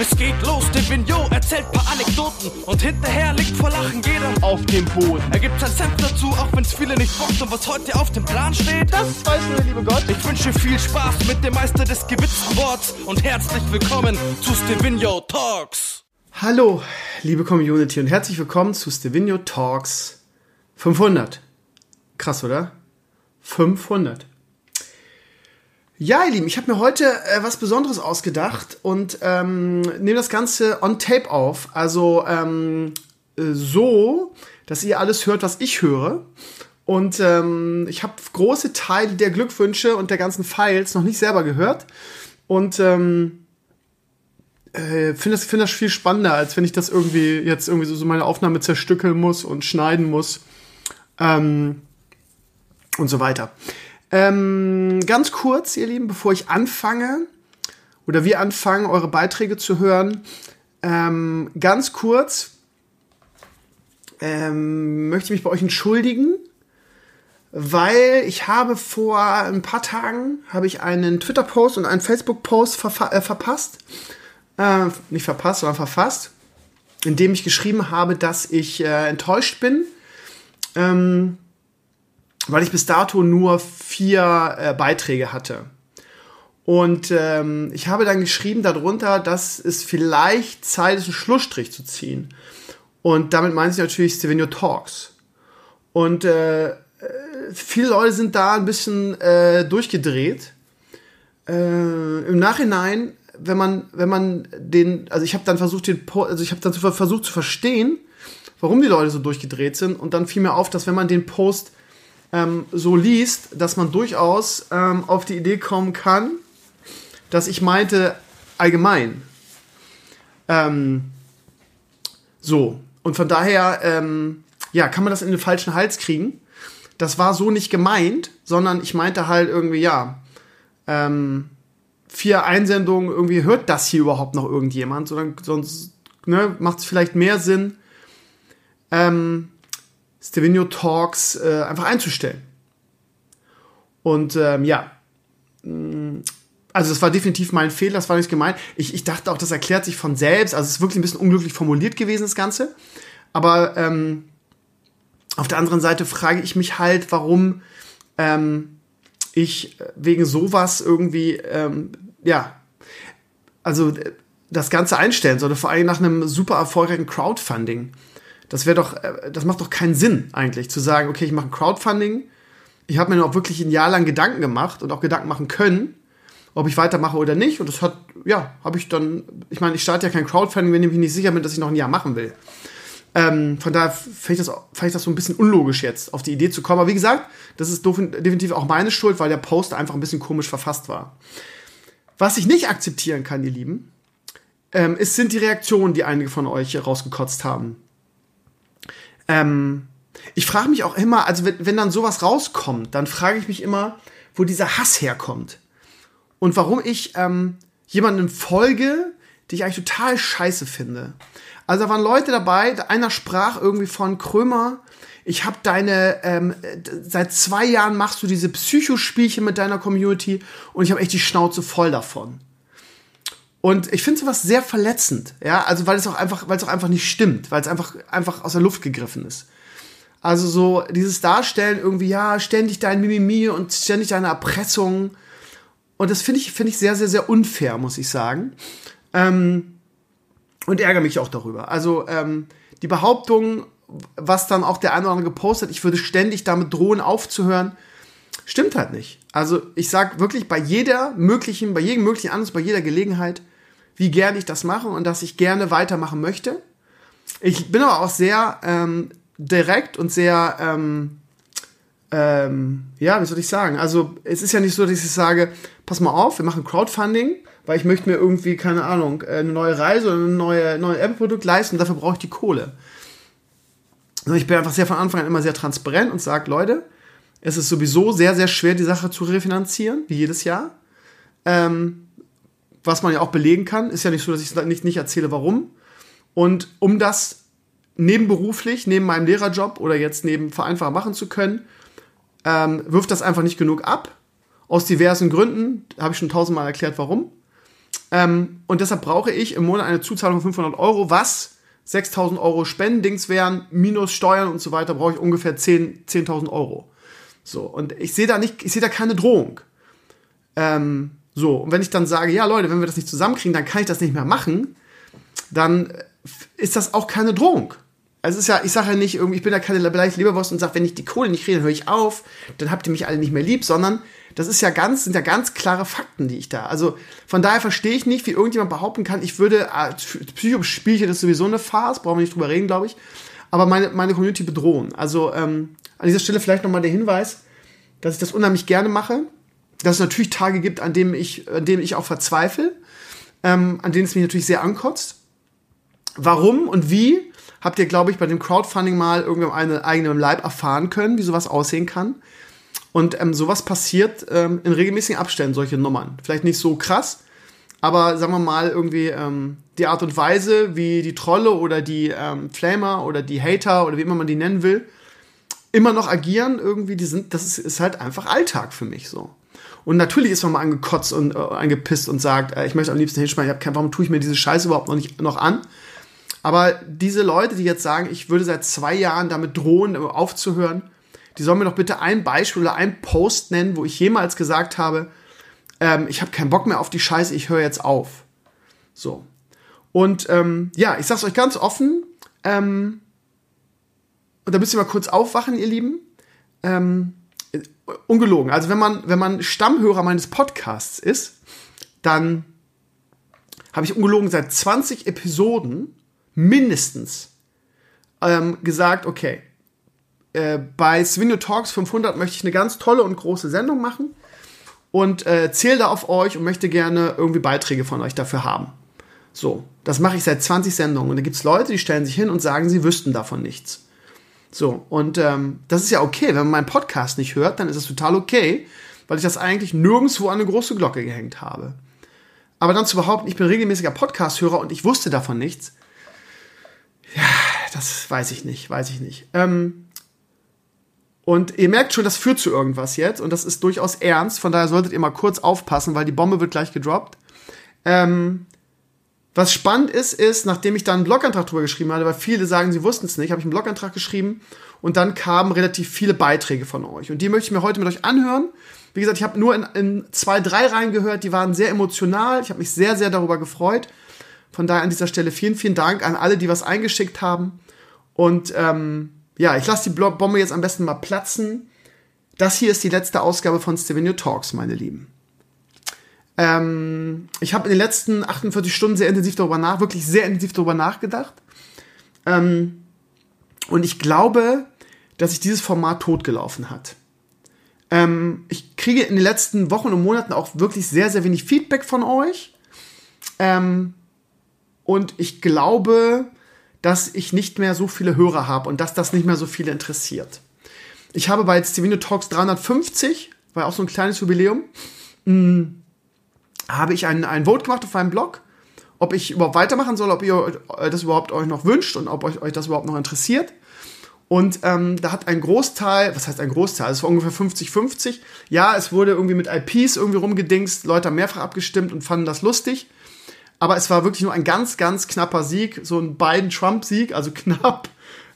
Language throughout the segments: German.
Es geht los, der Vignot erzählt paar Anekdoten und hinterher liegt vor Lachen jeder auf dem Boden. Er gibt sein Senf dazu, auch wenn's viele nicht bockt und was heute auf dem Plan steht, das weiß nur der liebe Gott. Ich wünsche viel Spaß mit dem Meister des gewitzten Worts und herzlich willkommen zu Stevino Talks. Hallo, liebe Community und herzlich willkommen zu Stevino Talks 500. Krass, oder? 500. Ja, ihr Lieben, ich habe mir heute äh, was Besonderes ausgedacht und ähm, nehme das Ganze on Tape auf. Also ähm, äh, so, dass ihr alles hört, was ich höre. Und ähm, ich habe große Teile der Glückwünsche und der ganzen Files noch nicht selber gehört. Und ähm, äh, finde das, find das viel spannender, als wenn ich das irgendwie jetzt irgendwie so, so meine Aufnahme zerstückeln muss und schneiden muss. Ähm, und so weiter. Ähm, ganz kurz, ihr Lieben, bevor ich anfange oder wir anfangen, eure Beiträge zu hören, ähm, ganz kurz ähm, möchte ich mich bei euch entschuldigen, weil ich habe vor ein paar Tagen habe ich einen Twitter-Post und einen Facebook-Post ver äh, verpasst, äh, nicht verpasst, sondern verfasst, in dem ich geschrieben habe, dass ich äh, enttäuscht bin. Ähm, weil ich bis dato nur vier äh, Beiträge hatte. Und ähm, ich habe dann geschrieben darunter, dass es vielleicht Zeit ist, einen Schlussstrich zu ziehen. Und damit meine ich natürlich Stevenio Talks. Und äh, viele Leute sind da ein bisschen äh, durchgedreht. Äh, Im Nachhinein, wenn man, wenn man den, also ich habe dann versucht, den, also ich habe dann versucht zu verstehen, warum die Leute so durchgedreht sind. Und dann fiel mir auf, dass wenn man den Post ähm, so liest, dass man durchaus ähm, auf die Idee kommen kann, dass ich meinte allgemein. Ähm, so, und von daher, ähm, ja, kann man das in den falschen Hals kriegen. Das war so nicht gemeint, sondern ich meinte halt irgendwie, ja, ähm, vier Einsendungen, irgendwie hört das hier überhaupt noch irgendjemand, sondern sonst ne, macht es vielleicht mehr Sinn, ähm, Stevino Talks äh, einfach einzustellen. Und ähm, ja, mm, also das war definitiv mein Fehler, das war nicht gemeint. Ich, ich dachte auch, das erklärt sich von selbst. Also es ist wirklich ein bisschen unglücklich formuliert gewesen, das Ganze. Aber ähm, auf der anderen Seite frage ich mich halt, warum ähm, ich wegen sowas irgendwie, ähm, ja, also das Ganze einstellen sollte, vor allem nach einem super erfolgreichen Crowdfunding. Das wäre doch, äh, das macht doch keinen Sinn eigentlich, zu sagen, okay, ich mache ein Crowdfunding. Ich habe mir noch wirklich ein Jahr lang Gedanken gemacht und auch Gedanken machen können, ob ich weitermache oder nicht. Und das hat, ja, habe ich dann, ich meine, ich starte ja kein Crowdfunding, wenn ich nicht sicher bin, dass ich noch ein Jahr machen will. Ähm, von daher fand ich, das, fand ich das so ein bisschen unlogisch jetzt, auf die Idee zu kommen. Aber wie gesagt, das ist definitiv auch meine Schuld, weil der Post einfach ein bisschen komisch verfasst war. Was ich nicht akzeptieren kann, ihr Lieben, ähm, es sind die Reaktionen, die einige von euch rausgekotzt haben. Ähm, ich frage mich auch immer, also wenn, wenn dann sowas rauskommt, dann frage ich mich immer, wo dieser Hass herkommt. Und warum ich ähm, jemanden folge, die ich eigentlich total scheiße finde. Also da waren Leute dabei, einer sprach irgendwie von Krömer, ich habe deine, ähm, seit zwei Jahren machst du diese Psychospielchen mit deiner Community und ich habe echt die Schnauze voll davon. Und ich finde sowas sehr verletzend, ja, also weil es auch einfach, weil es auch einfach nicht stimmt, weil es einfach, einfach aus der Luft gegriffen ist. Also so dieses Darstellen irgendwie, ja, ständig dein Mimimi und ständig deine Erpressung. Und das finde ich, finde ich sehr, sehr, sehr unfair, muss ich sagen. Ähm, und ärgere mich auch darüber. Also ähm, die Behauptung, was dann auch der eine oder andere gepostet, ich würde ständig damit drohen aufzuhören, stimmt halt nicht. Also ich sage wirklich bei jeder möglichen, bei jedem möglichen Anlass, bei jeder Gelegenheit, wie gerne ich das mache und dass ich gerne weitermachen möchte. Ich bin aber auch sehr ähm, direkt und sehr, ähm, ähm, ja, wie soll ich sagen? Also es ist ja nicht so, dass ich sage, pass mal auf, wir machen Crowdfunding, weil ich möchte mir irgendwie, keine Ahnung, äh, eine neue Reise oder ein neue, neue Apple-Produkt leisten und dafür brauche ich die Kohle. Also ich bin einfach sehr von Anfang an immer sehr transparent und sage, Leute, es ist sowieso sehr, sehr schwer, die Sache zu refinanzieren, wie jedes Jahr. Ähm, was man ja auch belegen kann. Ist ja nicht so, dass ich nicht, nicht erzähle, warum. Und um das nebenberuflich, neben meinem Lehrerjob oder jetzt neben Vereinfacher machen zu können, ähm, wirft das einfach nicht genug ab. Aus diversen Gründen, habe ich schon tausendmal erklärt, warum. Ähm, und deshalb brauche ich im Monat eine Zuzahlung von 500 Euro, was 6000 Euro Spendendings wären, minus Steuern und so weiter, brauche ich ungefähr 10.000 10 Euro. So, und ich sehe da nicht, ich sehe da keine Drohung. Ähm, so, und wenn ich dann sage, ja Leute, wenn wir das nicht zusammenkriegen, dann kann ich das nicht mehr machen, dann ist das auch keine Drohung. Also es ist ja, ich sage ja nicht irgendwie, ich bin ja keine Leberwurst und sage, wenn ich die Kohle nicht kriege, dann höre ich auf, dann habt ihr mich alle nicht mehr lieb, sondern das ist ja ganz, sind ja ganz klare Fakten, die ich da. Also von daher verstehe ich nicht, wie irgendjemand behaupten kann, ich würde, äh, Psychospielchen ist sowieso eine Farce, brauchen wir nicht drüber reden, glaube ich, aber meine, meine Community bedrohen. Also ähm, an dieser Stelle vielleicht nochmal der Hinweis, dass ich das unheimlich gerne mache, dass es natürlich Tage gibt, an denen ich, an denen ich auch verzweifle, ähm, an denen es mich natürlich sehr ankotzt. Warum und wie, habt ihr, glaube ich, bei dem Crowdfunding mal irgendwie am eigenen Leib erfahren können, wie sowas aussehen kann. Und ähm, sowas passiert ähm, in regelmäßigen Abständen, solche Nummern. Vielleicht nicht so krass, aber sagen wir mal irgendwie ähm, die Art und Weise, wie die Trolle oder die ähm, Flamer oder die Hater oder wie immer man die nennen will, immer noch agieren, irgendwie, die sind, das ist, ist halt einfach Alltag für mich so. Und natürlich ist man mal angekotzt und äh, angepisst und sagt, äh, ich möchte am liebsten hinschmeißen, ich keinen, warum tue ich mir diese Scheiße überhaupt noch nicht noch an? Aber diese Leute, die jetzt sagen, ich würde seit zwei Jahren damit drohen, aufzuhören, die sollen mir doch bitte ein Beispiel oder ein Post nennen, wo ich jemals gesagt habe, ähm, ich habe keinen Bock mehr auf die Scheiße, ich höre jetzt auf. So. Und ähm, ja, ich sag's euch ganz offen, ähm, und da müsst ihr mal kurz aufwachen, ihr Lieben. Ähm, ungelogen. Also wenn man, wenn man Stammhörer meines Podcasts ist, dann habe ich ungelogen seit 20 Episoden mindestens ähm, gesagt, okay, äh, bei Svinio Talks 500 möchte ich eine ganz tolle und große Sendung machen und äh, zähle da auf euch und möchte gerne irgendwie Beiträge von euch dafür haben. So, das mache ich seit 20 Sendungen und da gibt es Leute, die stellen sich hin und sagen, sie wüssten davon nichts. So, und ähm, das ist ja okay. Wenn man meinen Podcast nicht hört, dann ist das total okay, weil ich das eigentlich nirgendwo an eine große Glocke gehängt habe. Aber dann zu behaupten, ich bin regelmäßiger Podcast-Hörer und ich wusste davon nichts, ja, das weiß ich nicht, weiß ich nicht. Ähm, und ihr merkt schon, das führt zu irgendwas jetzt und das ist durchaus ernst. Von daher solltet ihr mal kurz aufpassen, weil die Bombe wird gleich gedroppt. Ähm, was spannend ist, ist, nachdem ich dann einen Blogantrag drüber geschrieben hatte, weil viele sagen, sie wussten es nicht, habe ich einen Blogantrag geschrieben und dann kamen relativ viele Beiträge von euch. Und die möchte ich mir heute mit euch anhören. Wie gesagt, ich habe nur in, in zwei, drei reingehört, die waren sehr emotional. Ich habe mich sehr, sehr darüber gefreut. Von daher an dieser Stelle vielen, vielen Dank an alle, die was eingeschickt haben. Und ähm, ja, ich lasse die Bombe jetzt am besten mal platzen. Das hier ist die letzte Ausgabe von Stevenio Talks, meine Lieben. Ähm, ich habe in den letzten 48 Stunden sehr intensiv darüber nach, wirklich sehr intensiv darüber nachgedacht. Ähm, und ich glaube, dass sich dieses Format totgelaufen hat. Ähm, ich kriege in den letzten Wochen und Monaten auch wirklich sehr, sehr wenig Feedback von euch. Ähm, und ich glaube, dass ich nicht mehr so viele Hörer habe und dass das nicht mehr so viele interessiert. Ich habe bei Stevino Talks 350, war auch so ein kleines Jubiläum, mh, hm, habe ich ein, ein Vote gemacht auf meinem Blog, ob ich überhaupt weitermachen soll, ob ihr das überhaupt euch noch wünscht und ob euch, euch das überhaupt noch interessiert. Und ähm, da hat ein Großteil, was heißt ein Großteil? Es war ungefähr 50-50. Ja, es wurde irgendwie mit IPs irgendwie rumgedingst, Leute haben mehrfach abgestimmt und fanden das lustig. Aber es war wirklich nur ein ganz, ganz knapper Sieg, so ein Biden-Trump-Sieg, also knapp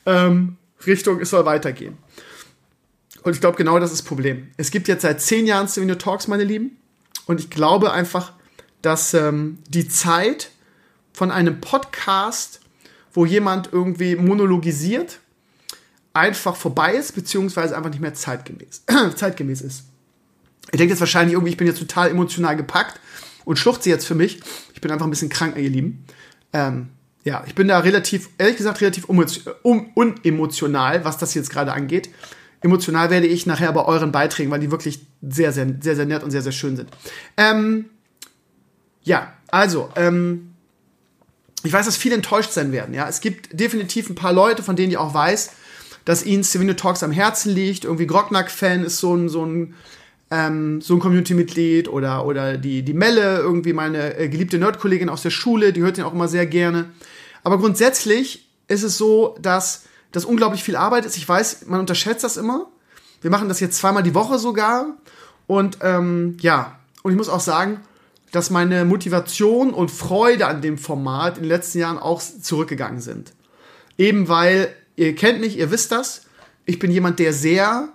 ähm, Richtung, es soll weitergehen. Und ich glaube, genau das ist das Problem. Es gibt jetzt seit zehn Jahren Souvenir Talks, meine Lieben. Und ich glaube einfach, dass ähm, die Zeit von einem Podcast, wo jemand irgendwie monologisiert, einfach vorbei ist, beziehungsweise einfach nicht mehr zeitgemäß, zeitgemäß ist. Ihr denkt jetzt wahrscheinlich irgendwie, ich bin jetzt total emotional gepackt und schluchze jetzt für mich. Ich bin einfach ein bisschen krank, ihr Lieben. Ähm, ja, ich bin da relativ, ehrlich gesagt, relativ unemotional, was das jetzt gerade angeht. Emotional werde ich nachher bei euren Beiträgen, weil die wirklich sehr, sehr, sehr, sehr nett und sehr, sehr schön sind. Ähm, ja, also, ähm, ich weiß, dass viele enttäuscht sein werden. Ja, es gibt definitiv ein paar Leute, von denen ich auch weiß, dass ihnen Stevenio Talks am Herzen liegt. Irgendwie Grocknack-Fan ist so ein, so ein ähm, so ein Community-Mitglied oder, oder die, die Melle, irgendwie meine äh, geliebte Nerd-Kollegin aus der Schule, die hört den auch immer sehr gerne. Aber grundsätzlich ist es so, dass das unglaublich viel Arbeit ist. Ich weiß, man unterschätzt das immer. Wir machen das jetzt zweimal die Woche sogar. Und ähm, ja, und ich muss auch sagen, dass meine Motivation und Freude an dem Format in den letzten Jahren auch zurückgegangen sind. Eben weil, ihr kennt mich, ihr wisst das, ich bin jemand, der sehr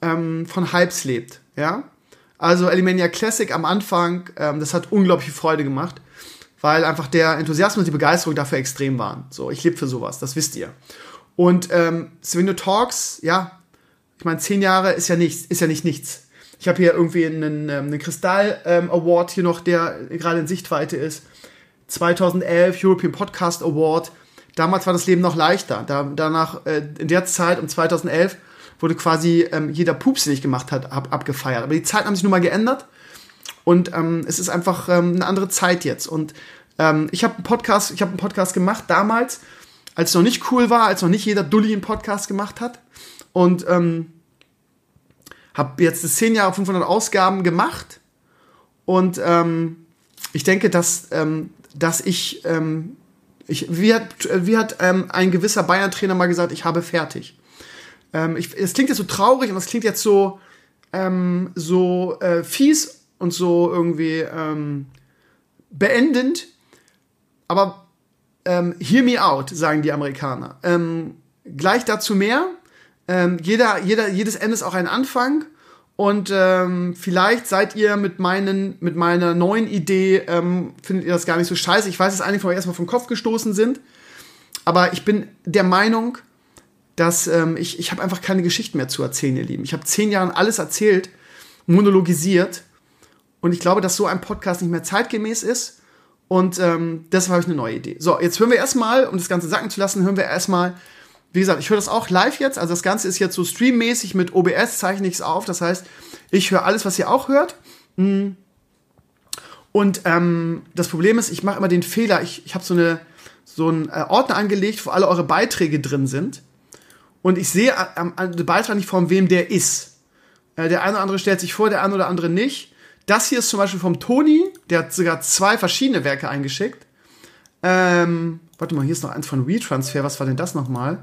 ähm, von Hypes lebt. Ja? Also Elimania Classic am Anfang, ähm, das hat unglaublich Freude gemacht, weil einfach der Enthusiasmus und die Begeisterung dafür extrem waren. So, ich lebe für sowas, das wisst ihr. Und ähm, Sveno Talks, ja, ich meine, zehn Jahre ist ja nichts, ist ja nicht nichts. Ich habe hier irgendwie einen, ähm, einen Kristall ähm, Award hier noch, der gerade in Sichtweite ist. 2011 European Podcast Award. Damals war das Leben noch leichter. Da, danach, äh, in der Zeit, um 2011, wurde quasi ähm, jeder Pups, den ich gemacht hat, ab, abgefeiert. Aber die Zeiten haben sich nun mal geändert. Und ähm, es ist einfach ähm, eine andere Zeit jetzt. Und ähm, ich habe einen Podcast, ich habe einen Podcast gemacht damals, als es noch nicht cool war, als noch nicht jeder Dulli einen Podcast gemacht hat. Und ähm, habe jetzt 10 Jahre 500 Ausgaben gemacht und ähm, ich denke, dass, ähm, dass ich, ähm, ich, wie hat, wie hat ähm, ein gewisser Bayern-Trainer mal gesagt, ich habe fertig. Ähm, es klingt jetzt so traurig und es klingt jetzt so, ähm, so äh, fies und so irgendwie ähm, beendend, aber ähm, hear me out, sagen die Amerikaner. Ähm, gleich dazu mehr. Ähm, jeder, jeder, jedes Ende ist auch ein Anfang. Und ähm, vielleicht seid ihr mit, meinen, mit meiner neuen Idee, ähm, findet ihr das gar nicht so scheiße. Ich weiß, dass einige von euch erstmal vom Kopf gestoßen sind. Aber ich bin der Meinung, dass ähm, ich, ich habe einfach keine Geschichten mehr zu erzählen, ihr Lieben. Ich habe zehn Jahre alles erzählt, monologisiert. Und ich glaube, dass so ein Podcast nicht mehr zeitgemäß ist. Und ähm, deshalb habe ich eine neue Idee. So, jetzt hören wir erstmal, um das Ganze sacken zu lassen, hören wir erstmal wie gesagt, ich höre das auch live jetzt. Also das Ganze ist jetzt so streammäßig mit OBS, zeichne ich es auf. Das heißt, ich höre alles, was ihr auch hört. Mm. Und ähm, das Problem ist, ich mache immer den Fehler, ich, ich habe so, eine, so einen äh, Ordner angelegt, wo alle eure Beiträge drin sind. Und ich sehe am äh, äh, Beitrag nicht von wem der ist. Äh, der eine oder andere stellt sich vor, der eine oder andere nicht. Das hier ist zum Beispiel vom Toni, der hat sogar zwei verschiedene Werke eingeschickt. Ähm, warte mal, hier ist noch eins von WeTransfer. Was war denn das nochmal?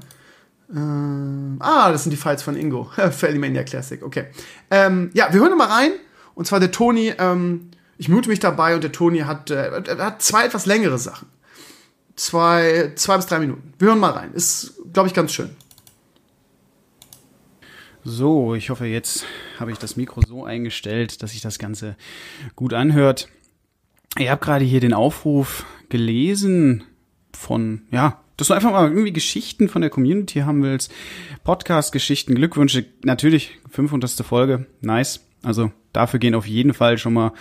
Ähm, ah, das sind die Files von Ingo für Elimania Classic. Okay. Ähm, ja, wir hören mal rein. Und zwar der Toni. Ähm, ich mute mich dabei und der Toni hat, äh, hat zwei etwas längere Sachen. Zwei, zwei bis drei Minuten. Wir hören mal rein. Ist, glaube ich, ganz schön. So, ich hoffe, jetzt habe ich das Mikro so eingestellt, dass sich das Ganze gut anhört. Ich habe gerade hier den Aufruf gelesen von, ja, dass du einfach mal irgendwie Geschichten von der Community haben willst. Podcast-Geschichten, Glückwünsche, natürlich 500. Folge, nice. Also dafür gehen auf jeden Fall schon mal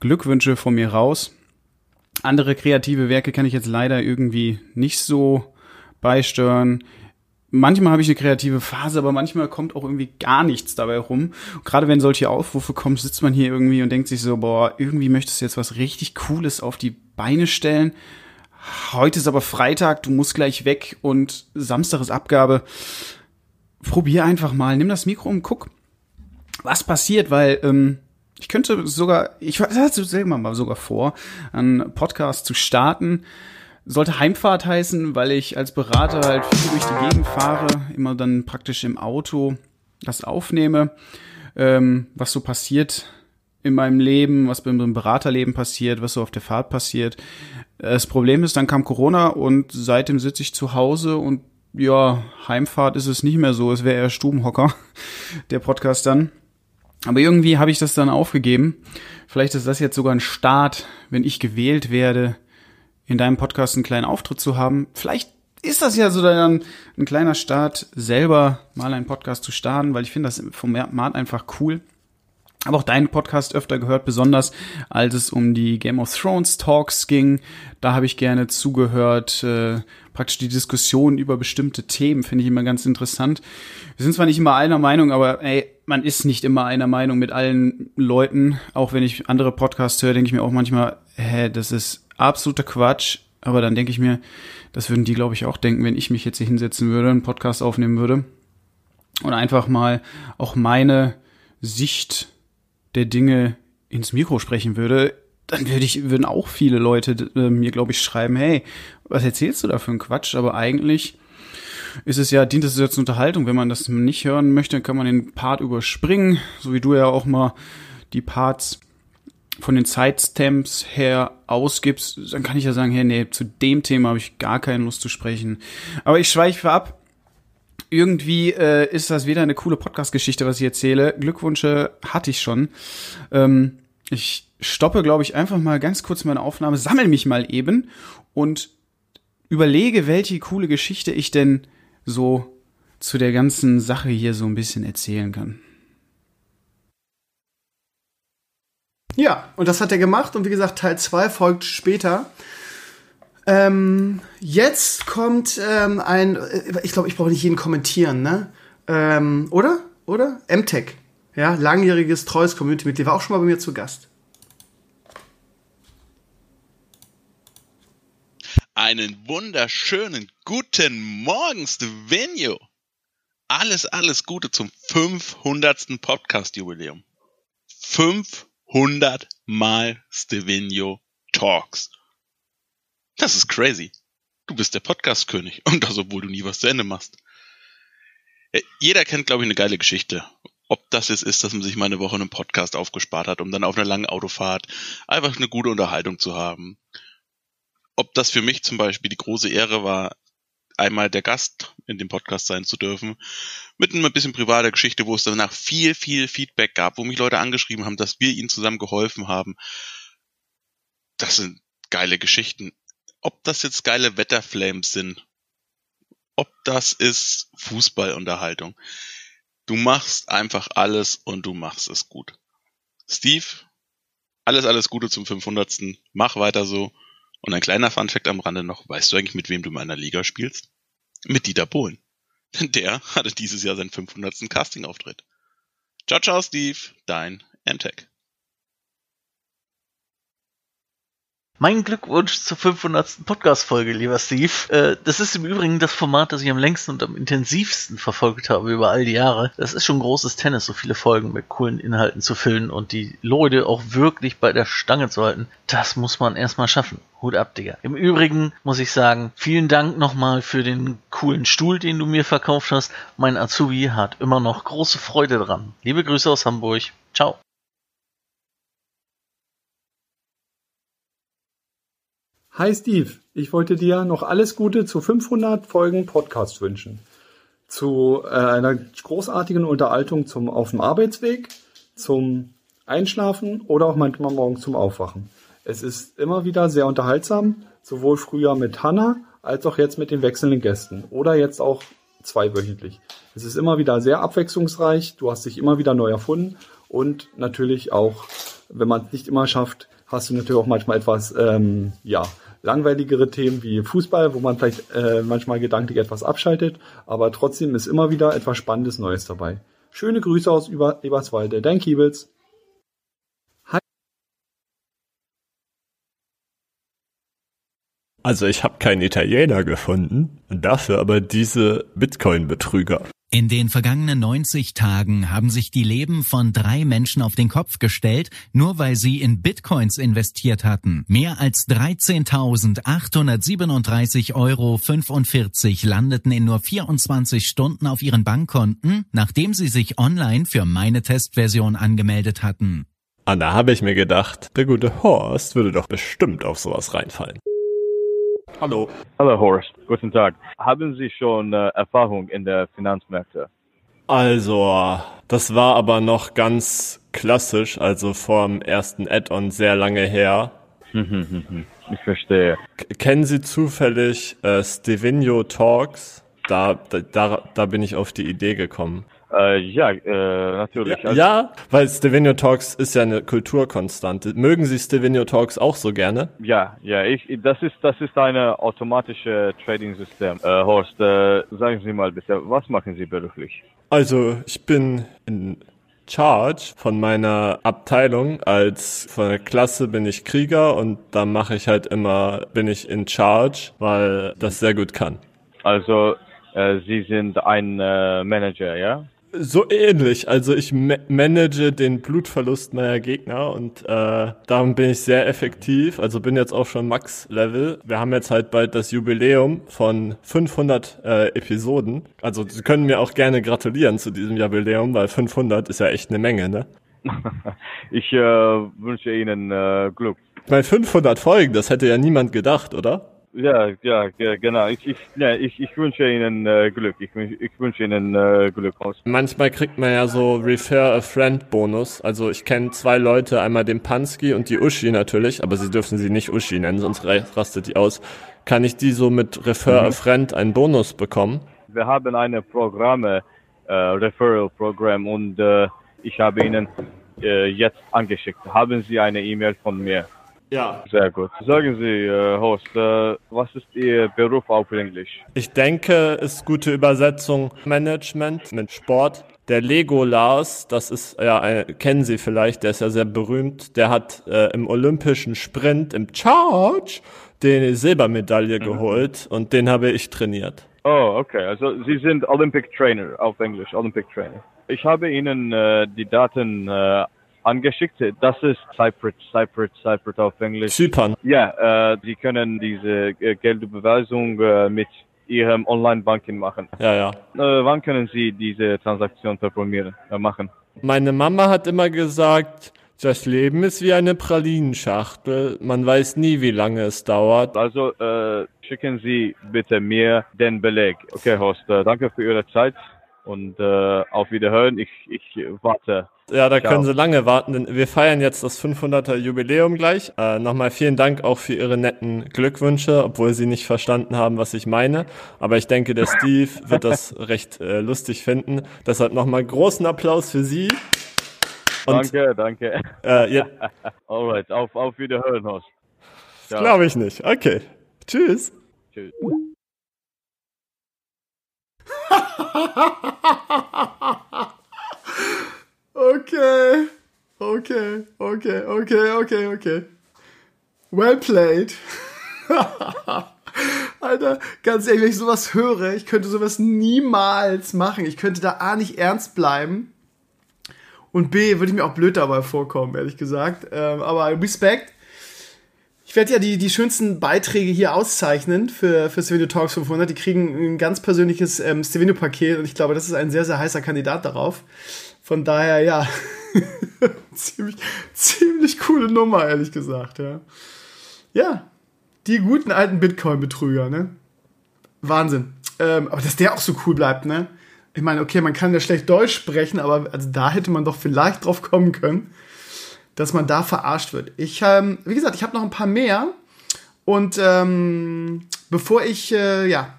Glückwünsche von mir raus. Andere kreative Werke kann ich jetzt leider irgendwie nicht so beisteuern. Manchmal habe ich eine kreative Phase, aber manchmal kommt auch irgendwie gar nichts dabei rum. Und gerade wenn solche Aufrufe kommen, sitzt man hier irgendwie und denkt sich so, boah, irgendwie möchtest du jetzt was richtig Cooles auf die Beine stellen heute ist aber Freitag, du musst gleich weg und Samstag ist Abgabe. Probier einfach mal, nimm das Mikro und guck, was passiert, weil ähm, ich könnte sogar, ich hatte selber mal sogar vor, einen Podcast zu starten. Sollte Heimfahrt heißen, weil ich als Berater halt viel durch die Gegend fahre, immer dann praktisch im Auto das aufnehme, ähm, was so passiert in meinem Leben, was beim Beraterleben passiert, was so auf der Fahrt passiert. Das Problem ist, dann kam Corona und seitdem sitze ich zu Hause und ja, Heimfahrt ist es nicht mehr so, es wäre eher Stubenhocker, der Podcast dann. Aber irgendwie habe ich das dann aufgegeben. Vielleicht ist das jetzt sogar ein Start, wenn ich gewählt werde, in deinem Podcast einen kleinen Auftritt zu haben. Vielleicht ist das ja so dann ein kleiner Start, selber mal einen Podcast zu starten, weil ich finde das Format einfach cool habe auch deinen Podcast öfter gehört, besonders als es um die Game of Thrones Talks ging. Da habe ich gerne zugehört. Äh, praktisch die Diskussion über bestimmte Themen finde ich immer ganz interessant. Wir sind zwar nicht immer einer Meinung, aber ey, man ist nicht immer einer Meinung mit allen Leuten. Auch wenn ich andere Podcasts höre, denke ich mir auch manchmal, hä, das ist absoluter Quatsch. Aber dann denke ich mir, das würden die, glaube ich, auch denken, wenn ich mich jetzt hier hinsetzen würde, einen Podcast aufnehmen würde. Und einfach mal auch meine Sicht der Dinge ins Mikro sprechen würde, dann würde ich, würden auch viele Leute äh, mir, glaube ich, schreiben, hey, was erzählst du da für einen Quatsch? Aber eigentlich ist es ja, dient es zur Unterhaltung. Wenn man das nicht hören möchte, kann man den Part überspringen, so wie du ja auch mal die Parts von den Zeitstamps her ausgibst, dann kann ich ja sagen, hey, nee, zu dem Thema habe ich gar keine Lust zu sprechen. Aber ich schweife ab. Irgendwie äh, ist das wieder eine coole Podcast-Geschichte, was ich erzähle. Glückwünsche hatte ich schon. Ähm, ich stoppe, glaube ich, einfach mal ganz kurz meine Aufnahme, sammel mich mal eben und überlege, welche coole Geschichte ich denn so zu der ganzen Sache hier so ein bisschen erzählen kann. Ja, und das hat er gemacht und wie gesagt, Teil 2 folgt später. Ähm, jetzt kommt ähm, ein, äh, ich glaube, ich brauche nicht jeden kommentieren, ne? Ähm, oder? Oder? MTech. Ja, langjähriges, treues Community-Mitglied, war auch schon mal bei mir zu Gast. Einen wunderschönen guten Morgen, Stevenio. Alles, alles Gute zum 500. Podcast-Jubiläum. 500 Mal Stevenio Talks. Das ist crazy. Du bist der Podcast-König und das, obwohl du nie was zu Ende machst. Jeder kennt, glaube ich, eine geile Geschichte. Ob das jetzt ist, dass man sich mal eine Woche einen Podcast aufgespart hat, um dann auf einer langen Autofahrt einfach eine gute Unterhaltung zu haben ob das für mich zum Beispiel die große Ehre war, einmal der Gast in dem Podcast sein zu dürfen, mit ein bisschen privater Geschichte, wo es danach viel, viel Feedback gab, wo mich Leute angeschrieben haben, dass wir ihnen zusammen geholfen haben. Das sind geile Geschichten. Ob das jetzt geile Wetterflames sind, ob das ist Fußballunterhaltung. Du machst einfach alles und du machst es gut. Steve, alles, alles Gute zum 500. Mach weiter so. Und ein kleiner Funfact am Rande noch, weißt du eigentlich, mit wem du in meiner Liga spielst? Mit Dieter Bohlen. Denn der hatte dieses Jahr seinen 500. Casting-Auftritt. Ciao, ciao, Steve, dein MTech. Mein Glückwunsch zur 500. Podcast-Folge, lieber Steve. Äh, das ist im Übrigen das Format, das ich am längsten und am intensivsten verfolgt habe über all die Jahre. Das ist schon großes Tennis, so viele Folgen mit coolen Inhalten zu füllen und die Leute auch wirklich bei der Stange zu halten. Das muss man erstmal schaffen. Hut ab, Digga. Im Übrigen muss ich sagen, vielen Dank nochmal für den coolen Stuhl, den du mir verkauft hast. Mein Azubi hat immer noch große Freude dran. Liebe Grüße aus Hamburg. Ciao. Hi Steve, ich wollte dir noch alles Gute zu 500 Folgen Podcast wünschen. Zu äh, einer großartigen Unterhaltung zum auf dem Arbeitsweg, zum Einschlafen oder auch manchmal morgens zum Aufwachen. Es ist immer wieder sehr unterhaltsam, sowohl früher mit Hanna als auch jetzt mit den wechselnden Gästen oder jetzt auch zweiwöchentlich. Es ist immer wieder sehr abwechslungsreich, du hast dich immer wieder neu erfunden und natürlich auch, wenn man es nicht immer schafft, hast du natürlich auch manchmal etwas, ähm, ja, langweiligere Themen wie Fußball, wo man vielleicht äh, manchmal gedanklich etwas abschaltet, aber trotzdem ist immer wieder etwas Spannendes Neues dabei. Schöne Grüße aus Über Eberswalde, dein Kiebels. Also ich habe keinen Italiener gefunden, dafür aber diese Bitcoin-Betrüger. In den vergangenen 90 Tagen haben sich die Leben von drei Menschen auf den Kopf gestellt, nur weil sie in Bitcoins investiert hatten. Mehr als 13.837,45 Euro landeten in nur 24 Stunden auf ihren Bankkonten, nachdem sie sich online für meine Testversion angemeldet hatten. Und da habe ich mir gedacht, der gute Horst würde doch bestimmt auf sowas reinfallen. Hallo. Hallo Horst, guten Tag. Haben Sie schon äh, Erfahrung in der Finanzmärkte? Also, das war aber noch ganz klassisch, also vorm ersten Add-on sehr lange her. ich verstehe. K kennen Sie zufällig äh, Stevenio Talks? Da, da, da bin ich auf die Idee gekommen. Äh, ja, äh, natürlich. Ja, ja, weil Stevenio Talks ist ja eine Kulturkonstante. Mögen Sie Stevenio Talks auch so gerne? Ja, ja, ich, das ist, das ist eine automatische Trading-System. Äh, Horst, äh, sagen Sie mal bitte, was machen Sie beruflich? Also, ich bin in Charge von meiner Abteilung. Als von der Klasse bin ich Krieger und da mache ich halt immer, bin ich in Charge, weil das sehr gut kann. Also, äh, Sie sind ein äh, Manager, ja? So ähnlich. Also ich ma manage den Blutverlust meiner Gegner und äh, darum bin ich sehr effektiv. Also bin jetzt auch schon Max-Level. Wir haben jetzt halt bald das Jubiläum von 500 äh, Episoden. Also Sie können mir auch gerne gratulieren zu diesem Jubiläum, weil 500 ist ja echt eine Menge, ne? ich äh, wünsche Ihnen äh, Glück. Bei 500 Folgen, das hätte ja niemand gedacht, oder? Ja, ja, genau. Ich, ich, ja, ich, ich wünsche Ihnen äh, Glück. Ich, ich wünsche Ihnen äh, Glück aus. Manchmal kriegt man ja so Refer a Friend Bonus. Also ich kenne zwei Leute, einmal den Pansky und die Uschi natürlich, aber sie dürfen sie nicht Uschi nennen, sonst rastet die aus. Kann ich die so mit Refer mhm. a Friend einen Bonus bekommen? Wir haben eine Programme, äh, Referral Programm und äh, ich habe Ihnen äh, jetzt angeschickt. Haben Sie eine E-Mail von mir? Ja. Sehr gut. Sagen Sie, äh, Host, äh, was ist Ihr Beruf auf Englisch? Ich denke, ist gute Übersetzung Management mit Sport. Der Lego Lars, das ist ja, äh, kennen Sie vielleicht, der ist ja sehr berühmt. Der hat äh, im olympischen Sprint im Charge die Silbermedaille mhm. geholt und den habe ich trainiert. Oh, okay. Also Sie sind Olympic Trainer auf Englisch, Olympic Trainer. Ich habe Ihnen äh, die Daten äh, angeschickt. Das ist Cyprus, Cyprus, Cyprus auf Englisch. Zypern. Ja, äh, Sie können diese äh, Geldüberweisung äh, mit Ihrem Online-Banking machen. Ja, ja. Äh, wann können Sie diese Transaktion performieren, äh, machen? Meine Mama hat immer gesagt, das Leben ist wie eine Pralinenschachtel. Man weiß nie, wie lange es dauert. Also äh, schicken Sie bitte mir den Beleg. Okay, Horst, äh, danke für Ihre Zeit und äh, auf Wiederhören. Ich, ich warte. Ja, da Ciao. können Sie lange warten, denn wir feiern jetzt das 500er Jubiläum gleich. Äh, Nochmal vielen Dank auch für Ihre netten Glückwünsche, obwohl Sie nicht verstanden haben, was ich meine. Aber ich denke, der Steve wird das recht äh, lustig finden. Deshalb nochmal großen Applaus für Sie. Und, danke, danke. Äh, ja. Alright, auf, auf Wiederhören, Horst. Glaube ich nicht. Okay. Tschüss. Tschüss. Okay. Okay, okay, okay, okay, okay. Well played. Alter, ganz ehrlich, wenn ich sowas höre, ich könnte sowas niemals machen. Ich könnte da A nicht ernst bleiben und B würde ich mir auch blöd dabei vorkommen, ehrlich gesagt. Ähm, aber Respekt. Ich werde ja die, die schönsten Beiträge hier auszeichnen für, für Stevenio Talks 500. Die kriegen ein ganz persönliches ähm, Stevenio-Paket und ich glaube, das ist ein sehr, sehr heißer Kandidat darauf. Von daher, ja, ziemlich, ziemlich coole Nummer, ehrlich gesagt, ja. Ja, die guten alten Bitcoin-Betrüger, ne? Wahnsinn. Ähm, aber dass der auch so cool bleibt, ne? Ich meine, okay, man kann ja schlecht Deutsch sprechen, aber also da hätte man doch vielleicht drauf kommen können dass man da verarscht wird. Ich, ähm, wie gesagt, ich habe noch ein paar mehr. Und ähm, bevor ich äh, ja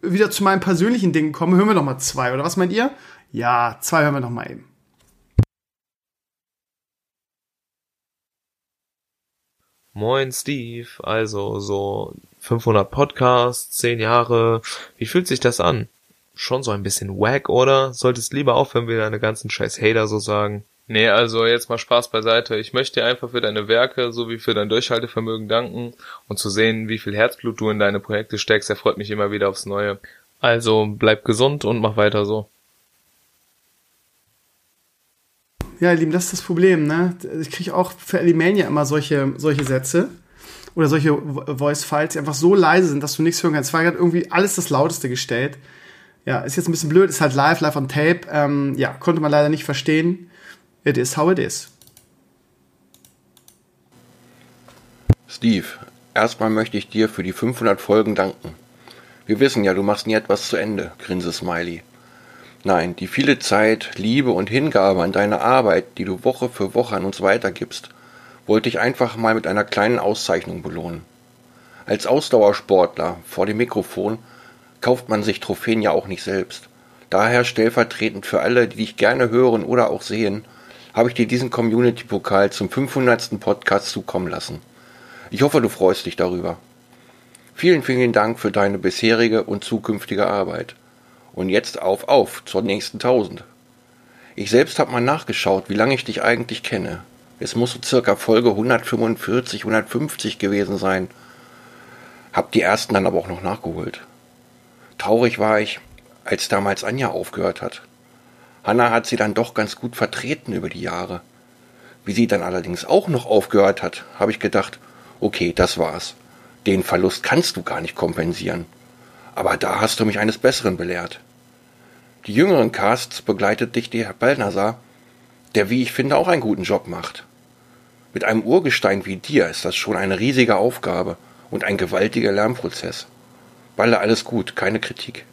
wieder zu meinen persönlichen Dingen komme, hören wir noch mal zwei. Oder was meint ihr? Ja, zwei hören wir noch mal eben. Moin Steve, also so 500 Podcasts, 10 Jahre, wie fühlt sich das an? Schon so ein bisschen wack, oder? Solltest lieber aufhören, wie deine ganzen scheiß Hater so sagen. Nee, also jetzt mal Spaß beiseite. Ich möchte dir einfach für deine Werke sowie für dein Durchhaltevermögen danken und zu sehen, wie viel Herzblut du in deine Projekte steckst, erfreut mich immer wieder aufs Neue. Also bleib gesund und mach weiter so. Ja, ihr Lieben, das ist das Problem, ne? Ich kriege auch für Alimania immer solche, solche Sätze oder solche Voice-Files, die einfach so leise sind, dass du nichts hören kannst. Es war gerade irgendwie alles das Lauteste gestellt. Ja, ist jetzt ein bisschen blöd, ist halt live, live on tape. Ähm, ja, konnte man leider nicht verstehen. It is how it is. Steve, erstmal möchte ich dir für die 500 Folgen danken. Wir wissen ja, du machst nie etwas zu Ende, grinse Smiley. Nein, die viele Zeit, Liebe und Hingabe an deine Arbeit, die du Woche für Woche an uns weitergibst, wollte ich einfach mal mit einer kleinen Auszeichnung belohnen. Als Ausdauersportler vor dem Mikrofon kauft man sich Trophäen ja auch nicht selbst. Daher stellvertretend für alle, die dich gerne hören oder auch sehen, habe ich dir diesen Community-Pokal zum 500. Podcast zukommen lassen. Ich hoffe, du freust dich darüber. Vielen, vielen Dank für deine bisherige und zukünftige Arbeit. Und jetzt auf, auf zur nächsten 1000. Ich selbst habe mal nachgeschaut, wie lange ich dich eigentlich kenne. Es muss so circa Folge 145, 150 gewesen sein. Hab die ersten dann aber auch noch nachgeholt. Traurig war ich, als damals Anja aufgehört hat. Hanna hat sie dann doch ganz gut vertreten über die Jahre. Wie sie dann allerdings auch noch aufgehört hat, habe ich gedacht, okay, das war's. Den Verlust kannst du gar nicht kompensieren. Aber da hast du mich eines Besseren belehrt. Die jüngeren Casts begleitet dich der Balnasar, der, wie ich finde, auch einen guten Job macht. Mit einem Urgestein wie dir ist das schon eine riesige Aufgabe und ein gewaltiger Lernprozess. Balle alles gut, keine Kritik.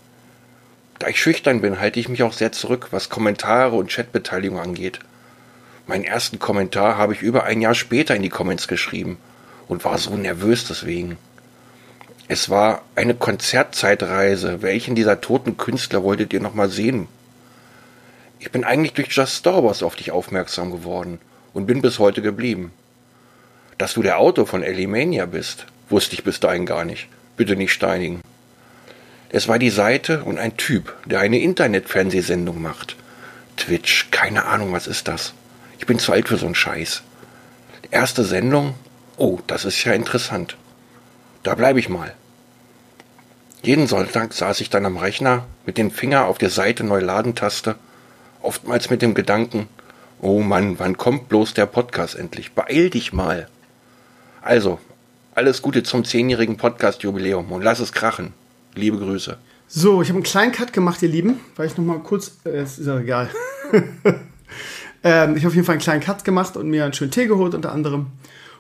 Da ich schüchtern bin, halte ich mich auch sehr zurück, was Kommentare und Chatbeteiligung angeht. Meinen ersten Kommentar habe ich über ein Jahr später in die Comments geschrieben und war so nervös deswegen. Es war eine Konzertzeitreise. Welchen dieser toten Künstler wolltet ihr nochmal sehen? Ich bin eigentlich durch Just Star Wars auf dich aufmerksam geworden und bin bis heute geblieben. Dass du der Autor von Elimania bist, wusste ich bis dahin gar nicht. Bitte nicht steinigen. Es war die Seite und ein Typ, der eine Internet-Fernsehsendung macht. Twitch, keine Ahnung, was ist das? Ich bin zu alt für so einen Scheiß. Erste Sendung? Oh, das ist ja interessant. Da bleibe ich mal. Jeden Sonntag saß ich dann am Rechner mit dem Finger auf der Seite Neuladentaste, oftmals mit dem Gedanken, oh Mann, wann kommt bloß der Podcast endlich? Beeil dich mal. Also, alles Gute zum zehnjährigen Podcast-Jubiläum und lass es krachen. Liebe Grüße. So, ich habe einen kleinen Cut gemacht, ihr Lieben, weil ich noch mal kurz, äh, ist ja egal. ähm, ich habe auf jeden Fall einen kleinen Cut gemacht und mir einen schönen Tee geholt unter anderem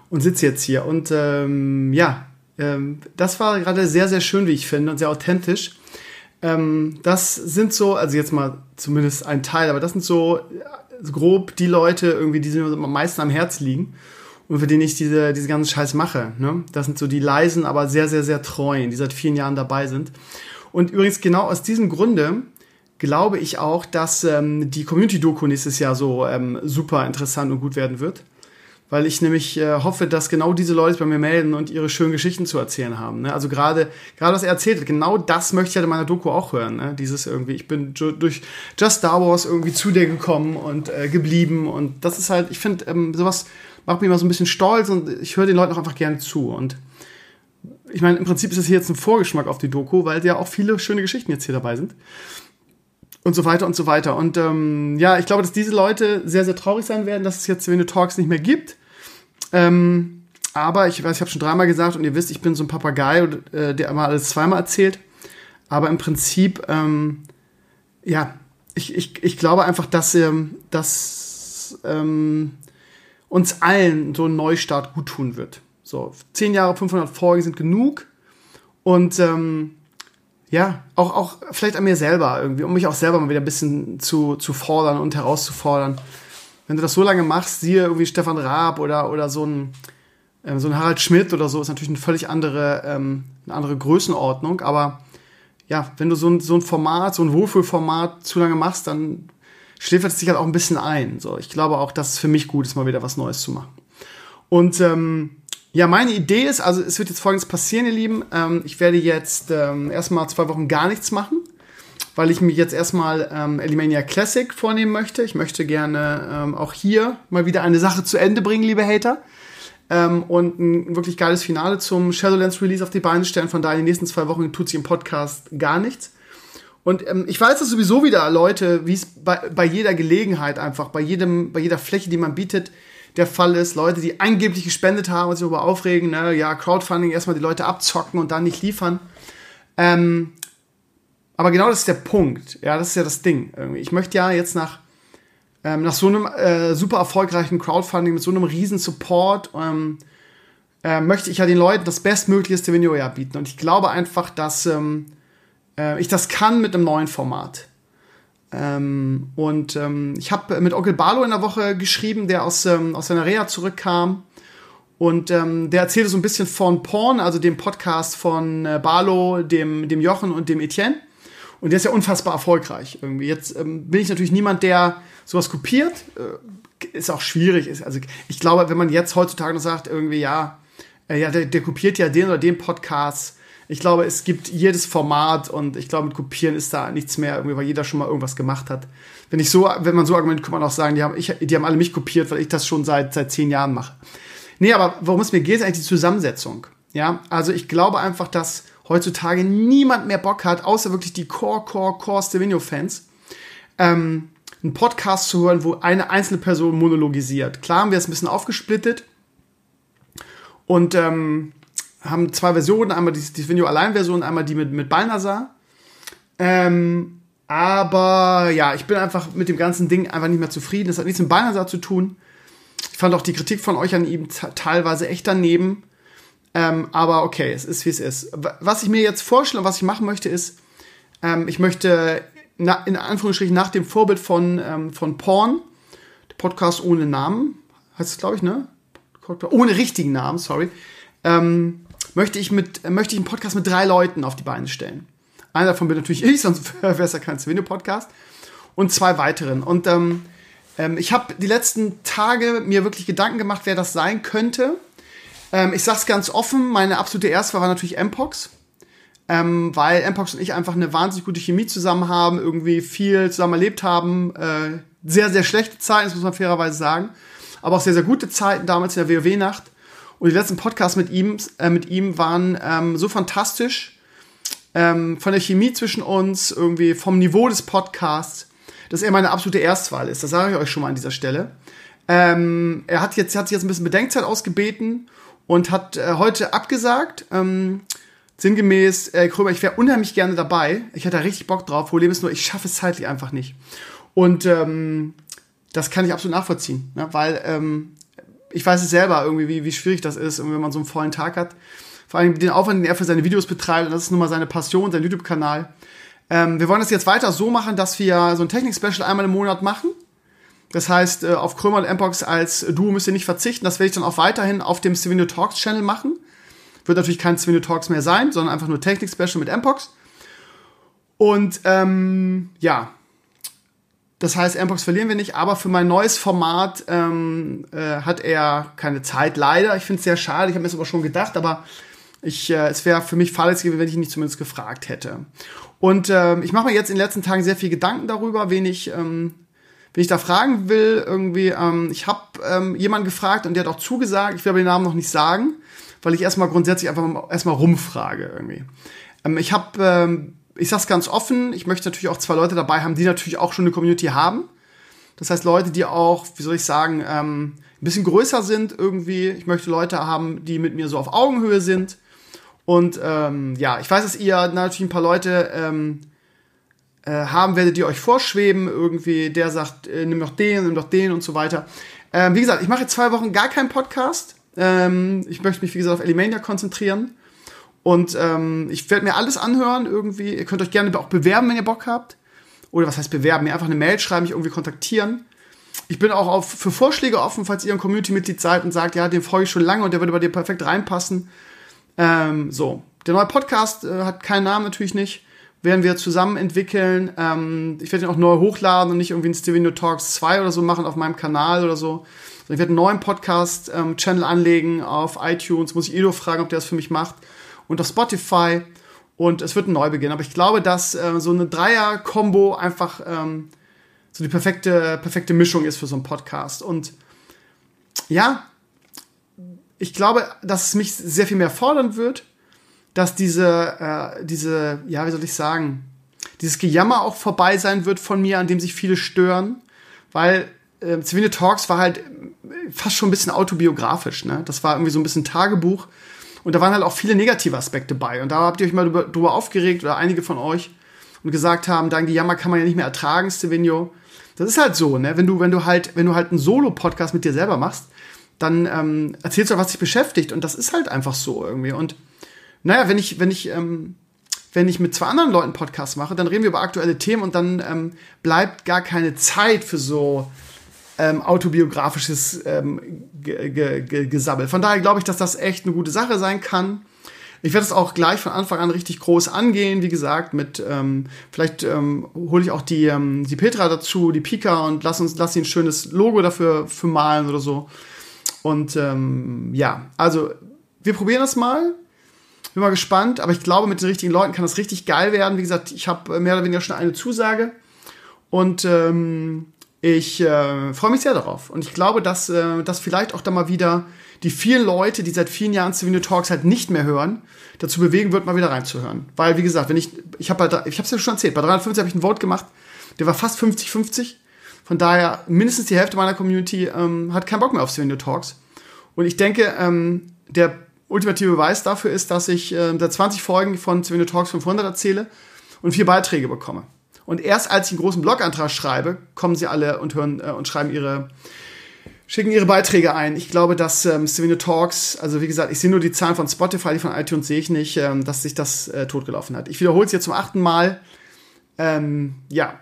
und sitze jetzt hier. Und ähm, ja, ähm, das war gerade sehr, sehr schön, wie ich finde, und sehr authentisch. Ähm, das sind so, also jetzt mal zumindest ein Teil, aber das sind so grob die Leute irgendwie, die mir am meisten am Herz liegen und für den ich diese, diese ganze Scheiß mache. Ne? Das sind so die leisen, aber sehr, sehr, sehr treuen, die seit vielen Jahren dabei sind. Und übrigens genau aus diesem Grunde glaube ich auch, dass ähm, die Community-Doku nächstes Jahr so ähm, super interessant und gut werden wird. Weil ich nämlich äh, hoffe, dass genau diese Leute bei mir melden und ihre schönen Geschichten zu erzählen haben. Ne? Also gerade, gerade was er erzählt hat, genau das möchte ich halt in meiner Doku auch hören. Ne? Dieses irgendwie, ich bin durch Just Star Wars irgendwie zu dir gekommen und äh, geblieben. Und das ist halt, ich finde, ähm, sowas macht mich immer so ein bisschen stolz und ich höre den Leuten auch einfach gerne zu. Und ich meine, im Prinzip ist das hier jetzt ein Vorgeschmack auf die Doku, weil ja auch viele schöne Geschichten jetzt hier dabei sind. Und so weiter und so weiter. Und ähm, ja, ich glaube, dass diese Leute sehr, sehr traurig sein werden, dass es jetzt Winde Talks nicht mehr gibt. Ähm, aber ich weiß, ich habe schon dreimal gesagt und ihr wisst, ich bin so ein Papagei, äh, der immer alles zweimal erzählt. Aber im Prinzip, ähm, ja, ich, ich, ich glaube einfach, dass, ähm, dass ähm, uns allen so ein Neustart gut tun wird. So, 10 Jahre, 500 Folgen sind genug. Und ähm, ja, auch, auch vielleicht an mir selber irgendwie, um mich auch selber mal wieder ein bisschen zu, zu fordern und herauszufordern. Wenn du das so lange machst, siehe irgendwie Stefan Raab oder, oder so ein, äh, so ein Harald Schmidt oder so, ist natürlich eine völlig andere, ähm, eine andere Größenordnung. Aber ja, wenn du so ein, so ein Format, so ein Wohlfühlformat zu lange machst, dann schläfert es sich halt auch ein bisschen ein. So, ich glaube auch, dass es für mich gut ist, mal wieder was Neues zu machen. Und ähm, ja, meine Idee ist, also es wird jetzt folgendes passieren, ihr Lieben. Ähm, ich werde jetzt ähm, erstmal zwei Wochen gar nichts machen, weil ich mich jetzt erstmal ähm, Elimania Classic vornehmen möchte. Ich möchte gerne ähm, auch hier mal wieder eine Sache zu Ende bringen, liebe Hater. Ähm, und ein wirklich geiles Finale zum Shadowlands Release auf die Beine stellen. Von daher in den nächsten zwei Wochen tut sich im Podcast gar nichts. Und ähm, ich weiß dass sowieso wieder, Leute, wie es bei, bei jeder Gelegenheit einfach, bei jedem, bei jeder Fläche, die man bietet, der Fall ist. Leute, die angeblich gespendet haben und sich darüber aufregen, ne, ja, Crowdfunding, erstmal die Leute abzocken und dann nicht liefern. Ähm, aber genau das ist der Punkt. Ja, das ist ja das Ding. Irgendwie. Ich möchte ja jetzt nach, ähm, nach so einem äh, super erfolgreichen Crowdfunding mit so einem riesen Support ähm, äh, möchte ich ja den Leuten das bestmögliche Stevenio ja bieten. Und ich glaube einfach, dass ähm, äh, ich das kann mit einem neuen Format. Ähm, und ähm, ich habe mit Onkel Barlo in der Woche geschrieben, der aus, ähm, aus seiner Reha zurückkam. Und ähm, der erzählte so ein bisschen von Porn, also dem Podcast von äh, Barlo, dem, dem Jochen und dem Etienne. Und der ist ja unfassbar erfolgreich irgendwie. Jetzt ähm, bin ich natürlich niemand, der sowas kopiert. Äh, ist auch schwierig. Also ich glaube, wenn man jetzt heutzutage noch sagt, irgendwie, ja, äh, ja, der, der kopiert ja den oder den Podcast, ich glaube, es gibt jedes Format und ich glaube, mit Kopieren ist da nichts mehr, irgendwie, weil jeder schon mal irgendwas gemacht hat. Wenn ich so, wenn man so argumentiert, kann man auch sagen, die haben, ich, die haben alle mich kopiert, weil ich das schon seit, seit zehn Jahren mache. Nee, aber worum es mir geht, ist eigentlich die Zusammensetzung. Ja, also ich glaube einfach, dass heutzutage niemand mehr Bock hat, außer wirklich die Core, Core, Core Stevino-Fans, ähm, einen Podcast zu hören, wo eine einzelne Person monologisiert. Klar haben wir es ein bisschen aufgesplittet und ähm, haben zwei Versionen, einmal die, Video-Allein-Version, einmal die mit, mit Balnasar. Ähm, Aber ja, ich bin einfach mit dem ganzen Ding einfach nicht mehr zufrieden. Das hat nichts mit Banner zu tun. Ich fand auch die Kritik von euch an ihm teilweise echt daneben. Ähm, aber okay, es ist wie es ist. Was ich mir jetzt vorstelle und was ich machen möchte, ist, ähm, ich möchte na, in Anführungsstrichen nach dem Vorbild von, ähm, von Porn, Podcast ohne Namen, heißt es, glaube ich, ne? Ohne richtigen Namen, sorry. Ähm, möchte ich mit, möchte ich einen Podcast mit drei Leuten auf die Beine stellen. Einer davon bin natürlich ich, sonst wäre es ja kein Swinne-Podcast. Und zwei weiteren. Und ähm, ähm, ich habe die letzten Tage mir wirklich Gedanken gemacht, wer das sein könnte. Ähm, ich sag's ganz offen, meine absolute Erstwahl war natürlich Mpox. Ähm, weil Mpox und ich einfach eine wahnsinnig gute Chemie zusammen haben, irgendwie viel zusammen erlebt haben. Äh, sehr, sehr schlechte Zeiten, das muss man fairerweise sagen. Aber auch sehr, sehr gute Zeiten damals in der WoW-Nacht. Und die letzten Podcasts mit ihm, äh, mit ihm waren ähm, so fantastisch ähm, von der Chemie zwischen uns, irgendwie vom Niveau des Podcasts, dass er meine absolute Erstwahl ist. Das sage ich euch schon mal an dieser Stelle. Ähm, er hat jetzt, hat sich jetzt ein bisschen Bedenkzeit ausgebeten und hat äh, heute abgesagt. Ähm, sinngemäß, äh, Krömer, ich wäre unheimlich gerne dabei. Ich hätte da richtig Bock drauf. Problem ist nur, ich schaffe es zeitlich einfach nicht. Und ähm, das kann ich absolut nachvollziehen, ne? weil ähm, ich weiß es selber irgendwie, wie, wie schwierig das ist, wenn man so einen vollen Tag hat vor allem den Aufwand, den er für seine Videos betreibt, und das ist nun mal seine Passion, sein YouTube-Kanal. Ähm, wir wollen das jetzt weiter so machen, dass wir so ein Technik-Special einmal im Monat machen. Das heißt, äh, auf Krömer und Mpox als Duo müsst ihr nicht verzichten. Das werde ich dann auch weiterhin auf dem Stevenio Talks Channel machen. Wird natürlich kein Stevenio Talks mehr sein, sondern einfach nur Technik-Special mit Mpox. Und ähm, ja, das heißt, Mpox verlieren wir nicht, aber für mein neues Format ähm, äh, hat er keine Zeit, leider. Ich finde es sehr schade, ich habe mir das aber schon gedacht, aber ich, äh, es wäre für mich fahrlässig gewesen, wenn ich ihn nicht zumindest gefragt hätte. Und ähm, ich mache mir jetzt in den letzten Tagen sehr viel Gedanken darüber, wen ich, ähm, wen ich da fragen will. Irgendwie, ähm, ich habe ähm, jemanden gefragt und der hat auch zugesagt. Ich will aber den Namen noch nicht sagen, weil ich erstmal grundsätzlich einfach mal, erstmal rumfrage irgendwie. Ähm, ich habe, ähm, ich sag's ganz offen, ich möchte natürlich auch zwei Leute dabei haben, die natürlich auch schon eine Community haben. Das heißt Leute, die auch, wie soll ich sagen, ähm, ein bisschen größer sind irgendwie. Ich möchte Leute haben, die mit mir so auf Augenhöhe sind und ähm, ja, ich weiß, dass ihr natürlich ein paar Leute ähm, äh, haben werdet, die euch vorschweben. Irgendwie, der sagt, äh, nimm doch den, nimm doch den und so weiter. Ähm, wie gesagt, ich mache jetzt zwei Wochen gar keinen Podcast. Ähm, ich möchte mich, wie gesagt, auf Elimania konzentrieren. Und ähm, ich werde mir alles anhören irgendwie. Ihr könnt euch gerne auch bewerben, wenn ihr Bock habt. Oder was heißt bewerben? Mir einfach eine Mail schreiben, mich irgendwie kontaktieren. Ich bin auch auf, für Vorschläge offen, falls ihr ein Community-Mitglied seid und sagt, ja, den folge ich schon lange und der würde bei dir perfekt reinpassen ähm, so, der neue Podcast äh, hat keinen Namen natürlich nicht. Werden wir zusammen entwickeln. Ähm, ich werde ihn auch neu hochladen und nicht irgendwie ein Stevenio Talks 2 oder so machen auf meinem Kanal oder so. Ich werde einen neuen Podcast-Channel ähm, anlegen auf iTunes. Muss ich Edo fragen, ob der das für mich macht. Und auf Spotify. Und es wird ein Neubeginn. Aber ich glaube, dass äh, so eine Dreier-Kombo einfach ähm, so die perfekte, perfekte Mischung ist für so einen Podcast. Und ja, ich glaube, dass es mich sehr viel mehr fordern wird, dass diese, äh, diese, ja, wie soll ich sagen, dieses Gejammer auch vorbei sein wird von mir, an dem sich viele stören, weil äh, Zivile Talks war halt fast schon ein bisschen autobiografisch, ne? Das war irgendwie so ein bisschen Tagebuch und da waren halt auch viele negative Aspekte bei und da habt ihr euch mal drüber, drüber aufgeregt oder einige von euch und gesagt haben, dein Gejammer kann man ja nicht mehr ertragen, Stevenio. Das ist halt so, ne? Wenn du, wenn du halt, wenn du halt einen Solo-Podcast mit dir selber machst, dann ähm, erzählst du, was dich beschäftigt. Und das ist halt einfach so irgendwie. Und naja, wenn ich, wenn ich, ähm, wenn ich mit zwei anderen Leuten Podcasts mache, dann reden wir über aktuelle Themen und dann ähm, bleibt gar keine Zeit für so ähm, autobiografisches ähm, Gesabbel. Von daher glaube ich, dass das echt eine gute Sache sein kann. Ich werde es auch gleich von Anfang an richtig groß angehen, wie gesagt, mit ähm, vielleicht ähm, hole ich auch die, ähm, die Petra dazu, die Pika und lass uns lass sie ein schönes Logo dafür für malen oder so. Und ähm, ja, also wir probieren das mal. Bin mal gespannt, aber ich glaube, mit den richtigen Leuten kann das richtig geil werden. Wie gesagt, ich habe mehr oder weniger schon eine Zusage und ähm, ich äh, freue mich sehr darauf. Und ich glaube, dass, äh, dass vielleicht auch da mal wieder die vielen Leute, die seit vielen Jahren Civil Talks halt nicht mehr hören, dazu bewegen wird, mal wieder reinzuhören. Weil, wie gesagt, wenn ich, ich habe ich habe es ja schon erzählt, bei 350 habe ich ein Vote gemacht, der war fast 50-50. Von daher, mindestens die Hälfte meiner Community ähm, hat keinen Bock mehr auf Stevenio Talks. Und ich denke, ähm, der ultimative Beweis dafür ist, dass ich äh, seit 20 Folgen von Stevenio Talks 500 erzähle und vier Beiträge bekomme. Und erst als ich einen großen Blogantrag schreibe, kommen sie alle und hören äh, und schreiben ihre, schicken ihre Beiträge ein. Ich glaube, dass ähm, Stevenio Talks, also wie gesagt, ich sehe nur die Zahlen von Spotify, die von iTunes sehe ich nicht, ähm, dass sich das äh, totgelaufen hat. Ich wiederhole es jetzt zum achten Mal. Ähm, ja.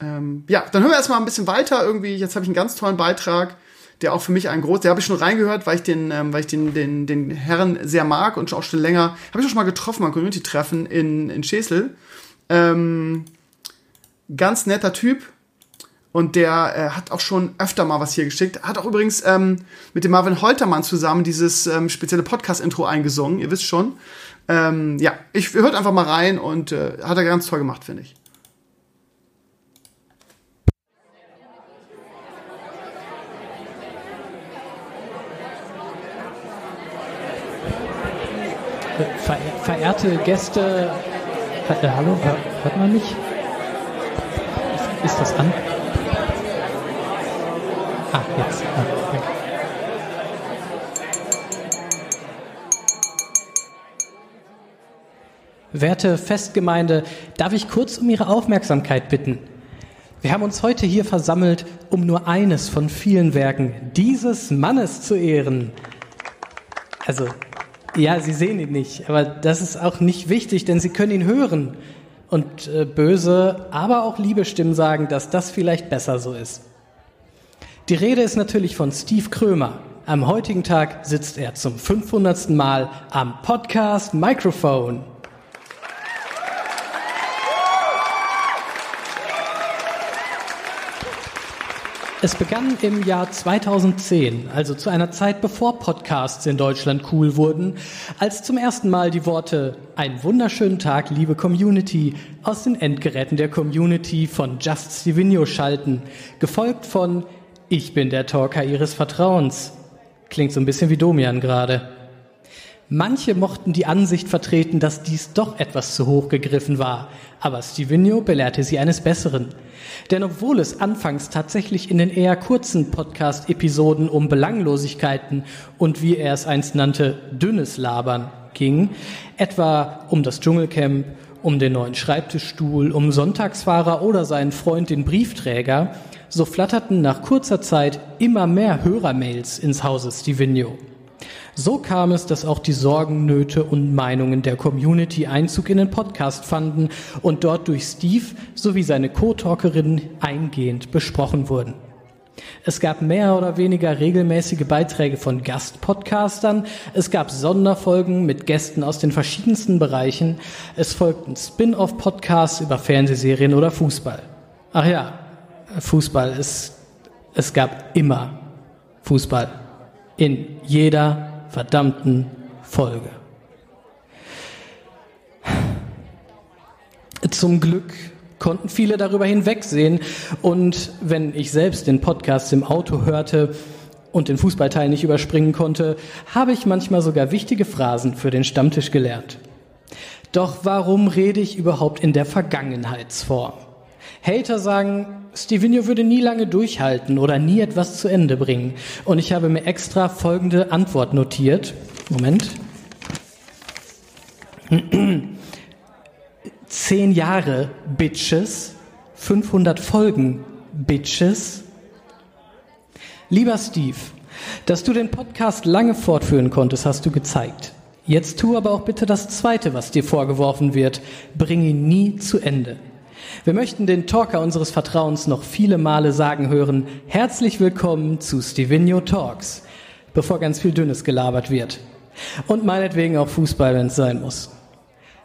Ähm, ja, dann hören wir erstmal ein bisschen weiter. Irgendwie, jetzt habe ich einen ganz tollen Beitrag der auch für mich ein groß, der habe ich schon reingehört, weil ich den, ähm, weil ich den, den, den Herren sehr mag und auch schon länger, habe ich auch schon mal getroffen, mal Community-Treffen in, in Schesel. Ähm, ganz netter Typ. Und der äh, hat auch schon öfter mal was hier geschickt. Hat auch übrigens ähm, mit dem Marvin Holtermann zusammen dieses ähm, spezielle Podcast-Intro eingesungen. Ihr wisst schon. Ähm, ja, ich hört einfach mal rein und äh, hat er ganz toll gemacht, finde ich. Ver verehrte Gäste, äh, hallo, hört man mich? Ist, ist, das an? Ah, jetzt. Ah, okay. Werte Festgemeinde, darf ich kurz um Ihre Aufmerksamkeit bitten? Wir haben uns heute hier versammelt, um nur eines von vielen Werken dieses Mannes zu ehren. Also ja, Sie sehen ihn nicht, aber das ist auch nicht wichtig, denn Sie können ihn hören. Und äh, böse, aber auch liebe Stimmen sagen, dass das vielleicht besser so ist. Die Rede ist natürlich von Steve Krömer. Am heutigen Tag sitzt er zum 500. Mal am Podcast Microphone. Es begann im Jahr 2010, also zu einer Zeit bevor Podcasts in Deutschland cool wurden, als zum ersten Mal die Worte Ein wunderschönen Tag, liebe Community aus den Endgeräten der Community von Just Stevenio schalten, gefolgt von Ich bin der Talker Ihres Vertrauens. Klingt so ein bisschen wie Domian gerade. Manche mochten die Ansicht vertreten, dass dies doch etwas zu hoch gegriffen war, aber Stevenio belehrte sie eines Besseren. Denn obwohl es anfangs tatsächlich in den eher kurzen Podcast-Episoden um Belanglosigkeiten und wie er es einst nannte, dünnes Labern ging, etwa um das Dschungelcamp, um den neuen Schreibtischstuhl, um Sonntagsfahrer oder seinen Freund den Briefträger, so flatterten nach kurzer Zeit immer mehr Hörermails ins Hause Stevenio. So kam es, dass auch die Sorgen, Nöte und Meinungen der Community Einzug in den Podcast fanden und dort durch Steve sowie seine Co-Talkerin eingehend besprochen wurden. Es gab mehr oder weniger regelmäßige Beiträge von Gastpodcastern, es gab Sonderfolgen mit Gästen aus den verschiedensten Bereichen, es folgten Spin-off-Podcasts über Fernsehserien oder Fußball. Ach ja, Fußball ist, es gab immer Fußball in jeder verdammten Folge. Zum Glück konnten viele darüber hinwegsehen und wenn ich selbst den Podcast im Auto hörte und den Fußballteil nicht überspringen konnte, habe ich manchmal sogar wichtige Phrasen für den Stammtisch gelernt. Doch warum rede ich überhaupt in der Vergangenheitsform? Hater sagen, Stevenio würde nie lange durchhalten oder nie etwas zu Ende bringen. Und ich habe mir extra folgende Antwort notiert. Moment. Zehn Jahre, Bitches. 500 Folgen, Bitches. Lieber Steve, dass du den Podcast lange fortführen konntest, hast du gezeigt. Jetzt tu aber auch bitte das Zweite, was dir vorgeworfen wird. Bring ihn nie zu Ende. Wir möchten den Talker unseres Vertrauens noch viele Male sagen hören, herzlich willkommen zu Stevenio Talks, bevor ganz viel Dünnes gelabert wird. Und meinetwegen auch Fußball, wenn es sein muss.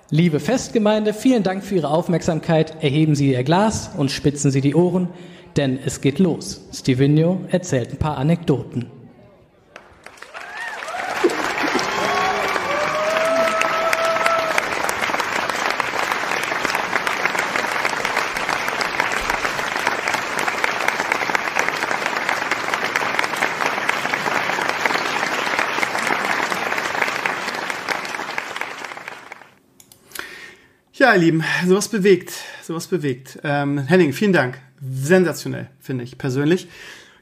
Liebe Festgemeinde, vielen Dank für Ihre Aufmerksamkeit. Erheben Sie Ihr Glas und spitzen Sie die Ohren, denn es geht los. Stevenio erzählt ein paar Anekdoten. Ja, ihr Lieben, sowas bewegt, sowas bewegt. Ähm, Henning, vielen Dank. Sensationell, finde ich persönlich.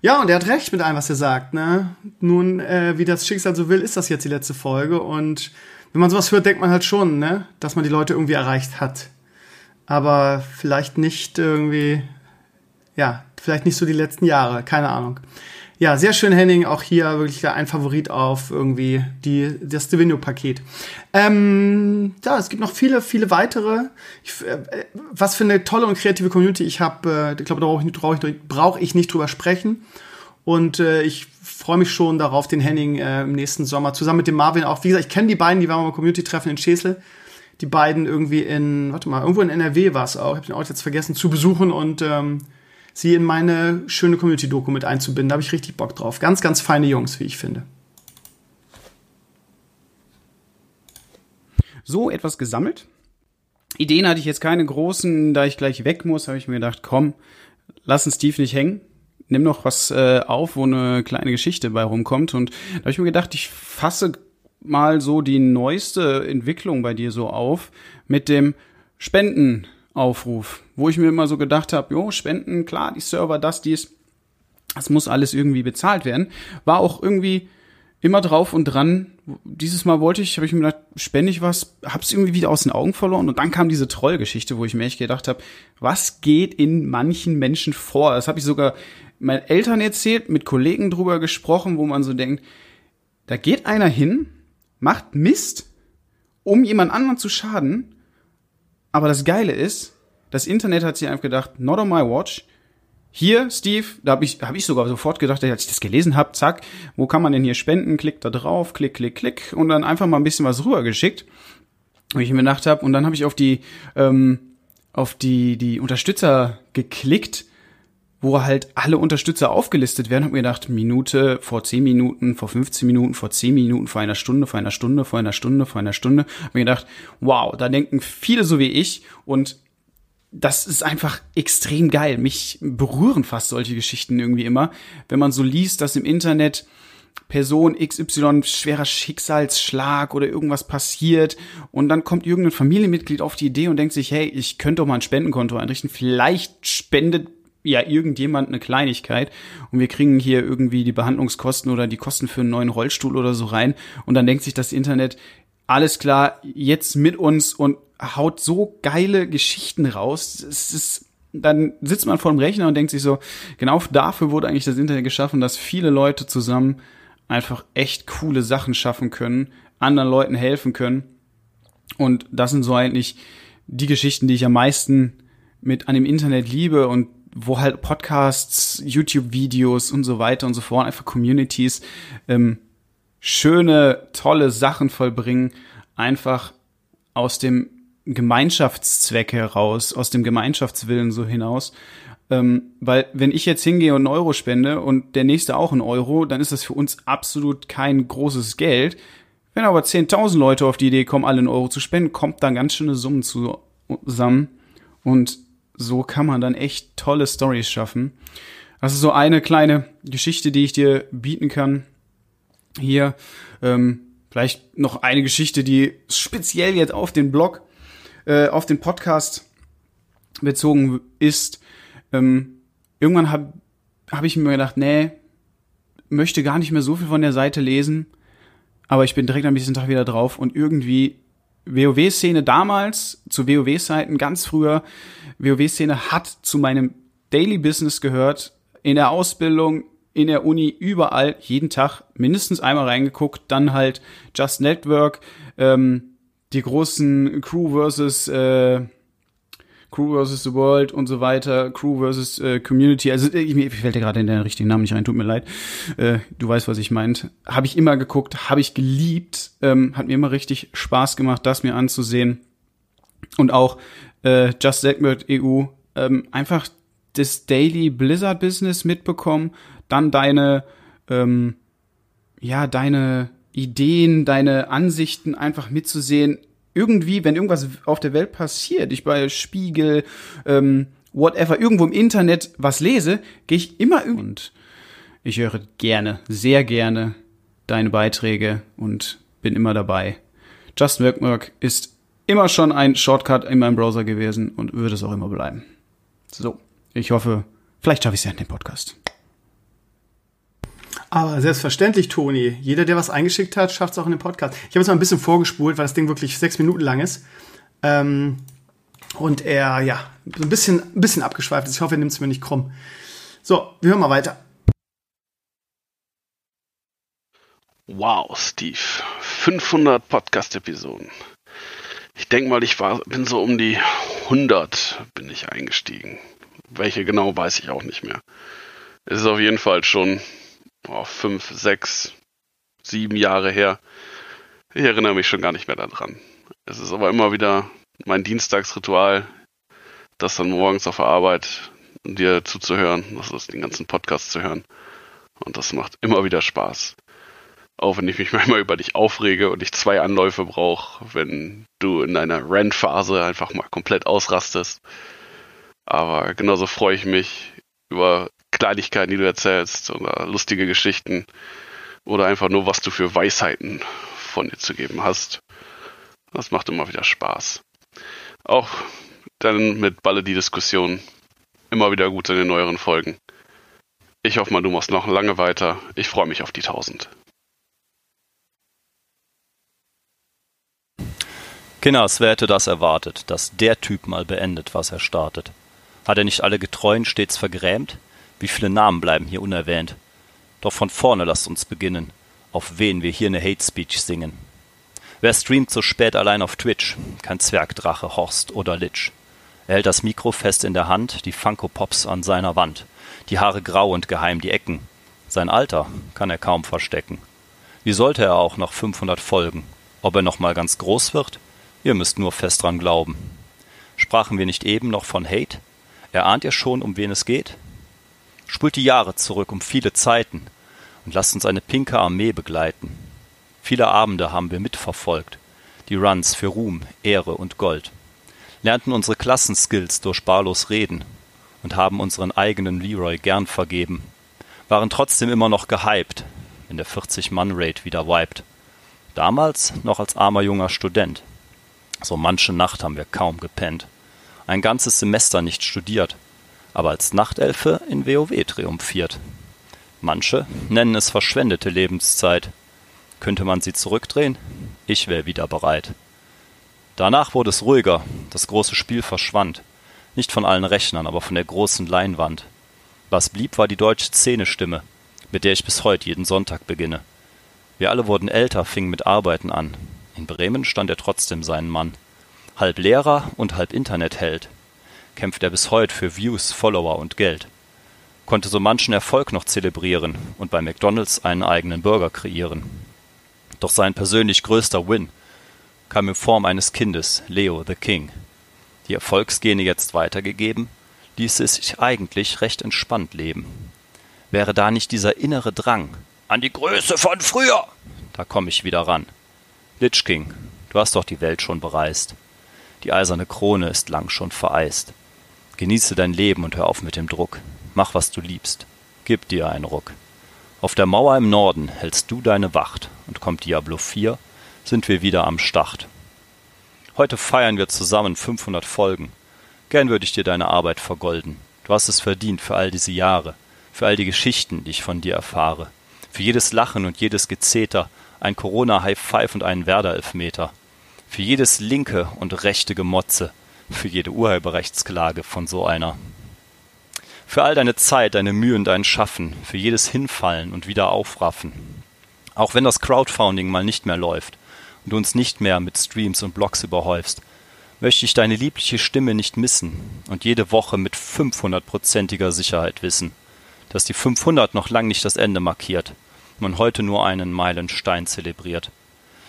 Ja, und er hat recht mit allem, was er sagt. Ne? Nun, äh, wie das Schicksal so will, ist das jetzt die letzte Folge. Und wenn man sowas hört, denkt man halt schon, ne, dass man die Leute irgendwie erreicht hat. aber vielleicht nicht irgendwie, ja, vielleicht nicht so die letzten Jahre, keine Ahnung. Ja, sehr schön, Henning. Auch hier wirklich ein Favorit auf irgendwie die, das Divino-Paket. Ähm, ja, es gibt noch viele, viele weitere. Ich, äh, was für eine tolle und kreative Community ich habe. Äh, ich glaube, da brauche ich, brauch ich, brauch ich nicht drüber sprechen. Und äh, ich freue mich schon darauf, den Henning äh, im nächsten Sommer zusammen mit dem Marvin auch. Wie gesagt, ich kenne die beiden, die waren mal Community-Treffen in Schesel. Die beiden irgendwie in, warte mal, irgendwo in NRW war es auch, ich habe den Ort jetzt vergessen, zu besuchen und ähm, sie in meine schöne Community-Doku mit einzubinden. Da habe ich richtig Bock drauf. Ganz, ganz feine Jungs, wie ich finde. So etwas gesammelt. Ideen hatte ich jetzt keine großen, da ich gleich weg muss, habe ich mir gedacht, komm, lass den Steve nicht hängen. Nimm noch was äh, auf, wo eine kleine Geschichte bei rumkommt. Und da habe ich mir gedacht, ich fasse mal so die neueste Entwicklung bei dir so auf mit dem Spenden Aufruf, wo ich mir immer so gedacht habe, jo, Spenden, klar, die Server, das, dies, das muss alles irgendwie bezahlt werden. War auch irgendwie immer drauf und dran. Dieses Mal wollte ich, habe ich mir gedacht, spende ich was, hab's irgendwie wieder aus den Augen verloren und dann kam diese Trollgeschichte, wo ich mir echt gedacht habe, was geht in manchen Menschen vor? Das habe ich sogar meinen Eltern erzählt, mit Kollegen drüber gesprochen, wo man so denkt, da geht einer hin, macht Mist, um jemand anderen zu schaden aber das Geile ist, das Internet hat sich einfach gedacht, not on my watch. Hier, Steve, da habe ich, hab ich sogar sofort gedacht, als ich das gelesen habe, zack, wo kann man denn hier spenden? Klick da drauf, klick, klick, klick und dann einfach mal ein bisschen was rübergeschickt, wo ich mir gedacht habe. Und dann habe ich auf die, ähm, auf die, die Unterstützer geklickt wo halt alle Unterstützer aufgelistet werden, habe mir gedacht, Minute vor 10 Minuten, vor 15 Minuten, vor 10 Minuten, vor einer Stunde, vor einer Stunde, vor einer Stunde, vor einer Stunde. Habe mir gedacht, wow, da denken viele so wie ich und das ist einfach extrem geil. Mich berühren fast solche Geschichten irgendwie immer, wenn man so liest, dass im Internet Person XY schwerer Schicksalsschlag oder irgendwas passiert und dann kommt irgendein Familienmitglied auf die Idee und denkt sich, hey, ich könnte doch mal ein Spendenkonto einrichten. Vielleicht spendet ja irgendjemand eine Kleinigkeit und wir kriegen hier irgendwie die Behandlungskosten oder die Kosten für einen neuen Rollstuhl oder so rein und dann denkt sich das Internet, alles klar, jetzt mit uns und haut so geile Geschichten raus. Es ist, dann sitzt man vor dem Rechner und denkt sich so, genau dafür wurde eigentlich das Internet geschaffen, dass viele Leute zusammen einfach echt coole Sachen schaffen können, anderen Leuten helfen können. Und das sind so eigentlich die Geschichten, die ich am meisten mit an dem Internet liebe und wo halt Podcasts, YouTube-Videos und so weiter und so fort, einfach Communities ähm, schöne, tolle Sachen vollbringen, einfach aus dem Gemeinschaftszweck heraus, aus dem Gemeinschaftswillen so hinaus. Ähm, weil wenn ich jetzt hingehe und einen Euro spende und der nächste auch einen Euro, dann ist das für uns absolut kein großes Geld. Wenn aber 10.000 Leute auf die Idee kommen, alle einen Euro zu spenden, kommt da ganz schöne Summen zusammen. Und so kann man dann echt tolle Stories schaffen. Das ist so eine kleine Geschichte, die ich dir bieten kann. Hier ähm, vielleicht noch eine Geschichte, die speziell jetzt auf den Blog, äh, auf den Podcast bezogen ist. Ähm, irgendwann habe hab ich mir gedacht, nee, möchte gar nicht mehr so viel von der Seite lesen, aber ich bin direkt am nächsten Tag wieder drauf und irgendwie WoW-Szene damals, zu WoW-Zeiten ganz früher, WoW-Szene hat zu meinem Daily Business gehört, in der Ausbildung, in der Uni, überall, jeden Tag mindestens einmal reingeguckt, dann halt Just Network, ähm, die großen Crew versus äh, Crew versus the World und so weiter, Crew versus äh, Community. Also ich, mir fällt ja gerade in den richtigen Namen nicht rein, tut mir leid. Äh, du weißt, was ich meint. Habe ich immer geguckt, habe ich geliebt, ähm, hat mir immer richtig Spaß gemacht, das mir anzusehen. Und auch äh, Just Segment EU ähm, einfach das Daily Blizzard Business mitbekommen, dann deine ähm, ja deine Ideen, deine Ansichten einfach mitzusehen irgendwie, wenn irgendwas auf der Welt passiert, ich bei Spiegel, ähm, whatever, irgendwo im Internet was lese, gehe ich immer und ich höre gerne, sehr gerne deine Beiträge und bin immer dabei. Just Work Work ist immer schon ein Shortcut in meinem Browser gewesen und würde es auch immer bleiben. So, ich hoffe, vielleicht schaffe ich es ja in dem Podcast. Aber selbstverständlich, Toni. Jeder, der was eingeschickt hat, schafft es auch in den Podcast. Ich habe jetzt mal ein bisschen vorgespult, weil das Ding wirklich sechs Minuten lang ist. Ähm, Und er, ja, so ein bisschen, ein bisschen abgeschweift ist. Ich hoffe, er nimmt es mir nicht krumm. So, wir hören mal weiter. Wow, Steve. 500 Podcast-Episoden. Ich denke mal, ich war, bin so um die 100 bin ich eingestiegen. Welche genau weiß ich auch nicht mehr. Es ist auf jeden Fall schon oh, fünf, sechs, sieben Jahre her. Ich erinnere mich schon gar nicht mehr daran. Es ist aber immer wieder mein Dienstagsritual, das dann morgens auf der Arbeit dir zuzuhören, das ist den ganzen Podcast zu hören. Und das macht immer wieder Spaß. Auch wenn ich mich manchmal über dich aufrege und ich zwei Anläufe brauche, wenn du in deiner Rent-Phase einfach mal komplett ausrastest. Aber genauso freue ich mich über Kleinigkeiten, die du erzählst oder lustige Geschichten oder einfach nur, was du für Weisheiten von dir zu geben hast. Das macht immer wieder Spaß. Auch dann mit Balle die Diskussion immer wieder gut in den neueren Folgen. Ich hoffe mal, du machst noch lange weiter. Ich freue mich auf die 1000. Kinners, wer hätte das erwartet, dass der Typ mal beendet, was er startet? Hat er nicht alle Getreuen stets vergrämt? Wie viele Namen bleiben hier unerwähnt? Doch von vorne lasst uns beginnen, auf wen wir hier ne Hate Speech singen. Wer streamt so spät allein auf Twitch? Kein Zwergdrache, Horst oder Litsch. Er hält das Mikro fest in der Hand, die Funko Pops an seiner Wand, die Haare grau und geheim die Ecken. Sein Alter kann er kaum verstecken. Wie sollte er auch nach 500 Folgen? Ob er noch mal ganz groß wird? Ihr müsst nur fest dran glauben. Sprachen wir nicht eben noch von Hate? Erahnt ihr schon, um wen es geht? Spult die Jahre zurück um viele Zeiten und lasst uns eine pinke Armee begleiten. Viele Abende haben wir mitverfolgt, die Runs für Ruhm, Ehre und Gold, lernten unsere Klassenskills durch barlos Reden und haben unseren eigenen Leroy gern vergeben, waren trotzdem immer noch gehypt, wenn der 40-Mann-Raid wieder wiped. Damals noch als armer junger Student. So manche Nacht haben wir kaum gepennt. Ein ganzes Semester nicht studiert, aber als Nachtelfe in WoW triumphiert. Manche nennen es verschwendete Lebenszeit. Könnte man sie zurückdrehen? Ich wäre wieder bereit. Danach wurde es ruhiger, das große Spiel verschwand. Nicht von allen Rechnern, aber von der großen Leinwand. Was blieb, war die deutsche Szenestimme, mit der ich bis heute jeden Sonntag beginne. Wir alle wurden älter, fingen mit Arbeiten an. In Bremen stand er trotzdem seinen Mann. Halb Lehrer und halb Internetheld. Kämpft er bis heute für Views, Follower und Geld. Konnte so manchen Erfolg noch zelebrieren und bei McDonalds einen eigenen Burger kreieren. Doch sein persönlich größter Win kam in Form eines Kindes, Leo the King. Die Erfolgsgene jetzt weitergegeben, ließe es sich eigentlich recht entspannt leben. Wäre da nicht dieser innere Drang an die Größe von früher, da komm ich wieder ran. Lich King, du hast doch die Welt schon bereist. Die eiserne Krone ist lang schon vereist. Genieße dein Leben und hör auf mit dem Druck. Mach, was du liebst. Gib dir einen Ruck. Auf der Mauer im Norden hältst du deine Wacht und kommt Diablo 4, sind wir wieder am Start. Heute feiern wir zusammen 500 Folgen. Gern würde ich dir deine Arbeit vergolden. Du hast es verdient für all diese Jahre, für all die Geschichten, die ich von dir erfahre, für jedes Lachen und jedes Gezeter, ein Corona-High Five und einen Werder-Elfmeter. Für jedes linke und rechte Gemotze, für jede Urheberrechtsklage von so einer. Für all deine Zeit, deine Mühe und dein Schaffen, für jedes Hinfallen und wieder aufraffen. Auch wenn das Crowdfunding mal nicht mehr läuft und du uns nicht mehr mit Streams und Blogs überhäufst, möchte ich deine liebliche Stimme nicht missen und jede Woche mit 500-prozentiger Sicherheit wissen, dass die 500 noch lang nicht das Ende markiert man heute nur einen Meilenstein zelebriert.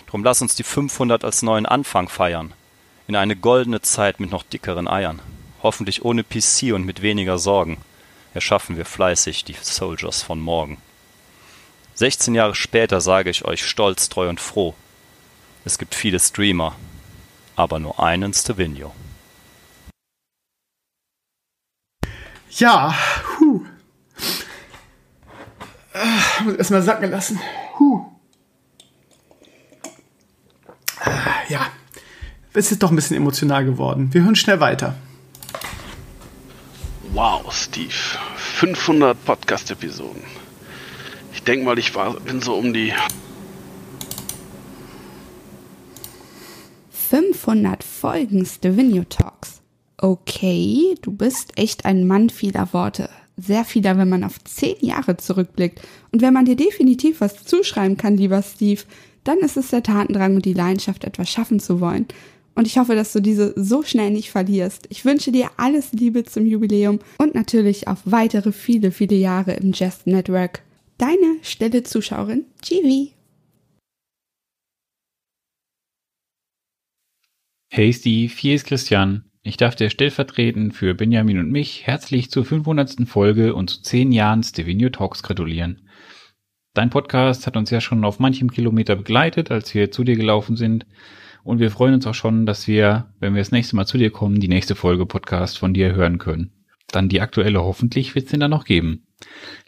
Drum lass uns die 500 als neuen Anfang feiern. In eine goldene Zeit mit noch dickeren Eiern. Hoffentlich ohne PC und mit weniger Sorgen. Erschaffen wir fleißig die Soldiers von morgen. 16 Jahre später sage ich euch stolz, treu und froh. Es gibt viele Streamer, aber nur einen Stevino. Ja, huh. Ah, muss erstmal sacken lassen. Huh. Ah, ja, es ist doch ein bisschen emotional geworden. Wir hören schnell weiter. Wow, Steve. 500 Podcast-Episoden. Ich denke mal, ich war, bin so um die 500 Folgen Stevenio Talks. Okay, du bist echt ein Mann vieler Worte. Sehr vieler, wenn man auf zehn Jahre zurückblickt. Und wenn man dir definitiv was zuschreiben kann, lieber Steve, dann ist es der Tatendrang und die Leidenschaft, etwas schaffen zu wollen. Und ich hoffe, dass du diese so schnell nicht verlierst. Ich wünsche dir alles Liebe zum Jubiläum und natürlich auf weitere viele, viele Jahre im Jest Network. Deine stille Zuschauerin, Chivi. Hey Steve, hier ist Christian. Ich darf dir stellvertretend für Benjamin und mich herzlich zur 500. Folge und zu 10 Jahren Stevenio Talks gratulieren. Dein Podcast hat uns ja schon auf manchem Kilometer begleitet, als wir zu dir gelaufen sind. Und wir freuen uns auch schon, dass wir, wenn wir das nächste Mal zu dir kommen, die nächste Folge Podcast von dir hören können. Dann die aktuelle hoffentlich wird es dann noch geben.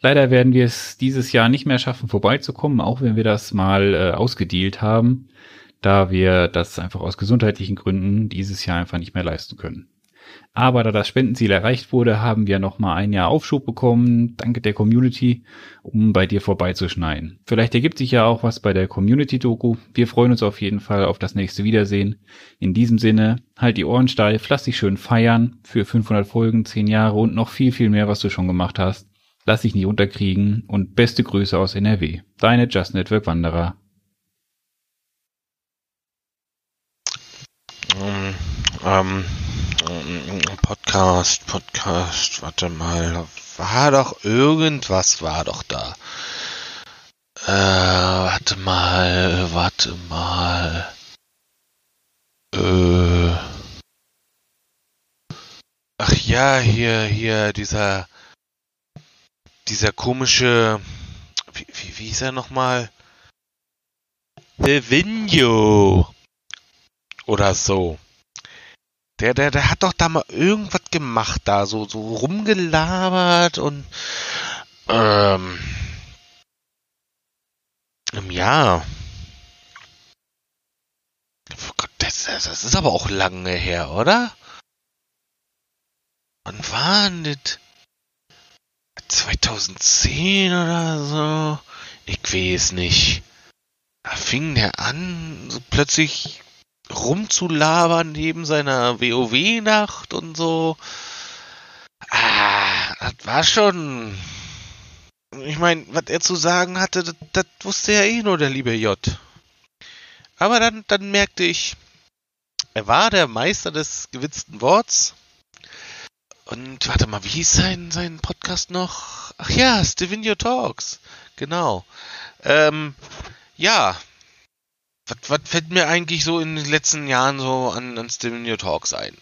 Leider werden wir es dieses Jahr nicht mehr schaffen, vorbeizukommen, auch wenn wir das mal äh, ausgedealt haben da wir das einfach aus gesundheitlichen Gründen dieses Jahr einfach nicht mehr leisten können. Aber da das Spendenziel erreicht wurde, haben wir nochmal ein Jahr Aufschub bekommen, danke der Community, um bei dir vorbeizuschneiden. Vielleicht ergibt sich ja auch was bei der Community-Doku. Wir freuen uns auf jeden Fall auf das nächste Wiedersehen. In diesem Sinne, halt die Ohren steif, lass dich schön feiern für 500 Folgen, 10 Jahre und noch viel, viel mehr, was du schon gemacht hast. Lass dich nicht unterkriegen und beste Grüße aus NRW. Deine Just Network Wanderer. Ähm, Podcast, Podcast, warte mal, war doch irgendwas war doch da. Äh, warte mal, warte mal. Äh. Ach ja, hier, hier, dieser, dieser komische, wie, wie, wie ist er nochmal? Devinio oder so. Der, der, der hat doch da mal irgendwas gemacht da, so, so rumgelabert und ähm, ja. Oh Gott, das, das ist aber auch lange her, oder? Wann war denn das? 2010 oder so? Ich weiß nicht. Da fing der an, so plötzlich rumzulabern neben seiner WoW-Nacht und so. Ah, das war schon. Ich meine, was er zu sagen hatte, das, wusste ja eh nur der liebe J. Aber dann, dann merkte ich, er war der Meister des gewitzten Worts. Und warte mal, wie hieß sein, sein Podcast noch? Ach ja, Stevenio Talks. Genau. Ähm, ja, was, fällt mir eigentlich so in den letzten Jahren so an, an Stimulio Talks ein?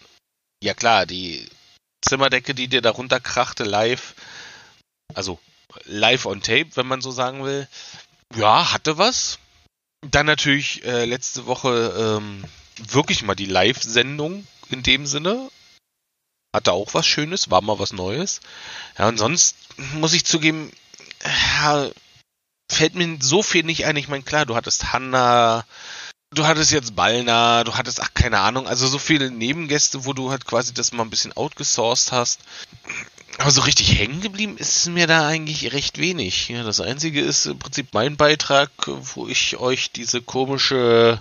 Ja klar, die Zimmerdecke, die dir darunter krachte live, also live on tape, wenn man so sagen will. Ja, hatte was. Dann natürlich äh, letzte Woche ähm, wirklich mal die Live-Sendung in dem Sinne. Hatte auch was Schönes, war mal was Neues. Ja, und sonst muss ich zugeben, ja, fällt mir so viel nicht ein. Ich meine, klar, du hattest Hanna, du hattest jetzt Ballner, du hattest, ach, keine Ahnung, also so viele Nebengäste, wo du halt quasi das mal ein bisschen outgesourced hast. Aber so richtig hängen geblieben ist mir da eigentlich recht wenig. Ja, das einzige ist im Prinzip mein Beitrag, wo ich euch diese komische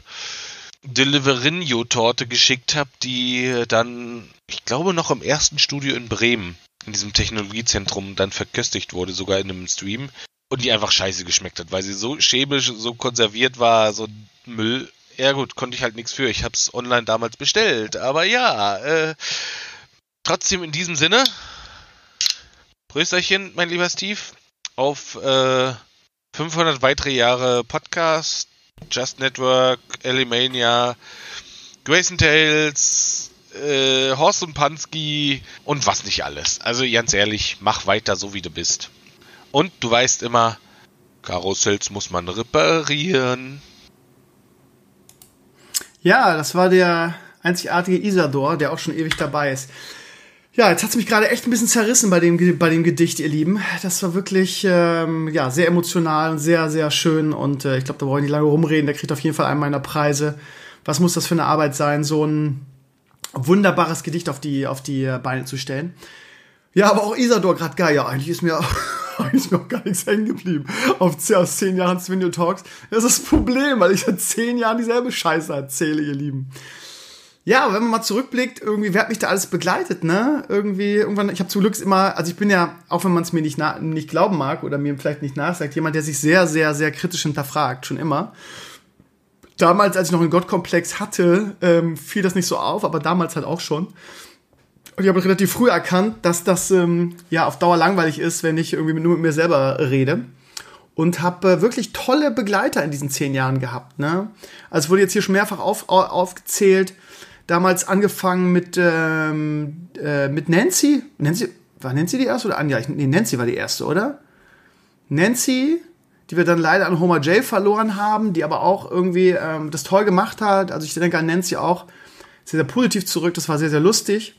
Deliverinho-Torte geschickt habe, die dann, ich glaube, noch im ersten Studio in Bremen, in diesem Technologiezentrum, dann verköstigt wurde, sogar in einem Stream und die einfach scheiße geschmeckt hat, weil sie so chemisch, so konserviert war, so Müll. Ja gut, konnte ich halt nichts für. Ich hab's online damals bestellt. Aber ja, äh, trotzdem in diesem Sinne, Prösterchen, mein lieber Steve, auf äh, 500 weitere Jahre Podcast, Just Network, Elimania, Grayson Tales, äh, Horst und Pansky und was nicht alles. Also ganz ehrlich, mach weiter so wie du bist. Und du weißt immer, Karussells muss man reparieren. Ja, das war der einzigartige Isador, der auch schon ewig dabei ist. Ja, jetzt hat es mich gerade echt ein bisschen zerrissen bei dem, bei dem Gedicht, ihr Lieben. Das war wirklich ähm, ja, sehr emotional und sehr, sehr schön. Und äh, ich glaube, da ich nicht lange rumreden. Der kriegt auf jeden Fall einen meiner Preise. Was muss das für eine Arbeit sein, so ein wunderbares Gedicht auf die, auf die Beine zu stellen? Ja, aber auch Isador gerade geil. Ja, eigentlich ist mir ist mir auch gar nichts hängen geblieben. Auf, aus zehn Jahren Swindio Talks. Das ist das Problem, weil ich seit zehn Jahren dieselbe Scheiße erzähle, ihr Lieben. Ja, wenn man mal zurückblickt, irgendwie, wer hat mich da alles begleitet, ne? Irgendwie, irgendwann, ich habe zum Glück immer, also ich bin ja, auch wenn man es mir nicht, nicht glauben mag oder mir vielleicht nicht nachsagt, jemand, der sich sehr, sehr, sehr kritisch hinterfragt, schon immer. Damals, als ich noch einen Gottkomplex hatte, ähm, fiel das nicht so auf, aber damals halt auch schon. Und ich habe relativ früh erkannt, dass das ähm, ja auf Dauer langweilig ist, wenn ich irgendwie nur mit mir selber rede und habe äh, wirklich tolle Begleiter in diesen zehn Jahren gehabt. Ne? Also wurde jetzt hier schon mehrfach auf, auf, aufgezählt. Damals angefangen mit, ähm, äh, mit Nancy. Nancy. War Nancy die erste oder Anja? Nee, Nancy war die erste, oder? Nancy, die wir dann leider an Homer J verloren haben, die aber auch irgendwie ähm, das toll gemacht hat. Also ich denke an Nancy auch sehr, sehr positiv zurück. Das war sehr, sehr lustig.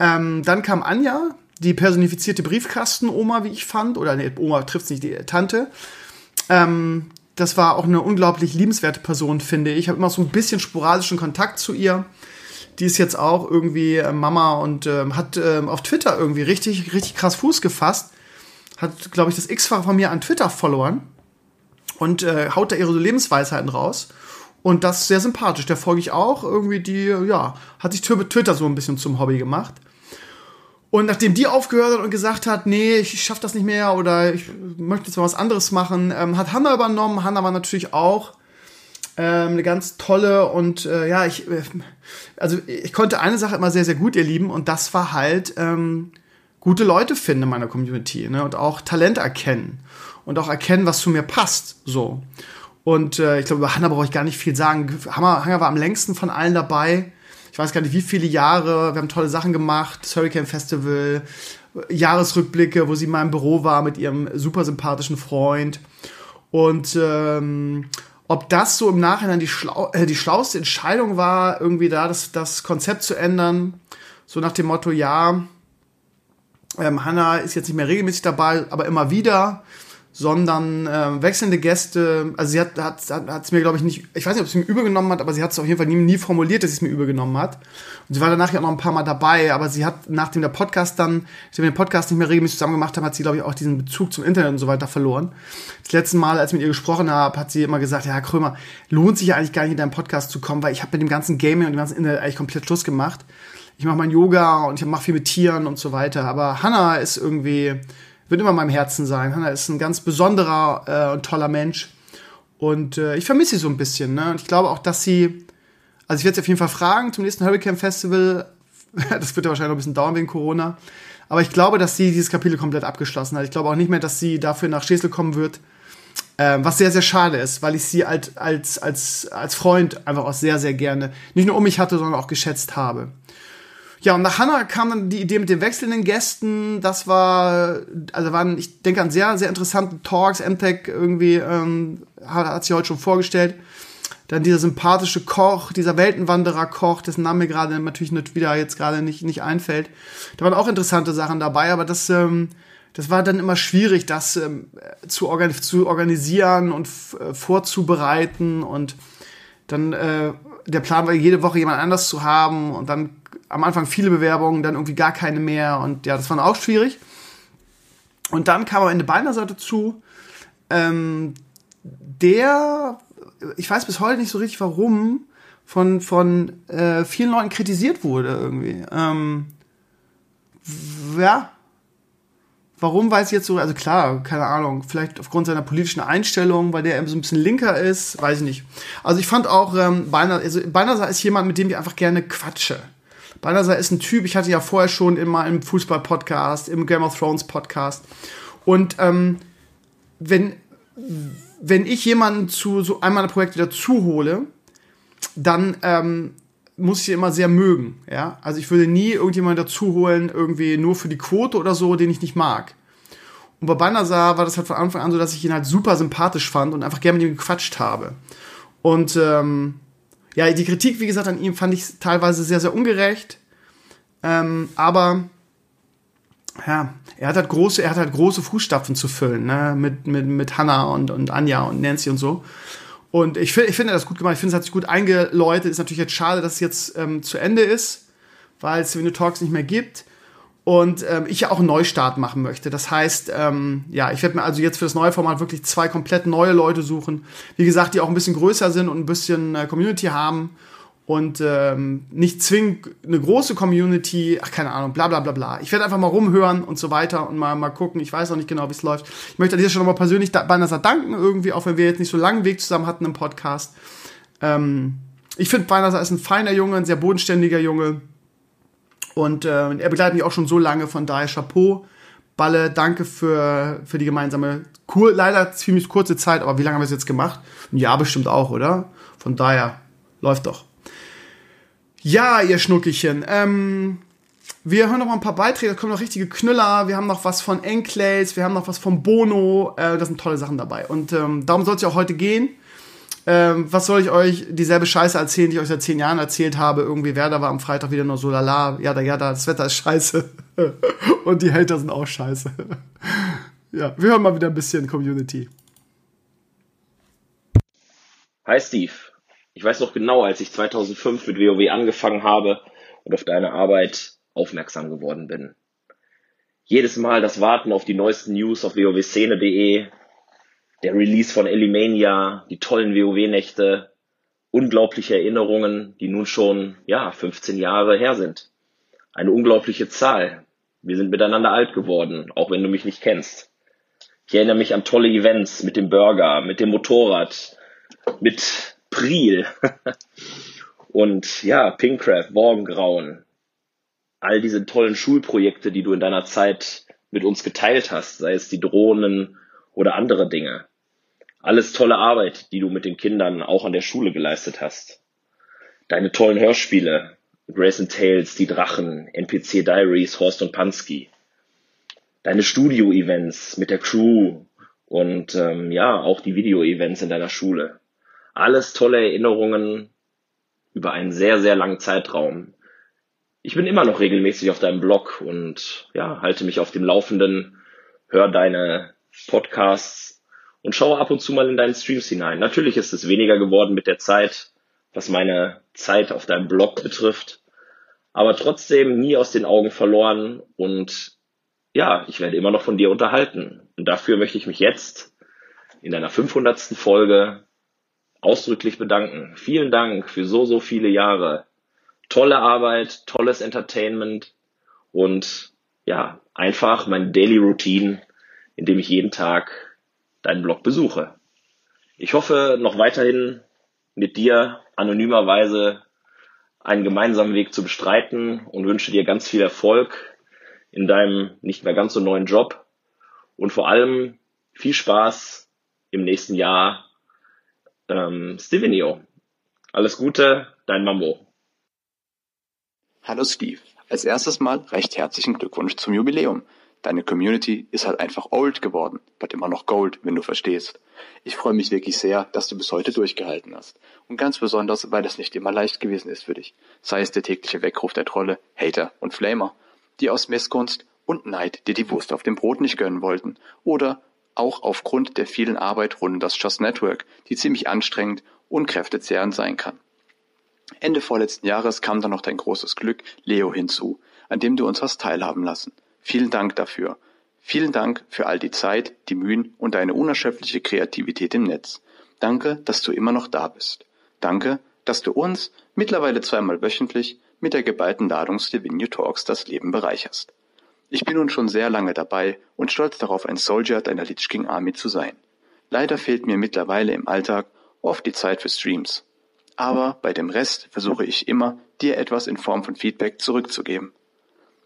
Ähm, dann kam Anja, die personifizierte Briefkasten-Oma, wie ich fand, oder nee, Oma trifft nicht, die Tante. Ähm, das war auch eine unglaublich liebenswerte Person, finde ich. Ich habe immer so ein bisschen sporadischen Kontakt zu ihr. Die ist jetzt auch irgendwie äh, Mama und äh, hat äh, auf Twitter irgendwie richtig, richtig krass Fuß gefasst. Hat, glaube ich, das X-Fach von mir an Twitter verloren und äh, haut da ihre Lebensweisheiten raus. Und das ist sehr sympathisch. Der folge ich auch. Irgendwie die, ja, hat sich Twitter so ein bisschen zum Hobby gemacht. Und nachdem die aufgehört hat und gesagt hat, nee, ich schaff das nicht mehr oder ich möchte jetzt mal was anderes machen, ähm, hat Hanna übernommen. Hanna war natürlich auch ähm, eine ganz tolle und äh, ja, ich, äh, also ich konnte eine Sache immer sehr, sehr gut ihr lieben und das war halt ähm, gute Leute finden in meiner Community ne? und auch Talent erkennen und auch erkennen, was zu mir passt. So. Und äh, ich glaube, über Hanna brauche ich gar nicht viel sagen. Hanna, Hanna war am längsten von allen dabei ich weiß gar nicht wie viele Jahre, wir haben tolle Sachen gemacht, das Hurricane Festival, Jahresrückblicke, wo sie in meinem Büro war mit ihrem super sympathischen Freund. Und ähm, ob das so im Nachhinein die, schlau äh, die schlauste Entscheidung war, irgendwie da das, das Konzept zu ändern, so nach dem Motto, ja, ähm, Hannah ist jetzt nicht mehr regelmäßig dabei, aber immer wieder sondern äh, wechselnde Gäste. Also sie hat hat hat es mir glaube ich nicht, ich weiß nicht, ob sie mir übergenommen hat, aber sie hat es auf jeden Fall nie, nie formuliert, dass sie es mir übergenommen hat. Und sie war danach ja auch noch ein paar Mal dabei, aber sie hat nachdem der Podcast dann, sie den Podcast nicht mehr regelmäßig zusammen gemacht haben, hat sie glaube ich auch diesen Bezug zum Internet und so weiter verloren. Das letzte Mal, als ich mit ihr gesprochen habe, hat sie immer gesagt, ja Herr Krömer, lohnt sich ja eigentlich gar nicht in deinen Podcast zu kommen, weil ich habe mit dem ganzen Gaming und dem ganzen Internet eigentlich komplett Schluss gemacht. Ich mache mein Yoga und ich mache viel mit Tieren und so weiter. Aber Hannah ist irgendwie wird immer in meinem Herzen sein. Hannah ist ein ganz besonderer äh, und toller Mensch. Und äh, ich vermisse sie so ein bisschen. Ne? Und ich glaube auch, dass sie, also ich werde sie auf jeden Fall fragen zum nächsten Hurricane Festival. das wird ja wahrscheinlich noch ein bisschen dauern wegen Corona. Aber ich glaube, dass sie dieses Kapitel komplett abgeschlossen hat. Ich glaube auch nicht mehr, dass sie dafür nach Schesel kommen wird. Ähm, was sehr, sehr schade ist, weil ich sie als, als, als, als Freund einfach auch sehr, sehr gerne nicht nur um mich hatte, sondern auch geschätzt habe. Ja, und nach Hannah kam dann die Idee mit den wechselnden Gästen. Das war, also waren, ich denke an sehr, sehr interessante Talks. MTech irgendwie ähm, hat, hat sich heute schon vorgestellt. Dann dieser sympathische Koch, dieser Weltenwanderer-Koch, dessen Name mir gerade natürlich nicht wieder jetzt gerade nicht, nicht einfällt. Da waren auch interessante Sachen dabei, aber das, ähm, das war dann immer schwierig, das ähm, zu, organ zu organisieren und äh, vorzubereiten. Und dann äh, der Plan war, jede Woche jemand anders zu haben und dann am Anfang viele Bewerbungen, dann irgendwie gar keine mehr und ja, das war auch schwierig. Und dann kam am Ende Balnasar dazu, ähm, der, ich weiß bis heute nicht so richtig warum, von, von äh, vielen Leuten kritisiert wurde irgendwie. Ähm, ja, Warum weiß ich jetzt so, also klar, keine Ahnung, vielleicht aufgrund seiner politischen Einstellung, weil der eben so ein bisschen linker ist, weiß ich nicht. Also ich fand auch, ähm, Balnasar, also Balnasar ist jemand, mit dem ich einfach gerne quatsche. Balnasar ist ein Typ, ich hatte ja vorher schon immer im Fußball-Podcast, im Game of Thrones-Podcast. Und ähm, wenn, wenn ich jemanden zu so einem meiner Projekte dazu hole, dann ähm, muss ich immer sehr mögen. Ja? Also ich würde nie irgendjemanden dazu holen, irgendwie nur für die Quote oder so, den ich nicht mag. Und bei Balnasar war das halt von Anfang an so, dass ich ihn halt super sympathisch fand und einfach gerne mit ihm gequatscht habe. Und ähm, ja, die Kritik, wie gesagt, an ihm fand ich teilweise sehr, sehr ungerecht. Ähm, aber ja, er hat halt große, er hat halt große Fußstapfen zu füllen, ne? Mit, mit, mit Hannah und, und Anja und Nancy und so. Und ich, finde, ich finde das gut gemacht. Ich finde, es hat sich gut eingeläutet. Ist natürlich jetzt schade, dass es jetzt ähm, zu Ende ist, weil es Talks nicht mehr gibt und ähm, ich ja auch einen Neustart machen möchte. Das heißt, ähm, ja, ich werde mir also jetzt für das neue Format wirklich zwei komplett neue Leute suchen. Wie gesagt, die auch ein bisschen größer sind und ein bisschen äh, Community haben und ähm, nicht zwingend eine große Community, ach keine Ahnung, bla bla bla bla. Ich werde einfach mal rumhören und so weiter und mal, mal gucken. Ich weiß auch nicht genau, wie es läuft. Ich möchte an dieser Stelle nochmal persönlich da, Banasa danken, irgendwie, auch wenn wir jetzt nicht so langen Weg zusammen hatten im Podcast. Ähm, ich finde, Banasa ist ein feiner Junge, ein sehr bodenständiger Junge. Und äh, er begleitet mich auch schon so lange, von daher Chapeau. Balle, danke für, für die gemeinsame, cool, leider ziemlich kurze Zeit, aber wie lange haben wir es jetzt gemacht? Ein Jahr bestimmt auch, oder? Von daher, läuft doch. Ja, ihr Schnuckelchen. Ähm, wir hören noch mal ein paar Beiträge, da kommen noch richtige Knüller. Wir haben noch was von Enclaves, wir haben noch was von Bono. Äh, da sind tolle Sachen dabei. Und ähm, darum soll es ja auch heute gehen. Ähm, was soll ich euch dieselbe Scheiße erzählen, die ich euch seit zehn Jahren erzählt habe? Irgendwie Werder war am Freitag wieder nur so lala, ja da, ja da, das Wetter ist scheiße. Und die Hater sind auch scheiße. ja, wir hören mal wieder ein bisschen Community. Hi Steve. Ich weiß noch genau, als ich 2005 mit WoW angefangen habe und auf deine Arbeit aufmerksam geworden bin. Jedes Mal das Warten auf die neuesten News auf wowszene.de, der Release von Elimania, die tollen WoW-Nächte, unglaubliche Erinnerungen, die nun schon, ja, 15 Jahre her sind. Eine unglaubliche Zahl. Wir sind miteinander alt geworden, auch wenn du mich nicht kennst. Ich erinnere mich an tolle Events mit dem Burger, mit dem Motorrad, mit Priel und ja, Pinkcraft, Morgengrauen, all diese tollen Schulprojekte, die du in deiner Zeit mit uns geteilt hast, sei es die Drohnen oder andere Dinge. Alles tolle Arbeit, die du mit den Kindern auch an der Schule geleistet hast. Deine tollen Hörspiele, Grace and Tales, Die Drachen, NPC Diaries, Horst und Pansky. Deine Studio-Events mit der Crew und ähm, ja, auch die Video-Events in deiner Schule. Alles tolle Erinnerungen über einen sehr, sehr langen Zeitraum. Ich bin immer noch regelmäßig auf deinem Blog und ja, halte mich auf dem Laufenden, höre deine Podcasts und schaue ab und zu mal in deinen Streams hinein. Natürlich ist es weniger geworden mit der Zeit, was meine Zeit auf deinem Blog betrifft, aber trotzdem nie aus den Augen verloren und ja, ich werde immer noch von dir unterhalten. Und dafür möchte ich mich jetzt in deiner 500. Folge ausdrücklich bedanken. Vielen Dank für so, so viele Jahre. Tolle Arbeit, tolles Entertainment und ja, einfach mein Daily Routine, in dem ich jeden Tag deinen Blog besuche. Ich hoffe, noch weiterhin mit dir anonymerweise einen gemeinsamen Weg zu bestreiten und wünsche dir ganz viel Erfolg in deinem nicht mehr ganz so neuen Job und vor allem viel Spaß im nächsten Jahr ähm, Stevenio. Alles Gute, dein Mambo. Hallo Steve. Als erstes mal recht herzlichen Glückwunsch zum Jubiläum. Deine Community ist halt einfach old geworden, but immer noch Gold, wenn du verstehst. Ich freue mich wirklich sehr, dass du bis heute durchgehalten hast. Und ganz besonders, weil es nicht immer leicht gewesen ist für dich. Sei es der tägliche Weckruf der Trolle, Hater und Flamer, die aus Missgunst und Neid dir die Wurst auf dem Brot nicht gönnen wollten. Oder auch aufgrund der vielen Arbeit rund um das Just Network, die ziemlich anstrengend und kräftezehrend sein kann. Ende vorletzten Jahres kam dann noch dein großes Glück, Leo, hinzu, an dem du uns hast teilhaben lassen. Vielen Dank dafür. Vielen Dank für all die Zeit, die Mühen und deine unerschöpfliche Kreativität im Netz. Danke, dass du immer noch da bist. Danke, dass du uns mittlerweile zweimal wöchentlich mit der geballten Ladung Stevenio Talks das Leben bereicherst. Ich bin nun schon sehr lange dabei und stolz darauf, ein Soldier deiner Lich King Army zu sein. Leider fehlt mir mittlerweile im Alltag oft die Zeit für Streams. Aber bei dem Rest versuche ich immer, dir etwas in Form von Feedback zurückzugeben.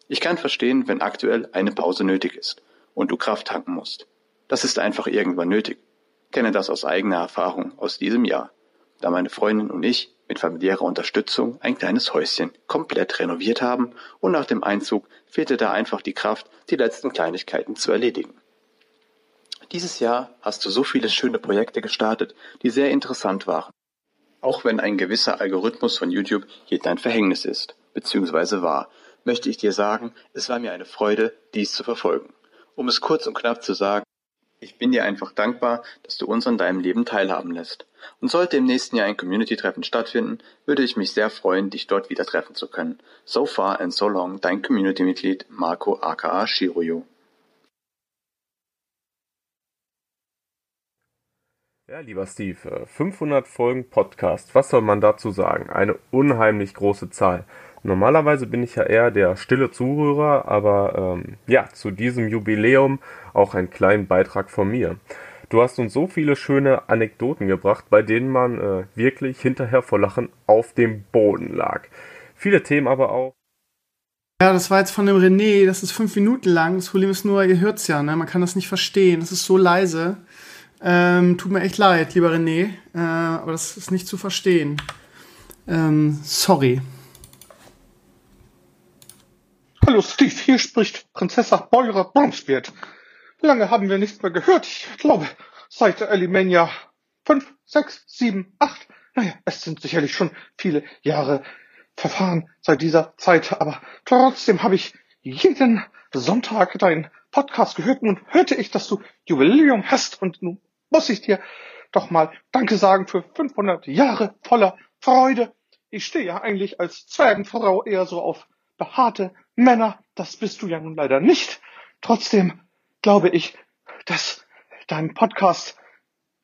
Ich kann verstehen, wenn aktuell eine Pause nötig ist und du Kraft tanken musst. Das ist einfach irgendwann nötig. Kenne das aus eigener Erfahrung aus diesem Jahr, da meine Freundin und ich mit familiärer Unterstützung ein kleines Häuschen komplett renoviert haben und nach dem Einzug fehlte da einfach die Kraft, die letzten Kleinigkeiten zu erledigen. Dieses Jahr hast du so viele schöne Projekte gestartet, die sehr interessant waren. Auch wenn ein gewisser Algorithmus von YouTube hier dein Verhängnis ist, beziehungsweise war, möchte ich dir sagen, es war mir eine Freude, dies zu verfolgen. Um es kurz und knapp zu sagen, ich bin dir einfach dankbar, dass du uns an deinem Leben teilhaben lässt. Und sollte im nächsten Jahr ein Community-Treffen stattfinden, würde ich mich sehr freuen, dich dort wieder treffen zu können. So far and so long, dein Community-Mitglied Marco aka Shiroyo. Ja, lieber Steve, 500 Folgen Podcast, was soll man dazu sagen? Eine unheimlich große Zahl. Normalerweise bin ich ja eher der stille Zuhörer, aber ähm, ja, zu diesem Jubiläum auch einen kleinen Beitrag von mir. Du hast uns so viele schöne Anekdoten gebracht, bei denen man äh, wirklich hinterher vor Lachen auf dem Boden lag. Viele Themen aber auch. Ja, das war jetzt von dem René, das ist fünf Minuten lang. Das Problem ist nur, ihr hört's ja, ne? Man kann das nicht verstehen. Das ist so leise. Ähm, tut mir echt leid, lieber René, äh, aber das ist nicht zu verstehen. Ähm, sorry. Hallo Steve, hier spricht Prinzessa Moira Bromsbeard. Lange haben wir nichts mehr gehört. Ich glaube, seit Alimania 5, 6, 7, 8. Naja, es sind sicherlich schon viele Jahre verfahren seit dieser Zeit, aber trotzdem habe ich jeden Sonntag deinen Podcast gehört. Nun hörte ich, dass du Jubiläum hast und nun muss ich dir doch mal Danke sagen für 500 Jahre voller Freude. Ich stehe ja eigentlich als Zwergenfrau eher so auf behaarte Männer. Das bist du ja nun leider nicht. Trotzdem glaube ich, dass dein Podcast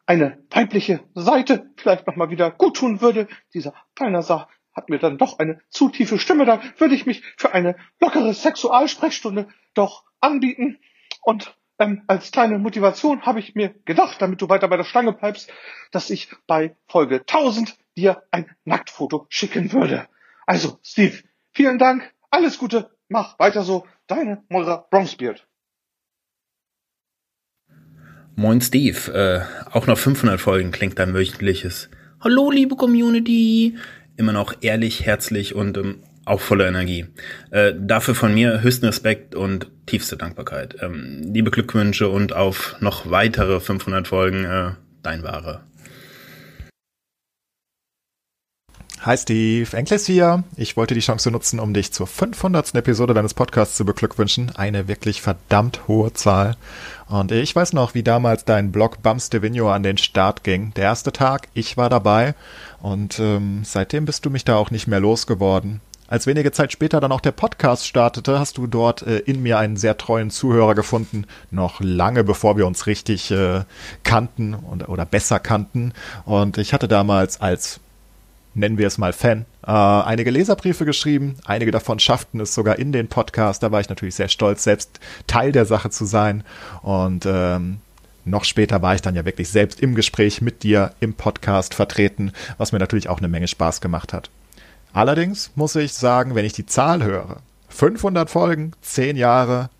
eine weibliche Seite vielleicht nochmal wieder gut tun würde. Dieser Balnasar hat mir dann doch eine zu tiefe Stimme, da würde ich mich für eine lockere Sexualsprechstunde doch anbieten. Und ähm, als kleine Motivation habe ich mir gedacht, damit du weiter bei der Stange bleibst, dass ich bei Folge 1000 dir ein Nacktfoto schicken würde. Also, Steve, vielen Dank, alles Gute, mach weiter so, deine Moira Bromsbeard. Moin Steve, äh, auch noch 500 Folgen klingt dein wöchentliches. Hallo liebe Community, immer noch ehrlich, herzlich und ähm, auch voller Energie. Äh, dafür von mir höchsten Respekt und tiefste Dankbarkeit. Ähm, liebe Glückwünsche und auf noch weitere 500 Folgen, äh, dein Wahre. Hi Steve, Enkles hier. Ich wollte die Chance nutzen, um dich zur 500. Episode deines Podcasts zu beglückwünschen. Eine wirklich verdammt hohe Zahl. Und ich weiß noch, wie damals dein Blog Bums de Vigno an den Start ging. Der erste Tag, ich war dabei. Und ähm, seitdem bist du mich da auch nicht mehr losgeworden. Als wenige Zeit später dann auch der Podcast startete, hast du dort äh, in mir einen sehr treuen Zuhörer gefunden, noch lange bevor wir uns richtig äh, kannten und, oder besser kannten. Und ich hatte damals als nennen wir es mal Fan, äh, einige Leserbriefe geschrieben. Einige davon schafften es sogar in den Podcast. Da war ich natürlich sehr stolz, selbst Teil der Sache zu sein. Und ähm, noch später war ich dann ja wirklich selbst im Gespräch mit dir im Podcast vertreten, was mir natürlich auch eine Menge Spaß gemacht hat. Allerdings muss ich sagen, wenn ich die Zahl höre, 500 Folgen, 10 Jahre,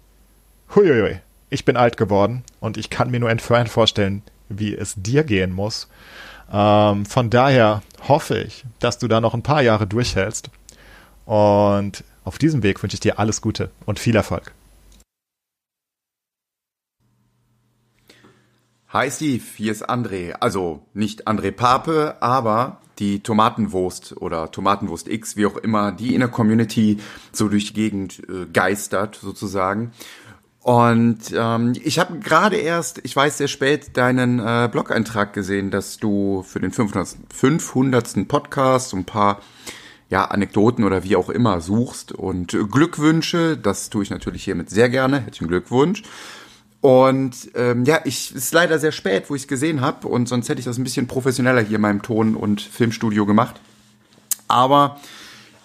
huiuiui, ich bin alt geworden und ich kann mir nur entfernt vorstellen, wie es dir gehen muss. Ähm, von daher hoffe ich, dass du da noch ein paar Jahre durchhältst. Und auf diesem Weg wünsche ich dir alles Gute und viel Erfolg. Hi Steve, hier ist André. Also nicht André Pape, aber die Tomatenwurst oder Tomatenwurst X, wie auch immer, die in der Community so durch die Gegend äh, geistert sozusagen. Und ähm, ich habe gerade erst, ich weiß sehr spät, deinen äh, Blog-Eintrag gesehen, dass du für den 500. 500. Podcast ein paar ja, Anekdoten oder wie auch immer suchst und Glückwünsche. Das tue ich natürlich hiermit sehr gerne. Herzlichen Glückwunsch. Und ähm, ja, ich ist leider sehr spät, wo ich es gesehen habe und sonst hätte ich das ein bisschen professioneller hier in meinem Ton- und Filmstudio gemacht. Aber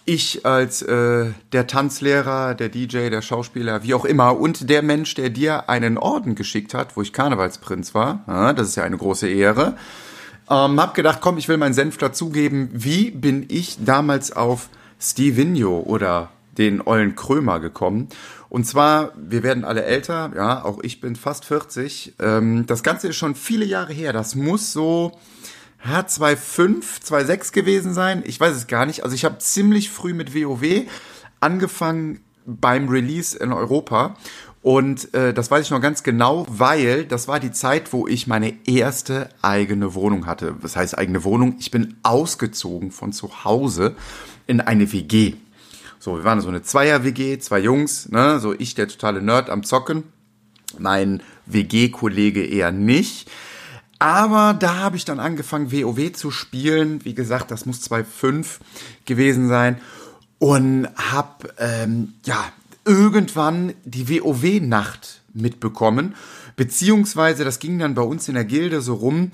ich als äh, der Tanzlehrer, der DJ, der Schauspieler, wie auch immer und der Mensch, der dir einen Orden geschickt hat, wo ich Karnevalsprinz war, ja, das ist ja eine große Ehre, ähm, hab gedacht, komm, ich will meinen Senf dazugeben. Wie bin ich damals auf Stevenio oder den Ollen Krömer gekommen? Und zwar, wir werden alle älter, ja, auch ich bin fast 40. Ähm, das Ganze ist schon viele Jahre her. Das muss so ja, 2.5, 2.6 gewesen sein. Ich weiß es gar nicht. Also ich habe ziemlich früh mit WoW angefangen beim Release in Europa. Und äh, das weiß ich noch ganz genau, weil das war die Zeit, wo ich meine erste eigene Wohnung hatte. Was heißt eigene Wohnung? Ich bin ausgezogen von zu Hause in eine WG. So, wir waren so eine Zweier-WG, zwei Jungs, ne? So ich der totale Nerd am Zocken. Mein WG-Kollege eher nicht. Aber da habe ich dann angefangen, WoW zu spielen. Wie gesagt, das muss 2.5 gewesen sein. Und habe, ähm, ja, irgendwann die WoW-Nacht mitbekommen. Beziehungsweise, das ging dann bei uns in der Gilde so rum,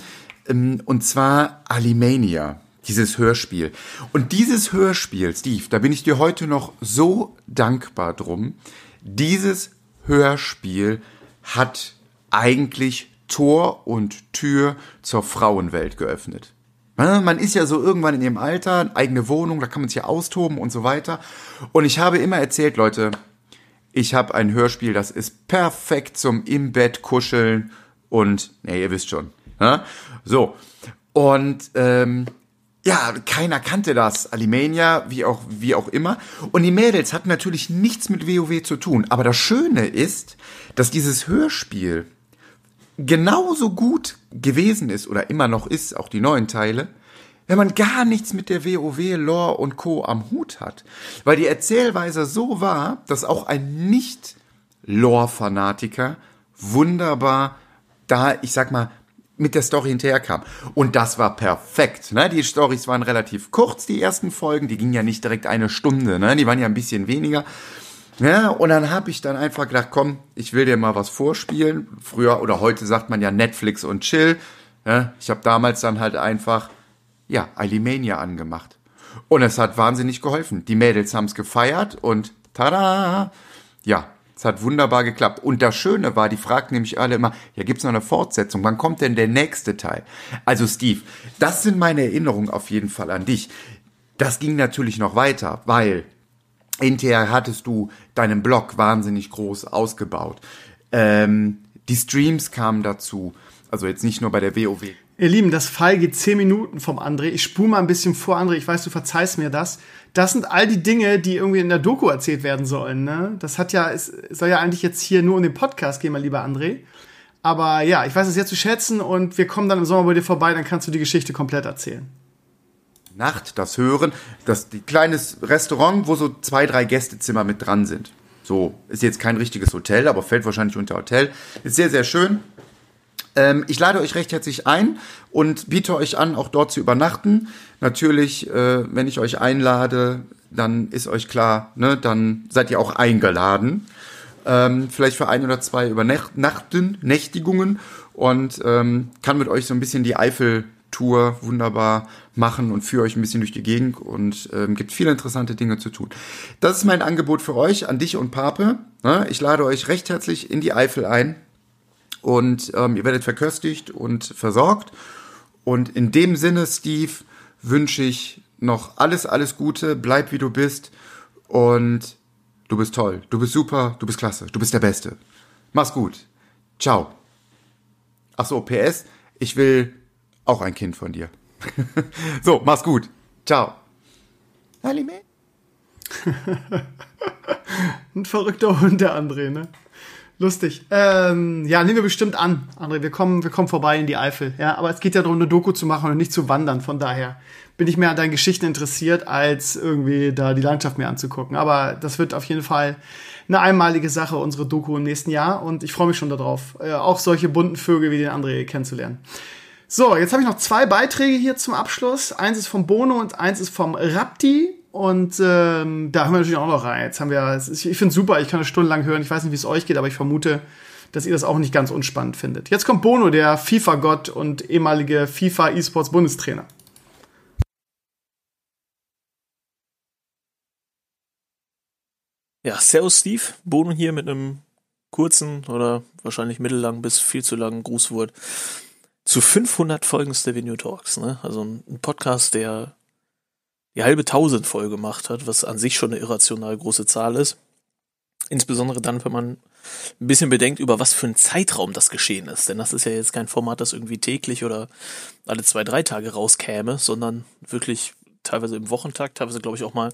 Ähm, und zwar Alimania, dieses Hörspiel. Und dieses Hörspiel, Steve, da bin ich dir heute noch so dankbar drum. Dieses Hörspiel hat eigentlich Tor und Tür zur Frauenwelt geöffnet. Man ist ja so irgendwann in dem Alter, eigene Wohnung, da kann man sich ja austoben und so weiter. Und ich habe immer erzählt, Leute, ich habe ein Hörspiel, das ist perfekt zum im Bett kuscheln und, ne, ihr wisst schon. Ne? So. Und ähm, ja, keiner kannte das, Alimania, wie auch, wie auch immer. Und die Mädels hatten natürlich nichts mit WoW zu tun. Aber das Schöne ist, dass dieses Hörspiel genauso gut gewesen ist oder immer noch ist, auch die neuen Teile, wenn man gar nichts mit der WoW, Lore und Co. am Hut hat. Weil die Erzählweise so war, dass auch ein Nicht-Lore-Fanatiker wunderbar da, ich sag mal, mit der Story hinterherkam. Und das war perfekt. Ne? Die Stories waren relativ kurz, die ersten Folgen. Die gingen ja nicht direkt eine Stunde. Ne? Die waren ja ein bisschen weniger. Ja, und dann habe ich dann einfach gedacht, komm, ich will dir mal was vorspielen. Früher oder heute sagt man ja Netflix und Chill. Ja, ich habe damals dann halt einfach, ja, Alimania angemacht. Und es hat wahnsinnig geholfen. Die Mädels haben es gefeiert und tada! Ja, es hat wunderbar geklappt. Und das Schöne war, die fragten nämlich alle immer, ja, gibt's noch eine Fortsetzung? Wann kommt denn der nächste Teil? Also Steve, das sind meine Erinnerungen auf jeden Fall an dich. Das ging natürlich noch weiter, weil Hinterher hattest du deinen Blog wahnsinnig groß ausgebaut. Ähm, die Streams kamen dazu. Also jetzt nicht nur bei der WoW. Ihr Lieben, das Fall geht zehn Minuten vom André. Ich spule mal ein bisschen vor, André. Ich weiß, du verzeihst mir das. Das sind all die Dinge, die irgendwie in der Doku erzählt werden sollen. Ne? Das hat ja, es soll ja eigentlich jetzt hier nur um den Podcast gehen, mein lieber André. Aber ja, ich weiß es jetzt zu schätzen und wir kommen dann im Sommer bei dir vorbei, dann kannst du die Geschichte komplett erzählen. Nacht, das Hören, das die kleines Restaurant, wo so zwei, drei Gästezimmer mit dran sind. So, ist jetzt kein richtiges Hotel, aber fällt wahrscheinlich unter Hotel. Ist sehr, sehr schön. Ähm, ich lade euch recht herzlich ein und biete euch an, auch dort zu übernachten. Natürlich, äh, wenn ich euch einlade, dann ist euch klar, ne, dann seid ihr auch eingeladen. Ähm, vielleicht für ein oder zwei Übernachten, Nächtigungen und ähm, kann mit euch so ein bisschen die Eifel Tour wunderbar machen und führe euch ein bisschen durch die Gegend und ähm, gibt viele interessante Dinge zu tun. Das ist mein Angebot für euch, an dich und Pape. Ne? Ich lade euch recht herzlich in die Eifel ein und ähm, ihr werdet verköstigt und versorgt. Und in dem Sinne, Steve, wünsche ich noch alles, alles Gute, bleib wie du bist und du bist toll, du bist super, du bist klasse, du bist der Beste. Mach's gut. Ciao. Ach so, PS, ich will auch ein Kind von dir. so, mach's gut. Ciao. Halime. ein verrückter Hund, der André, ne? Lustig. Ähm, ja, nehmen wir bestimmt an, André. Wir kommen, wir kommen vorbei in die Eifel. Ja, aber es geht ja darum, eine Doku zu machen und nicht zu wandern. Von daher bin ich mehr an deinen Geschichten interessiert, als irgendwie da die Landschaft mir anzugucken. Aber das wird auf jeden Fall eine einmalige Sache, unsere Doku im nächsten Jahr. Und ich freue mich schon darauf, äh, auch solche bunten Vögel wie den André kennenzulernen. So, jetzt habe ich noch zwei Beiträge hier zum Abschluss. Eins ist vom Bono und eins ist vom Rapti. Und ähm, da hören wir natürlich auch noch rein. Jetzt haben wir, ich finde es super, ich kann es stundenlang hören. Ich weiß nicht, wie es euch geht, aber ich vermute, dass ihr das auch nicht ganz unspannend findet. Jetzt kommt Bono, der FIFA-Gott und ehemalige FIFA-E-Sports-Bundestrainer. Ja, Servus Steve, Bono hier mit einem kurzen oder wahrscheinlich mittellangen bis viel zu langen Grußwort zu 500 Folgen Stevenio Talks, ne? Also ein Podcast, der die halbe Tausend voll gemacht hat, was an sich schon eine irrational große Zahl ist. Insbesondere dann, wenn man ein bisschen bedenkt, über was für einen Zeitraum das geschehen ist. Denn das ist ja jetzt kein Format, das irgendwie täglich oder alle zwei, drei Tage rauskäme, sondern wirklich teilweise im Wochentag, teilweise glaube ich auch mal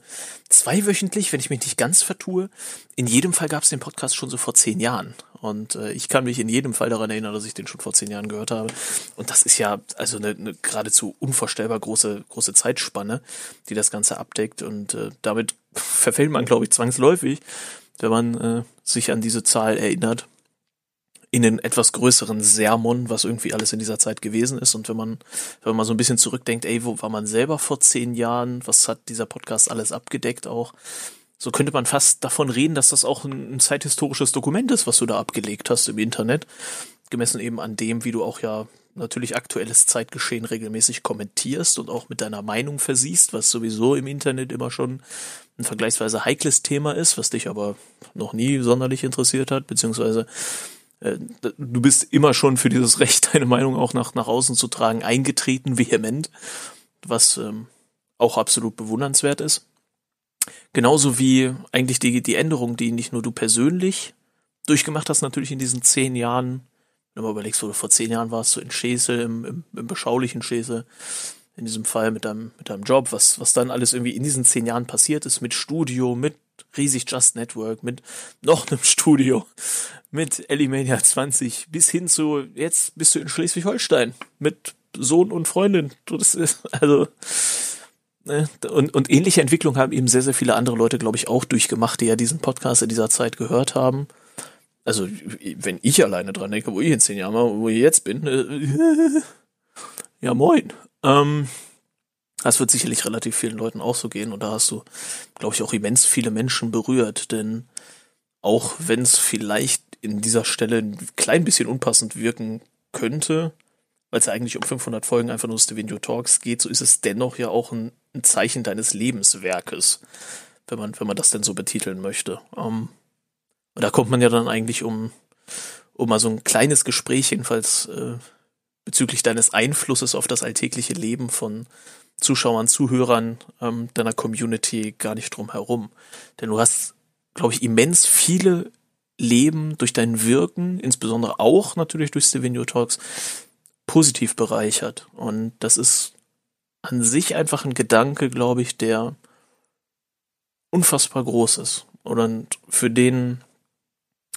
zweiwöchentlich, wenn ich mich nicht ganz vertue. In jedem Fall gab es den Podcast schon so vor zehn Jahren. Und äh, ich kann mich in jedem Fall daran erinnern, dass ich den schon vor zehn Jahren gehört habe. Und das ist ja also eine, eine geradezu unvorstellbar große, große Zeitspanne, die das Ganze abdeckt. Und äh, damit verfällt man, glaube ich, zwangsläufig, wenn man äh, sich an diese Zahl erinnert in den etwas größeren Sermon, was irgendwie alles in dieser Zeit gewesen ist. Und wenn man, wenn man so ein bisschen zurückdenkt, ey, wo war man selber vor zehn Jahren? Was hat dieser Podcast alles abgedeckt auch? So könnte man fast davon reden, dass das auch ein, ein zeithistorisches Dokument ist, was du da abgelegt hast im Internet. Gemessen eben an dem, wie du auch ja natürlich aktuelles Zeitgeschehen regelmäßig kommentierst und auch mit deiner Meinung versiehst, was sowieso im Internet immer schon ein vergleichsweise heikles Thema ist, was dich aber noch nie sonderlich interessiert hat, beziehungsweise äh, du bist immer schon für dieses Recht, deine Meinung auch nach, nach außen zu tragen, eingetreten, vehement, was ähm, auch absolut bewundernswert ist. Genauso wie eigentlich die, die Änderung, die nicht nur du persönlich durchgemacht hast, natürlich in diesen zehn Jahren, wenn du mal überlegst, wo du vor zehn Jahren warst, so in Schäsel, im, im, im beschaulichen Schäsel, in diesem Fall mit deinem, mit deinem Job, was, was dann alles irgendwie in diesen zehn Jahren passiert ist, mit Studio, mit riesig Just Network, mit noch einem Studio, mit Elimania 20, bis hin zu, jetzt bist du in Schleswig-Holstein, mit Sohn und Freundin. Das ist, also, und, und ähnliche Entwicklungen haben eben sehr, sehr viele andere Leute, glaube ich, auch durchgemacht, die ja diesen Podcast in dieser Zeit gehört haben. Also, wenn ich alleine dran denke, wo ich in zehn Jahren war, wo ich jetzt bin, äh, ja moin. Ähm, das wird sicherlich relativ vielen Leuten auch so gehen und da hast du, glaube ich, auch immens viele Menschen berührt, denn auch wenn es vielleicht in dieser Stelle ein klein bisschen unpassend wirken könnte, weil es ja eigentlich um 500 Folgen einfach nur Stevenio Talks geht, so ist es dennoch ja auch ein, ein, Zeichen deines Lebenswerkes, wenn man, wenn man das denn so betiteln möchte. Um, und da kommt man ja dann eigentlich um, um mal so ein kleines Gespräch, jedenfalls äh, bezüglich deines Einflusses auf das alltägliche Leben von Zuschauern, Zuhörern ähm, deiner Community gar nicht drum herum. Denn du hast, glaube ich, immens viele Leben durch dein Wirken, insbesondere auch natürlich durch Stevenio Talks, positiv bereichert. Und das ist an sich einfach ein Gedanke, glaube ich, der unfassbar groß ist. Und für den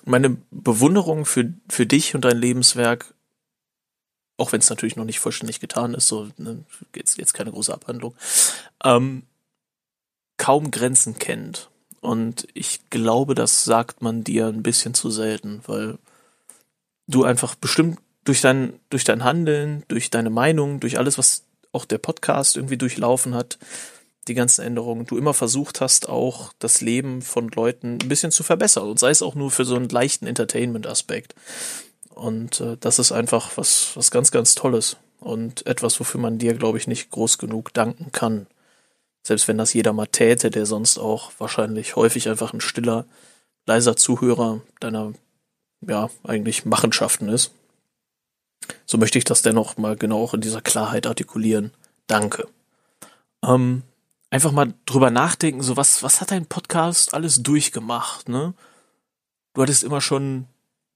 meine Bewunderung für, für dich und dein Lebenswerk auch wenn es natürlich noch nicht vollständig getan ist, so ne, jetzt, jetzt keine große Abhandlung, ähm, kaum Grenzen kennt. Und ich glaube, das sagt man dir ein bisschen zu selten, weil du einfach bestimmt durch dein, durch dein Handeln, durch deine Meinung, durch alles, was auch der Podcast irgendwie durchlaufen hat, die ganzen Änderungen, du immer versucht hast, auch das Leben von Leuten ein bisschen zu verbessern und sei es auch nur für so einen leichten Entertainment-Aspekt. Und äh, das ist einfach was, was ganz, ganz Tolles und etwas, wofür man dir, glaube ich, nicht groß genug danken kann. Selbst wenn das jeder mal täte, der sonst auch wahrscheinlich häufig einfach ein stiller, leiser Zuhörer deiner, ja, eigentlich Machenschaften ist. So möchte ich das dennoch mal genau auch in dieser Klarheit artikulieren. Danke. Ähm, einfach mal drüber nachdenken, so was, was hat dein Podcast alles durchgemacht, ne? Du hattest immer schon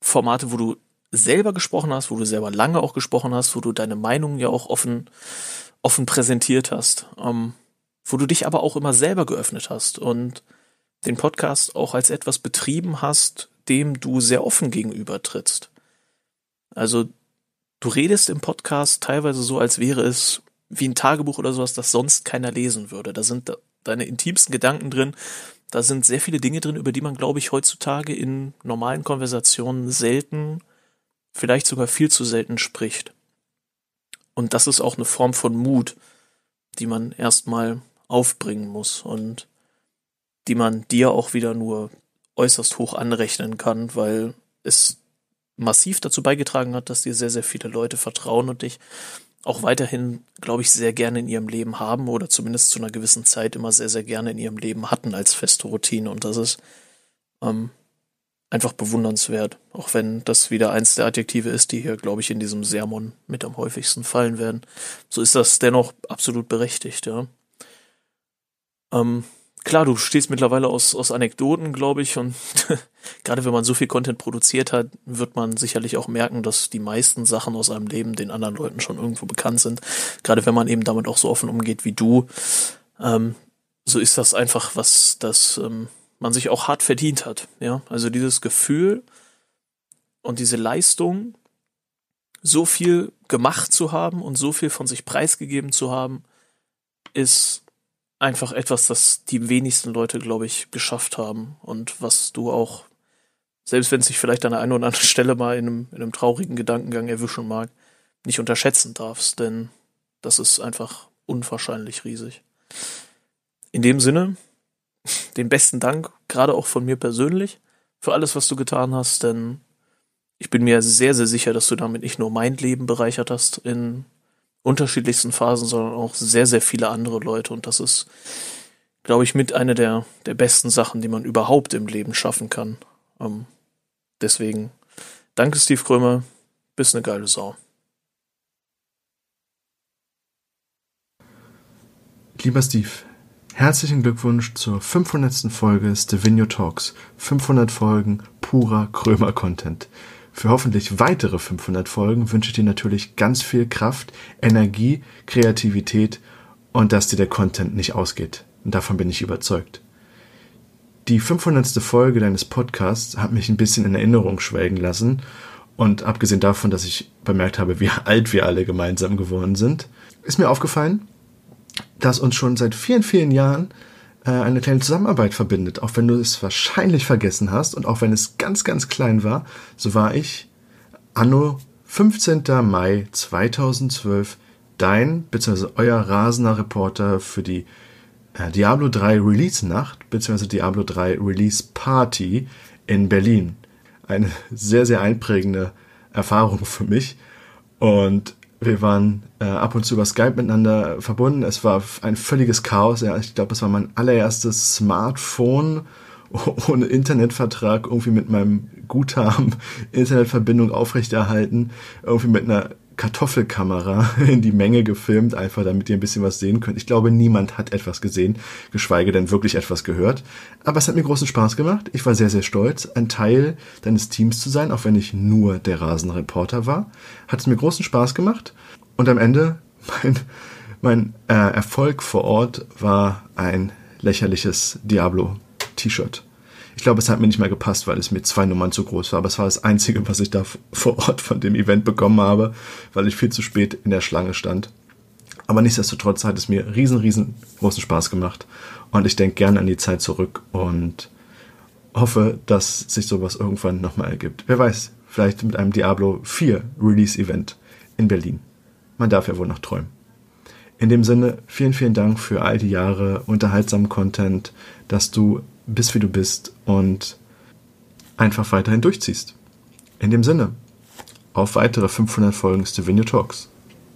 Formate, wo du selber gesprochen hast, wo du selber lange auch gesprochen hast, wo du deine Meinung ja auch offen, offen präsentiert hast, ähm, wo du dich aber auch immer selber geöffnet hast und den Podcast auch als etwas betrieben hast, dem du sehr offen gegenüber trittst. Also du redest im Podcast teilweise so, als wäre es wie ein Tagebuch oder sowas, das sonst keiner lesen würde. Da sind deine intimsten Gedanken drin. Da sind sehr viele Dinge drin, über die man, glaube ich, heutzutage in normalen Konversationen selten vielleicht sogar viel zu selten spricht. Und das ist auch eine Form von Mut, die man erstmal aufbringen muss und die man dir auch wieder nur äußerst hoch anrechnen kann, weil es massiv dazu beigetragen hat, dass dir sehr, sehr viele Leute vertrauen und dich auch weiterhin, glaube ich, sehr gerne in ihrem Leben haben oder zumindest zu einer gewissen Zeit immer sehr, sehr gerne in ihrem Leben hatten als feste Routine. Und das ist ähm, einfach bewundernswert. Auch wenn das wieder eins der Adjektive ist, die hier, glaube ich, in diesem Sermon mit am häufigsten fallen werden. So ist das dennoch absolut berechtigt, ja. Ähm, klar, du stehst mittlerweile aus, aus Anekdoten, glaube ich, und gerade wenn man so viel Content produziert hat, wird man sicherlich auch merken, dass die meisten Sachen aus einem Leben den anderen Leuten schon irgendwo bekannt sind. Gerade wenn man eben damit auch so offen umgeht wie du. Ähm, so ist das einfach was, das ähm, man sich auch hart verdient hat. Ja, also dieses Gefühl und diese Leistung, so viel gemacht zu haben und so viel von sich preisgegeben zu haben, ist einfach etwas, das die wenigsten Leute, glaube ich, geschafft haben und was du auch, selbst wenn es sich vielleicht an der einen oder anderen Stelle mal in einem, in einem traurigen Gedankengang erwischen mag, nicht unterschätzen darfst, denn das ist einfach unwahrscheinlich riesig. In dem Sinne, den besten Dank, gerade auch von mir persönlich, für alles, was du getan hast, denn ich bin mir sehr, sehr sicher, dass du damit nicht nur mein Leben bereichert hast in unterschiedlichsten Phasen, sondern auch sehr, sehr viele andere Leute. Und das ist, glaube ich, mit einer der, der besten Sachen, die man überhaupt im Leben schaffen kann. Ähm, deswegen, danke Steve Krömer, bist eine geile Sau. Lieber Steve, herzlichen Glückwunsch zur 500. Folge Stevenio Talks. 500 Folgen purer Krömer-Content. Für hoffentlich weitere 500 Folgen wünsche ich dir natürlich ganz viel Kraft, Energie, Kreativität und dass dir der Content nicht ausgeht. Und davon bin ich überzeugt. Die 500. Folge deines Podcasts hat mich ein bisschen in Erinnerung schwelgen lassen. Und abgesehen davon, dass ich bemerkt habe, wie alt wir alle gemeinsam geworden sind, ist mir aufgefallen, dass uns schon seit vielen, vielen Jahren äh, eine kleine Zusammenarbeit verbindet. Auch wenn du es wahrscheinlich vergessen hast und auch wenn es ganz, ganz klein war, so war ich anno 15. Mai 2012 dein bzw. euer rasender Reporter für die äh, Diablo 3 Release Nacht bzw. Diablo 3 Release Party in Berlin. Eine sehr, sehr einprägende Erfahrung für mich. Und wir waren äh, ab und zu über Skype miteinander verbunden. Es war ein völliges Chaos. Ja, ich glaube, es war mein allererstes Smartphone ohne Internetvertrag, irgendwie mit meinem Guthaben Internetverbindung aufrechterhalten, irgendwie mit einer Kartoffelkamera in die Menge gefilmt, einfach damit ihr ein bisschen was sehen könnt. Ich glaube, niemand hat etwas gesehen, geschweige denn wirklich etwas gehört. Aber es hat mir großen Spaß gemacht. Ich war sehr, sehr stolz, ein Teil deines Teams zu sein, auch wenn ich nur der Rasenreporter war. Hat es mir großen Spaß gemacht. Und am Ende, mein, mein äh, Erfolg vor Ort war ein lächerliches Diablo-T-Shirt. Ich glaube, es hat mir nicht mehr gepasst, weil es mir zwei Nummern zu groß war. Aber es war das Einzige, was ich da vor Ort von dem Event bekommen habe, weil ich viel zu spät in der Schlange stand. Aber nichtsdestotrotz hat es mir riesen, riesen großen Spaß gemacht. Und ich denke gerne an die Zeit zurück und hoffe, dass sich sowas irgendwann nochmal ergibt. Wer weiß, vielleicht mit einem Diablo 4 Release-Event in Berlin. Man darf ja wohl noch träumen. In dem Sinne, vielen, vielen Dank für all die Jahre unterhaltsamen Content, dass du bist, wie du bist und einfach weiterhin durchziehst. In dem Sinne, auf weitere 500 Folgen Stevenio Talks.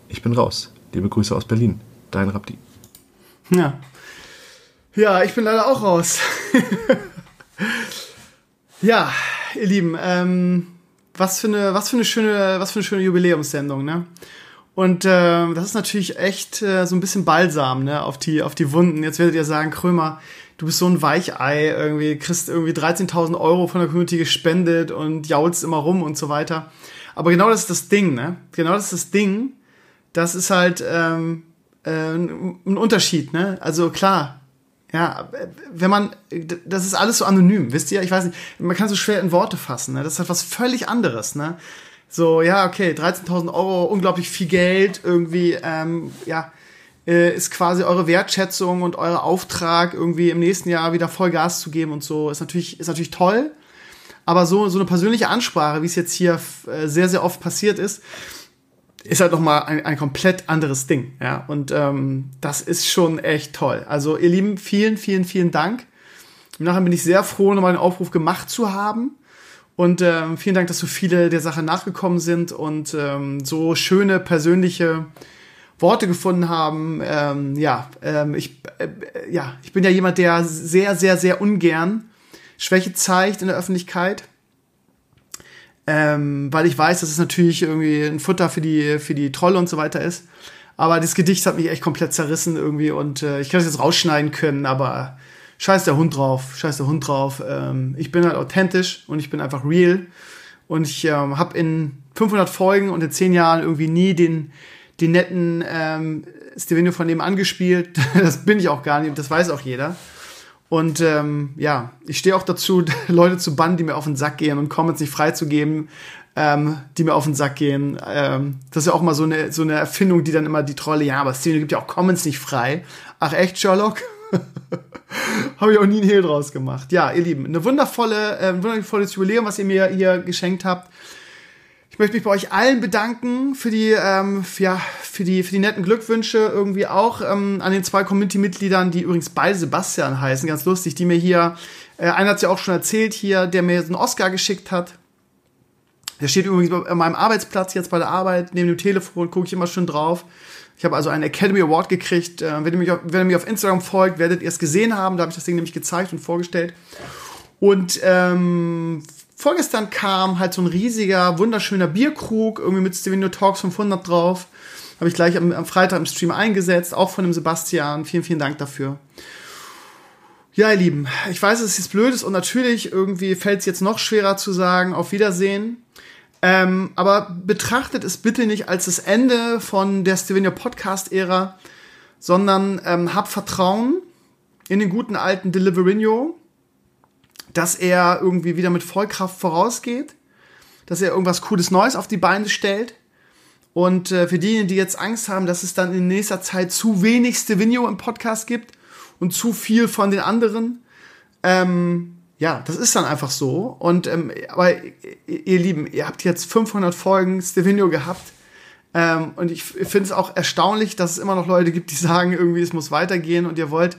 Ich bin raus. Liebe Grüße aus Berlin. Dein Rapti. Ja. Ja, ich bin leider auch raus. ja, ihr Lieben, ähm, was für eine, was für eine schöne, was für eine schöne Jubiläumssendung, ne? Und äh, das ist natürlich echt äh, so ein bisschen Balsam, ne, auf die, auf die Wunden. Jetzt werdet ihr sagen, Krömer, du bist so ein Weichei, irgendwie kriegst irgendwie 13.000 Euro von der Community gespendet und jaulst immer rum und so weiter. Aber genau das ist das Ding, ne? Genau das ist das Ding. Das ist halt ähm, äh, ein Unterschied, ne? Also klar, ja, wenn man, das ist alles so anonym, wisst ihr? Ich weiß nicht, man kann so schwer in Worte fassen, ne? Das ist halt was völlig anderes, ne? So, ja, okay, 13.000 Euro, unglaublich viel Geld, irgendwie, ähm, ja, äh, ist quasi eure Wertschätzung und euer Auftrag, irgendwie im nächsten Jahr wieder voll Gas zu geben und so, ist natürlich, ist natürlich toll. Aber so, so eine persönliche Ansprache, wie es jetzt hier äh, sehr, sehr oft passiert ist, ist halt nochmal ein, ein komplett anderes Ding. Ja, und ähm, das ist schon echt toll. Also, ihr Lieben, vielen, vielen, vielen Dank. Im Nachhinein bin ich sehr froh, nochmal einen Aufruf gemacht zu haben. Und ähm, vielen Dank, dass so viele der Sache nachgekommen sind und ähm, so schöne persönliche Worte gefunden haben. Ähm, ja, ähm, ich, äh, ja, ich bin ja jemand, der sehr, sehr, sehr ungern Schwäche zeigt in der Öffentlichkeit. Ähm, weil ich weiß, dass es natürlich irgendwie ein Futter für die, für die Trolle und so weiter ist. Aber das Gedicht hat mich echt komplett zerrissen irgendwie und äh, ich hätte es jetzt rausschneiden können, aber scheiß der Hund drauf, scheiß der Hund drauf. Ähm, ich bin halt authentisch und ich bin einfach real. Und ich ähm, habe in 500 Folgen und in 10 Jahren irgendwie nie den, den netten ähm, Stevenio von dem angespielt. das bin ich auch gar nicht, das weiß auch jeder. Und ähm, ja, ich stehe auch dazu, Leute zu bannen, die mir auf den Sack gehen und Comments nicht freizugeben, ähm, die mir auf den Sack gehen. Ähm, das ist ja auch mal so eine, so eine Erfindung, die dann immer die Trolle, ja, aber Stevenio gibt ja auch Comments nicht frei. Ach echt, Sherlock? Habe ich auch nie einen Hehl draus gemacht. Ja, ihr Lieben, eine wundervolle, äh, wundervolles Jubiläum, was ihr mir hier geschenkt habt. Ich möchte mich bei euch allen bedanken für die, ähm, ja, für die, für die netten Glückwünsche irgendwie auch ähm, an den zwei Community-Mitgliedern, die übrigens beide Sebastian heißen, ganz lustig, die mir hier, äh, einer hat ja auch schon erzählt hier, der mir einen Oscar geschickt hat. Der steht übrigens an meinem Arbeitsplatz jetzt bei der Arbeit, neben dem Telefon, gucke ich immer schön drauf. Ich habe also einen Academy Award gekriegt. Äh, wenn, ihr mich auf, wenn ihr mir auf Instagram folgt, werdet ihr es gesehen haben. Da habe ich das Ding nämlich gezeigt und vorgestellt. Und ähm, vorgestern kam halt so ein riesiger, wunderschöner Bierkrug, irgendwie mit Stevenio Talks 500 drauf. Habe ich gleich am, am Freitag im Stream eingesetzt, auch von dem Sebastian. Vielen, vielen Dank dafür. Ja, ihr Lieben, ich weiß, es jetzt blöd ist und natürlich irgendwie fällt es jetzt noch schwerer zu sagen, auf Wiedersehen. Ähm, aber betrachtet es bitte nicht als das Ende von der Stevenio Podcast-Ära, sondern ähm, habt Vertrauen in den guten alten Deliverino, dass er irgendwie wieder mit Vollkraft vorausgeht, dass er irgendwas Cooles Neues auf die Beine stellt. Und äh, für diejenigen, die jetzt Angst haben, dass es dann in nächster Zeit zu wenig Stevenio im Podcast gibt und zu viel von den anderen, ähm, ja, das ist dann einfach so. Und ähm, aber ihr Lieben, ihr habt jetzt 500 Folgen Stevenio gehabt. Ähm, und ich finde es auch erstaunlich, dass es immer noch Leute gibt, die sagen, irgendwie es muss weitergehen und ihr wollt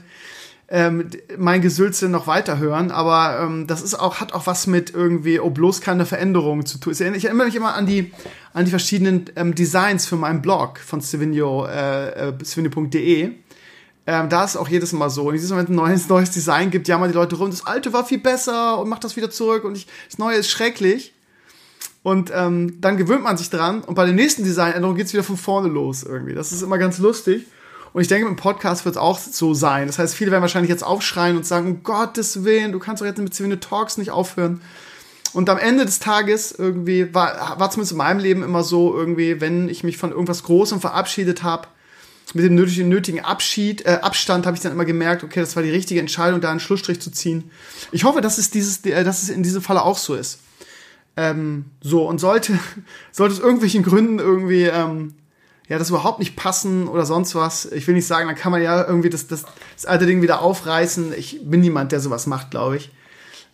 ähm, mein Gesülze noch weiterhören. Aber ähm, das ist auch hat auch was mit irgendwie oh bloß keine Veränderungen zu tun. Ich erinnere mich immer an die an die verschiedenen ähm, Designs für meinen Blog von Stevenio äh, äh, ähm, da ist auch jedes Mal so. Und wenn es ein neues, neues Design gibt, jammern die Leute rum, das alte war viel besser und macht das wieder zurück und ich, das neue ist schrecklich. Und ähm, dann gewöhnt man sich dran und bei der nächsten Designänderung geht es wieder von vorne los irgendwie. Das ist immer ganz lustig. Und ich denke, mit dem Podcast wird es auch so sein. Das heißt, viele werden wahrscheinlich jetzt aufschreien und sagen, um Gottes Willen, du kannst doch jetzt mit Zivile Talks nicht aufhören. Und am Ende des Tages irgendwie war, war zumindest in meinem Leben immer so irgendwie, wenn ich mich von irgendwas Großem verabschiedet habe, mit dem nötigen, nötigen Abschied, äh, Abstand habe ich dann immer gemerkt, okay, das war die richtige Entscheidung, da einen Schlussstrich zu ziehen. Ich hoffe, dass es, dieses, äh, dass es in diesem Falle auch so ist. Ähm, so, und sollte, sollte es irgendwelchen Gründen irgendwie, ähm, ja, das überhaupt nicht passen oder sonst was, ich will nicht sagen, dann kann man ja irgendwie das, das, das alte Ding wieder aufreißen. Ich bin niemand, der sowas macht, glaube ich.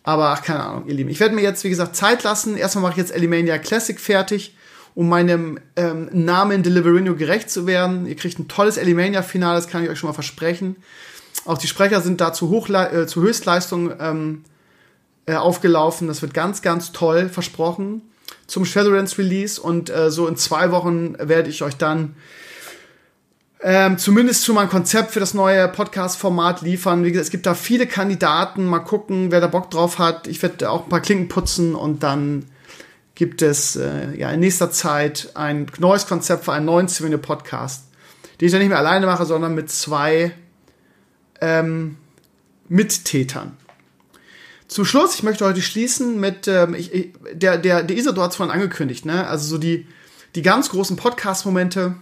Aber ach, keine Ahnung, ihr Lieben. Ich werde mir jetzt, wie gesagt, Zeit lassen. Erstmal mache ich jetzt Elimania Classic fertig um meinem ähm, Namen Deliverino gerecht zu werden. Ihr kriegt ein tolles Elimania-Finale, das kann ich euch schon mal versprechen. Auch die Sprecher sind da zu, Hochle äh, zu Höchstleistung ähm, äh, aufgelaufen. Das wird ganz, ganz toll versprochen zum Shadowlands Release. Und äh, so in zwei Wochen werde ich euch dann ähm, zumindest mal ein Konzept für das neue Podcast-Format liefern. Wie gesagt, es gibt da viele Kandidaten. Mal gucken, wer da Bock drauf hat. Ich werde auch ein paar Klinken putzen und dann gibt es äh, ja in nächster Zeit ein neues Konzept für einen neuen Souvenir Podcast, den ich dann nicht mehr alleine mache, sondern mit zwei ähm, Mittätern. Zum Schluss, ich möchte heute schließen mit, ähm, ich, ich, der, der, der Isador hat es vorhin angekündigt, ne? Also so die, die ganz großen Podcast-Momente.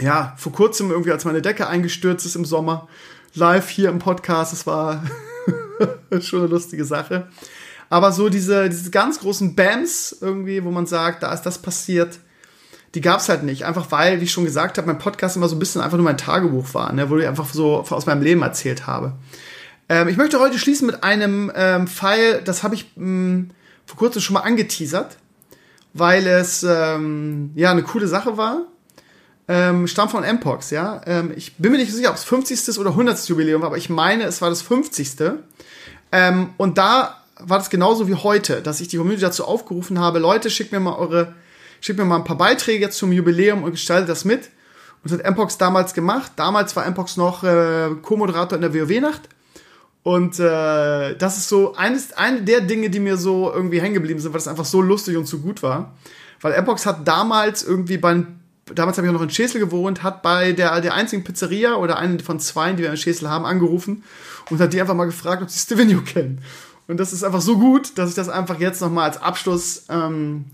Ja, vor kurzem irgendwie, als meine Decke eingestürzt ist im Sommer, live hier im Podcast, das war schon eine lustige Sache. Aber so diese, diese ganz großen Bams irgendwie, wo man sagt, da ist das passiert, die gab es halt nicht. Einfach weil, wie ich schon gesagt habe, mein Podcast immer so ein bisschen einfach nur mein Tagebuch war, ne, wo ich einfach so aus meinem Leben erzählt habe. Ähm, ich möchte heute schließen mit einem ähm, Pfeil, das habe ich mh, hm, vor kurzem schon mal angeteasert, weil es ähm, ja eine coole Sache war. Ähm, stammt von Mpox, ja. Ähm, ich bin mir nicht sicher, ob es 50. oder 100. Jubiläum war, aber ich meine, es war das 50. Ähm, und da war das genauso wie heute, dass ich die Community dazu aufgerufen habe, Leute, schickt mir mal eure, schickt mir mal ein paar Beiträge zum Jubiläum und gestaltet das mit. Und das hat Mpox damals gemacht. Damals war Mpox noch äh, Co-Moderator in der WoW-Nacht. Und äh, das ist so eines, eine der Dinge, die mir so irgendwie hängen geblieben sind, weil das einfach so lustig und so gut war. Weil Mpox hat damals irgendwie bei damals habe ich auch noch in Schesel gewohnt, hat bei der, der einzigen Pizzeria oder einen von zwei, die wir in Schesel haben, angerufen und hat die einfach mal gefragt, ob sie Stevenio kennen. Und das ist einfach so gut, dass ich das einfach jetzt nochmal als Abschluss ähm,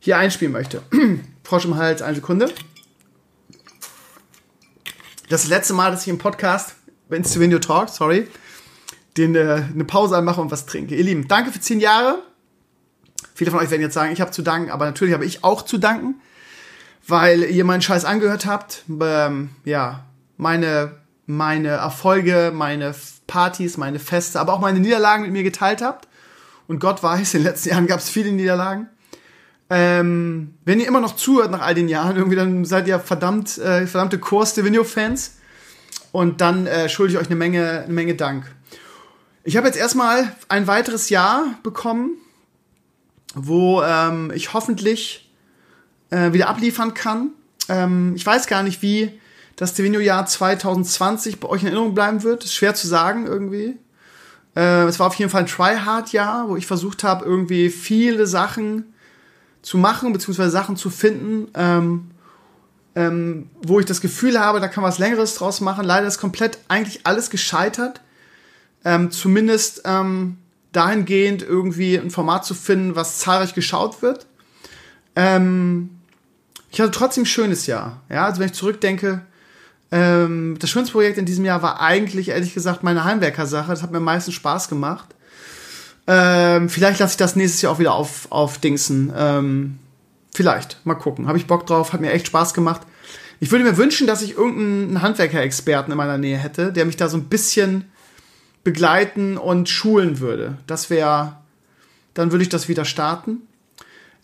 hier einspielen möchte. Frosch im Hals, eine Sekunde. Das letzte Mal, dass ich im Podcast, wenn es Video Talk, sorry, den, äh, eine Pause anmache und was trinke. Ihr Lieben, danke für zehn Jahre. Viele von euch werden jetzt sagen, ich habe zu danken, aber natürlich habe ich auch zu danken, weil ihr meinen Scheiß angehört habt. Ähm, ja, meine, meine Erfolge, meine Partys, meine Feste, aber auch meine Niederlagen mit mir geteilt habt. Und Gott weiß, in den letzten Jahren gab es viele Niederlagen. Ähm, wenn ihr immer noch zuhört nach all den Jahren, irgendwie, dann seid ihr verdammt, äh, verdammte Core Stevenio-Fans. Und dann äh, schulde ich euch eine Menge, eine Menge Dank. Ich habe jetzt erstmal ein weiteres Jahr bekommen, wo ähm, ich hoffentlich äh, wieder abliefern kann. Ähm, ich weiß gar nicht, wie das Divino-Jahr 2020 bei euch in Erinnerung bleiben wird. Ist schwer zu sagen irgendwie. Äh, es war auf jeden Fall ein Tryhard-Jahr, wo ich versucht habe, irgendwie viele Sachen zu machen, beziehungsweise Sachen zu finden, ähm, ähm, wo ich das Gefühl habe, da kann man was Längeres draus machen. Leider ist komplett eigentlich alles gescheitert. Ähm, zumindest ähm, dahingehend irgendwie ein Format zu finden, was zahlreich geschaut wird. Ähm, ich hatte trotzdem ein schönes Jahr. Ja, also wenn ich zurückdenke, ähm, das schönste Projekt in diesem Jahr war eigentlich, ehrlich gesagt, meine Heimwerker-Sache. Das hat mir am meisten Spaß gemacht. Ähm, vielleicht lasse ich das nächstes Jahr auch wieder auf, auf Dingsen. Ähm, vielleicht, mal gucken. Habe ich Bock drauf, hat mir echt Spaß gemacht. Ich würde mir wünschen, dass ich irgendeinen Handwerker-Experten in meiner Nähe hätte, der mich da so ein bisschen begleiten und schulen würde. Das wäre, dann würde ich das wieder starten.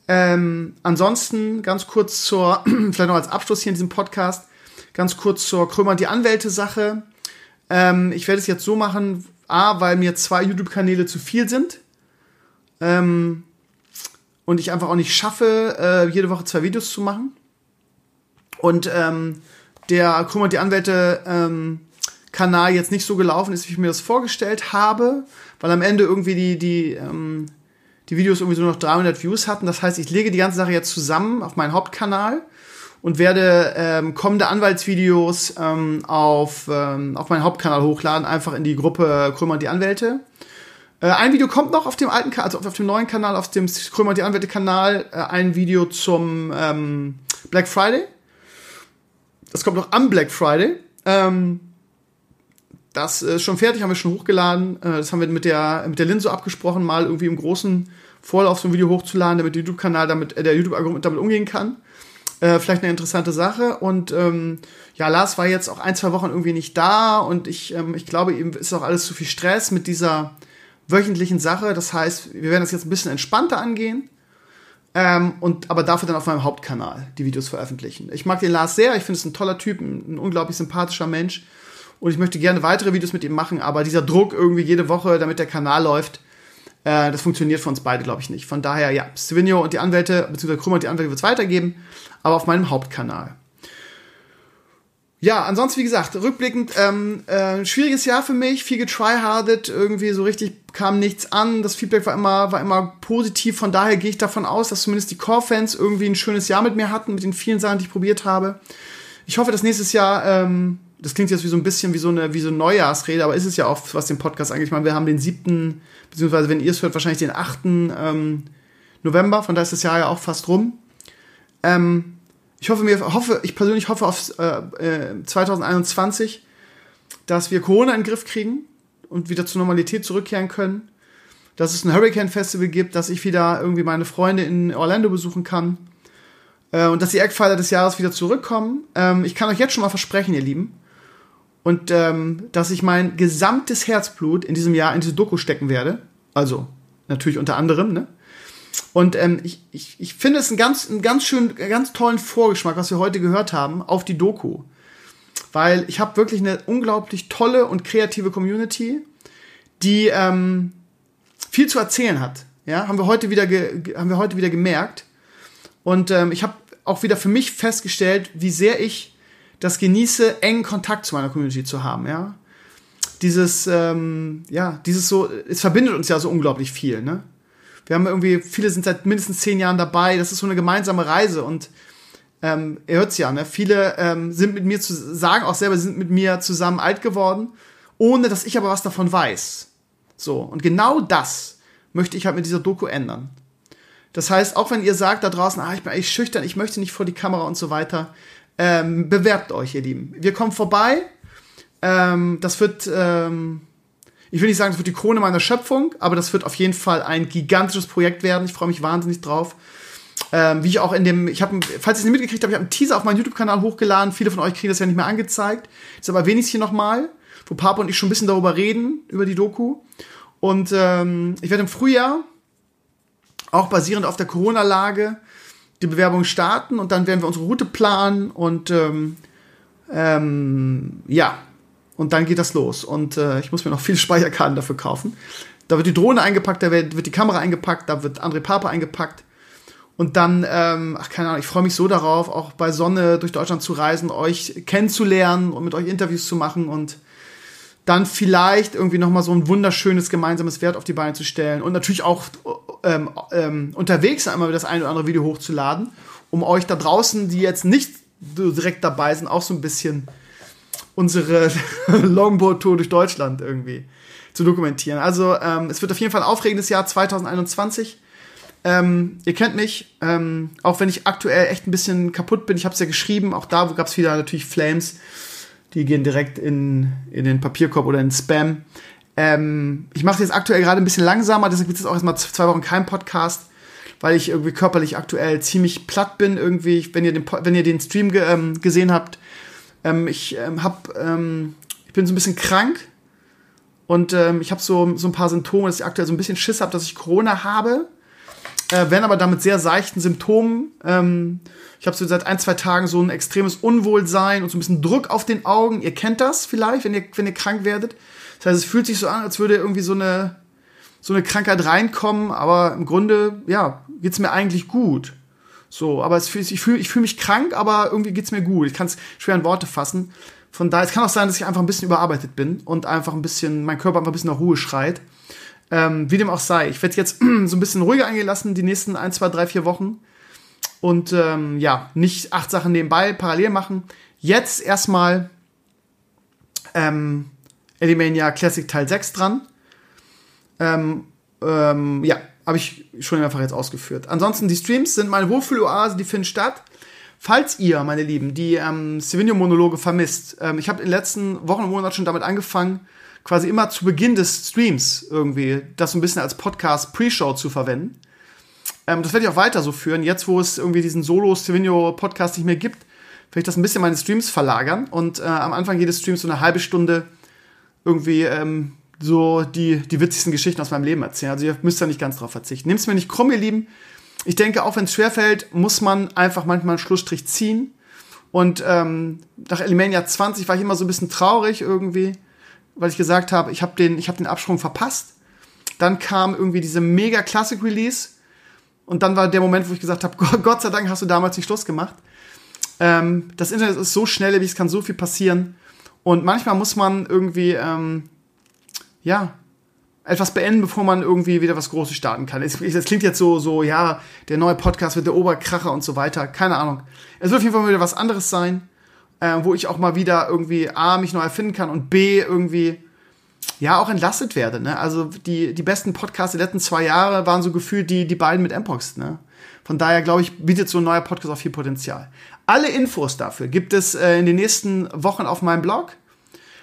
Ähm, ansonsten ganz kurz zur, vielleicht noch als Abschluss hier in diesem Podcast, ganz kurz zur Krömer die Anwälte-Sache. Ähm, ich werde es jetzt so machen, A, weil mir zwei YouTube-Kanäle zu viel sind. Ähm, und ich einfach auch nicht schaffe, äh, jede Woche zwei Videos zu machen. Und ähm, der Krömer die Anwälte ähm, Kanal jetzt nicht so gelaufen ist, wie ich mir das vorgestellt habe, weil am Ende irgendwie die, die, ähm, die Videos irgendwie so noch 300 Views hatten. Das heißt, ich lege die ganze Sache jetzt zusammen auf meinen Hauptkanal und werde ähm, kommende Anwaltsvideos ähm, auf, ähm, auf meinen Hauptkanal hochladen, einfach in die Gruppe Krömer und die Anwälte. Äh, ein Video kommt noch auf dem alten, also auf dem neuen Kanal, auf dem Krömer und die Anwälte Kanal, äh, ein Video zum ähm, Black Friday. Das kommt noch am Black Friday. Ähm, das ist schon fertig, haben wir schon hochgeladen. Äh, das haben wir mit der, mit der Lin so abgesprochen, mal irgendwie im großen Vorlauf so ein Video hochzuladen, damit der YouTube-Kanal damit, äh, der YouTube-Algorithmus damit umgehen kann. Äh, vielleicht eine interessante Sache. Und ähm, ja, Lars war jetzt auch ein, zwei Wochen irgendwie nicht da und ich, ähm, ich glaube, ihm ist auch alles zu viel Stress mit dieser wöchentlichen Sache. Das heißt, wir werden das jetzt ein bisschen entspannter angehen. Ähm, und aber dafür dann auf meinem Hauptkanal die Videos veröffentlichen. Ich mag den Lars sehr, ich finde es ein toller Typ, ein, ein unglaublich sympathischer Mensch und ich möchte gerne weitere Videos mit ihm machen, aber dieser Druck irgendwie jede Woche, damit der Kanal läuft, äh, das funktioniert für uns beide, glaube ich, nicht. Von daher, ja, Stevenio und die Anwälte, beziehungsweise Krummer und die Anwälte wird es weitergeben, aber auf meinem Hauptkanal. Ja, ansonsten, wie gesagt, rückblickend, ähm, äh, schwieriges Jahr für mich, viel getryhardet, irgendwie so richtig kam nichts an, das Feedback war immer, war immer positiv, von daher gehe ich davon aus, dass zumindest die Core-Fans irgendwie ein schönes Jahr mit mir hatten, mit den vielen Sachen, die ich probiert habe. Ich hoffe, dass nächstes Jahr ähm, das klingt jetzt wie so ein bisschen wie so eine, wie so eine Neujahrsrede, aber ist es ja auch, was den Podcast eigentlich mal. Wir haben den siebten, beziehungsweise wenn ihr es hört, wahrscheinlich den achten ähm, November, von da ist das Jahr ja auch fast rum. Ähm, ich hoffe mir, hoffe, ich persönlich hoffe auf äh, äh, 2021, dass wir Corona in den Griff kriegen und wieder zur Normalität zurückkehren können. Dass es ein Hurricane Festival gibt, dass ich wieder irgendwie meine Freunde in Orlando besuchen kann. Äh, und dass die Eckpfeiler des Jahres wieder zurückkommen. Ähm, ich kann euch jetzt schon mal versprechen, ihr Lieben, und ähm, dass ich mein gesamtes Herzblut in diesem Jahr in diese Doku stecken werde. Also natürlich unter anderem, ne? Und ähm, ich, ich, ich finde es einen ganz, einen ganz schönen, ganz tollen Vorgeschmack, was wir heute gehört haben, auf die Doku. Weil ich habe wirklich eine unglaublich tolle und kreative Community, die ähm, viel zu erzählen hat. Ja, haben wir heute wieder, haben wir heute wieder gemerkt. Und ähm, ich habe auch wieder für mich festgestellt, wie sehr ich das genieße, engen Kontakt zu meiner Community zu haben, ja. Dieses, ähm, ja, dieses so, es verbindet uns ja so unglaublich viel, ne? Wir haben irgendwie, viele sind seit mindestens zehn Jahren dabei, das ist so eine gemeinsame Reise und ähm, ihr hört's ja, ne? Viele ähm, sind mit mir zu sagen auch selber, sind mit mir zusammen alt geworden, ohne dass ich aber was davon weiß. So, und genau das möchte ich halt mit dieser Doku ändern. Das heißt, auch wenn ihr sagt da draußen, ah, ich bin eigentlich schüchtern, ich möchte nicht vor die Kamera und so weiter, ähm, bewerbt euch, ihr Lieben. Wir kommen vorbei. Ähm, das wird, ähm, ich will nicht sagen, das wird die Krone meiner Schöpfung, aber das wird auf jeden Fall ein gigantisches Projekt werden. Ich freue mich wahnsinnig drauf. Ähm, wie ich auch in dem, ich habe, falls ihr es nicht mitgekriegt habt, ich habe einen Teaser auf meinen YouTube-Kanal hochgeladen. Viele von euch kriegen das ja nicht mehr angezeigt. Ist aber wenigstens hier nochmal, wo Papa und ich schon ein bisschen darüber reden, über die Doku. Und ähm, ich werde im Frühjahr, auch basierend auf der Corona-Lage, die Bewerbung starten und dann werden wir unsere Route planen und ähm, ähm, ja, und dann geht das los. Und äh, ich muss mir noch viele Speicherkarten dafür kaufen. da wird die Drohne eingepackt, da wird, die Kamera eingepackt, da wird André Pape eingepackt. Und dann, ähm, ach keine Ahnung, ich freue mich so darauf, auch bei Sonne durch Deutschland zu reisen, euch kennenzulernen und mit euch Interviews zu machen und dann vielleicht irgendwie noch mal so ein wunderschönes gemeinsames Wert auf die Beine zu stellen und natürlich auch ähm, ähm, unterwegs einmal das ein oder andere Video hochzuladen, um euch da draußen, die jetzt nicht direkt dabei sind, auch so ein bisschen unsere Longboard-Tour durch Deutschland irgendwie zu dokumentieren. Also ähm, es wird auf jeden Fall ein aufregendes Jahr 2021. Ähm, ihr kennt mich, ähm, auch wenn ich aktuell echt ein bisschen kaputt bin. Ich habe es ja geschrieben, auch da gab es wieder natürlich Flames die gehen direkt in, in den Papierkorb oder in Spam. Ähm, ich mache jetzt aktuell gerade ein bisschen langsamer, deshalb gibt es auch erstmal zwei Wochen kein Podcast, weil ich irgendwie körperlich aktuell ziemlich platt bin. Irgendwie, wenn ihr den, wenn ihr den Stream ge ähm, gesehen habt, ähm, ich ähm, hab, ähm, ich bin so ein bisschen krank und ähm, ich habe so, so ein paar Symptome, dass ich aktuell so ein bisschen Schiss habe, dass ich Corona habe. Äh, werden aber damit sehr seichten Symptomen. Ähm, ich habe so seit ein, zwei Tagen so ein extremes Unwohlsein und so ein bisschen Druck auf den Augen. Ihr kennt das vielleicht, wenn ihr, wenn ihr krank werdet. Das heißt, es fühlt sich so an, als würde irgendwie so eine, so eine Krankheit reinkommen, aber im Grunde, ja, geht's mir eigentlich gut. So, aber es fühlt, ich fühle ich fühl mich krank, aber irgendwie geht's mir gut. Ich kann es schwer in Worte fassen. Von daher, es kann auch sein, dass ich einfach ein bisschen überarbeitet bin und einfach ein bisschen, mein Körper einfach ein bisschen nach Ruhe schreit. Ähm, wie dem auch sei. Ich werde jetzt so ein bisschen ruhiger eingelassen die nächsten ein, zwei, drei, vier Wochen. Und ähm, ja, nicht acht Sachen nebenbei parallel machen. Jetzt erstmal ähm, Elimania Classic Teil 6 dran. Ähm, ähm, ja, habe ich schon mehrfach jetzt ausgeführt. Ansonsten, die Streams sind meine Wohlfühloase, die finden statt. Falls ihr, meine Lieben, die ähm, Savinio-Monologe vermisst, ähm, ich habe in den letzten Wochen und Monaten schon damit angefangen, quasi immer zu Beginn des Streams irgendwie das so ein bisschen als Podcast Pre-Show zu verwenden. Ähm, das werde ich auch weiter so führen. Jetzt, wo es irgendwie diesen Solo-Stevino-Podcast nicht mehr gibt, werde ich das ein bisschen meine Streams verlagern und äh, am Anfang jedes Streams so eine halbe Stunde irgendwie ähm, so die, die witzigsten Geschichten aus meinem Leben erzählen. Also ihr müsst da nicht ganz drauf verzichten. Nehmt es mir nicht krumm, ihr Lieben. Ich denke, auch wenn es schwerfällt, muss man einfach manchmal einen Schlussstrich ziehen. Und ähm, nach Elimania 20 war ich immer so ein bisschen traurig irgendwie weil ich gesagt habe, ich habe den, hab den Absprung verpasst. Dann kam irgendwie diese mega Classic Release. Und dann war der Moment, wo ich gesagt habe, Gott sei Dank hast du damals nicht Schluss gemacht. Ähm, das Internet ist so schnell, es kann so viel passieren. Und manchmal muss man irgendwie, ähm, ja, etwas beenden, bevor man irgendwie wieder was Großes starten kann. Das klingt jetzt so, so, ja, der neue Podcast wird der Oberkracher und so weiter. Keine Ahnung. Es wird auf jeden Fall wieder was anderes sein äh, wo ich auch mal wieder irgendwie A, mich neu erfinden kann und B, irgendwie ja auch entlastet werde. Ne? Also die, die besten Podcasts der letzten zwei Jahre waren so gefühlt die, die beiden mit Mpox. Ne? Von daher glaube ich, bietet so ein neuer Podcast auch viel Potenzial. Alle Infos dafür gibt es äh, in den nächsten Wochen auf meinem Blog.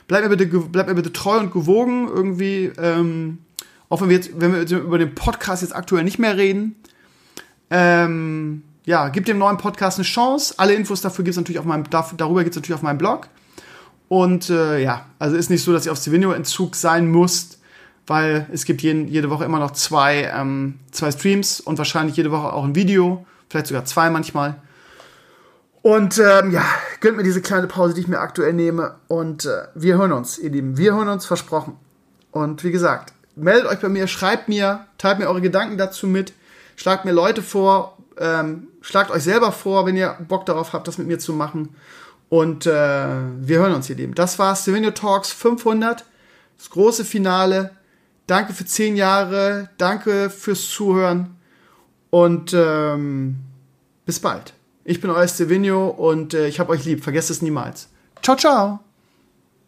Bleibt mir bitte, bleibt mir bitte treu und gewogen irgendwie. Ähm, auch wenn wir jetzt, wenn wir über den Podcast jetzt aktuell nicht mehr reden. Ähm, ja, gib dem neuen Podcast eine Chance. Alle Infos dafür gibt es natürlich auf meinem, darüber gibt es natürlich auf meinem Blog. Und äh, ja, also ist nicht so, dass ihr auf Stevenio-Entzug sein müsst, weil es gibt jeden, jede Woche immer noch zwei, ähm, zwei Streams und wahrscheinlich jede Woche auch ein Video, vielleicht sogar zwei manchmal. Und ähm, ja, gönnt mir diese kleine Pause, die ich mir aktuell nehme. Und äh, wir hören uns, ihr Lieben. Wir hören uns, versprochen. Und wie gesagt, meldet euch bei mir, schreibt mir, teilt mir eure Gedanken dazu mit, schlagt mir Leute vor, ähm, schlagt euch selber vor, wenn ihr Bock darauf habt, das mit mir zu machen. Und äh, wir hören uns, ihr Lieben. Das war Stevenio Talks 500, das große Finale. Danke für zehn Jahre, danke fürs Zuhören und ähm, bis bald. Ich bin euer Stevenio und äh, ich hab euch lieb. Vergesst es niemals. Ciao, ciao.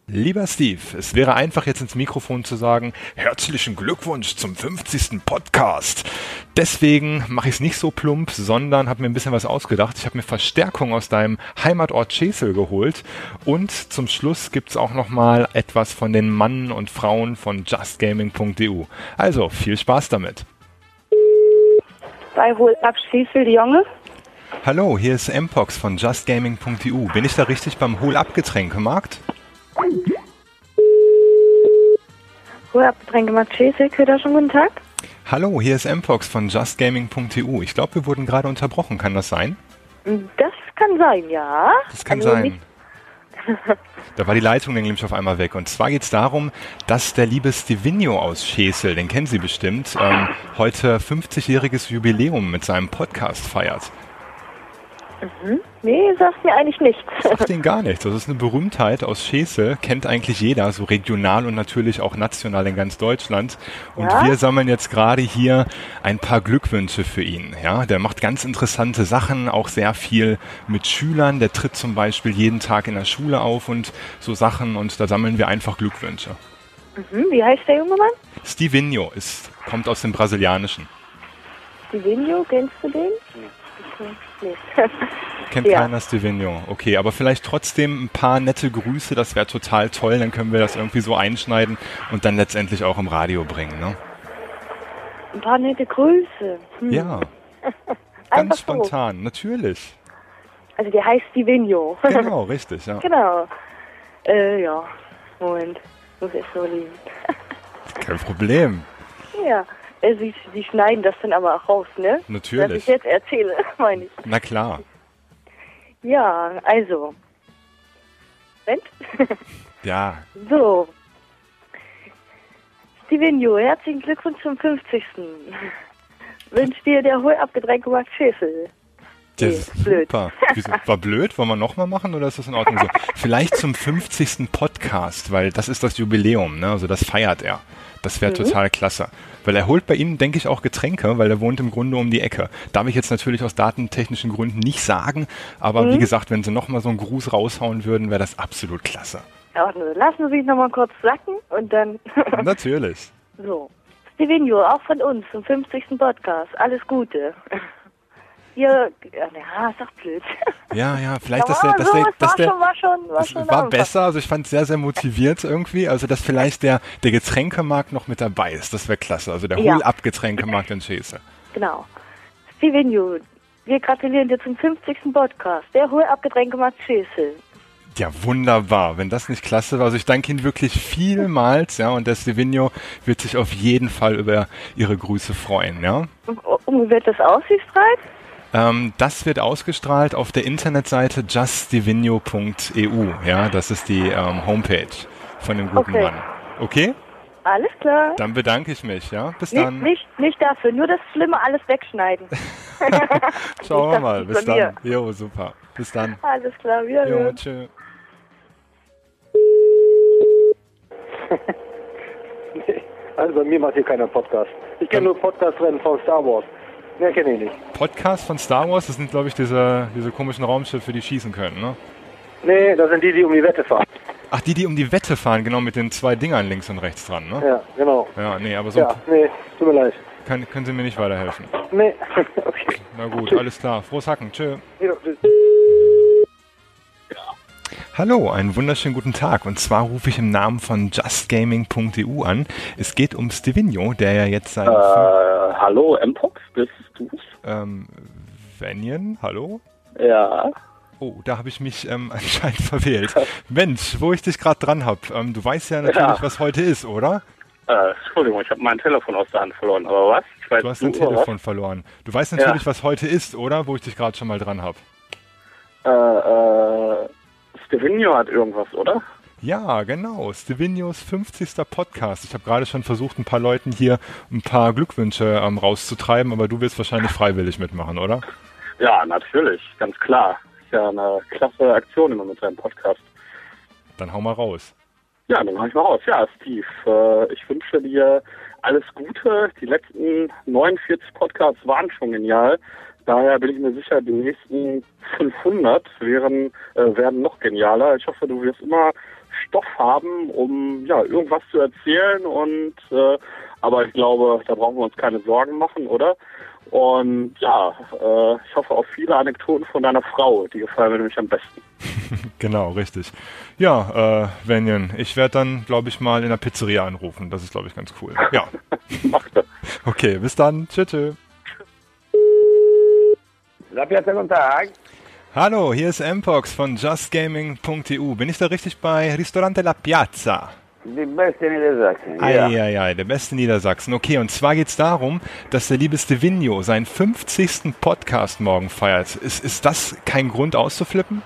Lieber Steve, es wäre einfach jetzt ins Mikrofon zu sagen, herzlichen Glückwunsch zum 50. Podcast. Deswegen mache ich es nicht so plump, sondern habe mir ein bisschen was ausgedacht. Ich habe mir Verstärkung aus deinem Heimatort Chesel geholt und zum Schluss gibt's auch noch mal etwas von den Mannen und Frauen von justgaming.eu. Also viel Spaß damit. Bei Hol ab Chesel, Junge. Hallo, hier ist Mpox von justgaming.eu. Bin ich da richtig beim Hol ab Getränkemarkt? Ruheabgetränke Marchese, Köder, schon guten Tag. Hallo, hier ist Mpox von justgaming.eu. Ich glaube, wir wurden gerade unterbrochen. Kann das sein? Das kann sein, ja. Das kann also sein. Da war die Leitung nämlich auf einmal weg. Und zwar geht es darum, dass der liebe Stevino aus Schesel, den kennen Sie bestimmt, ähm, heute 50-jähriges Jubiläum mit seinem Podcast feiert. Mhm. Nee, sagt mir eigentlich nichts. Sagt Ihnen gar nichts. Das ist eine Berühmtheit aus Schesel, kennt eigentlich jeder, so regional und natürlich auch national in ganz Deutschland. Und Ja? wir sammeln jetzt gerade hier ein paar Glückwünsche für ihn. Ja, der macht ganz interessante Sachen, auch sehr viel mit Schülern. Der tritt zum Beispiel jeden Tag in der Schule auf und so Sachen und da sammeln wir einfach Glückwünsche. Mhm. Wie heißt der junge Mann? Stevenio ist, kommt aus dem Brasilianischen. Stevenio, kennst du den? Nee. Kennt ja. keiner Stevenio. Okay, aber vielleicht trotzdem ein paar nette Grüße, das wäre total toll. Dann können wir das irgendwie so einschneiden und dann letztendlich auch im Radio bringen, ne? Ein paar nette Grüße. Hm. Ja, ganz so. spontan, natürlich. Also der heißt Stevenio. Genau, richtig, ja. genau. Äh, ja. Moment. Muss ich so liegen. Kein Problem. Ja. Äh, Sie, Sie schneiden das dann aber auch raus, ne? Natürlich. Was ich jetzt erzähle, meine ich. Na klar. Ja, also. Moment. Ja, so. Stevenio, herzlichen Glückwunsch zum 50. Wünscht dir der hohl abgedrängte Max Schäfel. das Nee, ist blöd. super. War blöd? Wollen wir nochmal machen oder ist das in Ordnung so? Vielleicht zum 50. Podcast, weil das ist das Jubiläum, ne? Also das feiert er. Das wäre Mhm. total klasse. Weil er holt bei ihm, denke ich, auch Getränke, weil er wohnt im Grunde um die Ecke. Darf ich jetzt natürlich aus datentechnischen Gründen nicht sagen, aber Mhm. wie gesagt, wenn sie nochmal so einen Gruß raushauen würden, wäre das absolut klasse. Ja, lassen Sie sich nochmal kurz sacken und dann. Natürlich. so. Stevenio, auch von uns zum 50. Podcast. Alles Gute. Ihr, ja, ist doch blöd. Ja, ja, vielleicht, dass der, dass der, dass war der, war schon, war es schon war Anfang. besser, also ich fand es sehr, sehr motiviert irgendwie, also dass vielleicht der, der Getränkemarkt noch mit dabei ist, das wäre klasse, also der Ja. Hol-Ab-Getränkemarkt in Schäse. Genau. Stevenio, wir gratulieren dir zum 50. Podcast. Der Max Schäsel. Ja, wunderbar. Wenn das nicht klasse war, also ich danke Ihnen wirklich vielmals, ja, und der Stevino wird sich auf jeden Fall über Ihre Grüße freuen, ja. Und, und wie wird das aussichtsreich? Ähm, das wird ausgestrahlt auf der Internetseite juststevino.eu, ja, das ist die ähm, Homepage von dem guten Okay. Mann. Okay? Alles klar. Dann bedanke ich mich, ja. Bis Nicht, dann. nicht, nicht dafür, nur das Schlimme alles wegschneiden. Schauen wir mal. Bis dann. Jo, super. Bis dann. Alles klar, wieder. Jo, tschö. Also bei mir macht hier keiner Podcast. Ich kenne nur Podcast-Rennen von Star Wars. Mehr kenne ich nicht. Podcast von Star Wars, das sind, glaube ich, diese, diese komischen Raumschiffe, die schießen können, ne? Nee, das sind die, die um die Wette fahren. Ach, die, die um die Wette fahren, genau, mit den zwei Dingern links und rechts dran, ne? Ja, genau. Ja, nee, aber so Ja, nee, tut mir leid. kann, können Sie mir nicht weiterhelfen. Nee, okay. Na gut, alles klar. Frohes Hacken. Tschö. Ja, tschüss. Hallo, einen wunderschönen guten Tag. Und zwar rufe ich im Namen von justgaming.eu an. Es geht um Stevino, der ja jetzt sein... Äh, hallo, Mpox, bist du's? Ähm, Venien, hallo? Ja. Oh, da habe ich mich ähm, anscheinend verwählt. Mensch, wo ich dich gerade dran habe. Ähm, du weißt ja natürlich, Ja. was heute ist, oder? Äh, Entschuldigung, ich habe mein Telefon aus der Hand verloren, aber was? Ich weiß Du hast dein Telefon verloren. Du weißt natürlich, Ja. was heute ist, oder? Wo ich dich gerade schon mal dran habe. was? Äh, äh, Stevenio hat irgendwas, oder? Ja, genau. Stevinios 50. Podcast. Ich habe gerade schon versucht, ein paar Leuten hier ein paar Glückwünsche ähm, rauszutreiben, aber du willst wahrscheinlich freiwillig mitmachen, oder? Ja, natürlich, ganz klar. Ist ja eine klasse Aktion immer mit seinem Podcast. Dann hau mal raus. Ja, dann mach ich mal raus. Ja, Steve, äh, ich wünsche dir alles Gute. Die letzten 49 Podcasts waren schon genial. Daher bin ich mir sicher, die nächsten 500 wären, äh, werden noch genialer. Ich hoffe, du wirst immer Stoff haben, um ja irgendwas zu erzählen. Und äh, aber ich glaube, da brauchen wir uns keine Sorgen machen, oder? Und ja, äh, ich hoffe auf viele Anekdoten von deiner Frau. Die gefallen mir nämlich am besten. genau, richtig. Ja, äh, Venjen, ich werde dann, glaube ich, mal in der Pizzeria anrufen. Das ist, glaube ich, ganz cool. Ja. Okay, bis dann. Tschö, tschö. La Piazza, guten Tag. Hallo, hier ist Mpox von justgaming.eu. Bin ich da richtig bei Ristorante La Piazza? Die beste Niedersachsen. Eieiei, der beste Niedersachsen. Okay, und zwar geht's darum, dass der liebe Stevino seinen 50. Podcast morgen feiert. Ist, ist das kein Grund auszuflippen?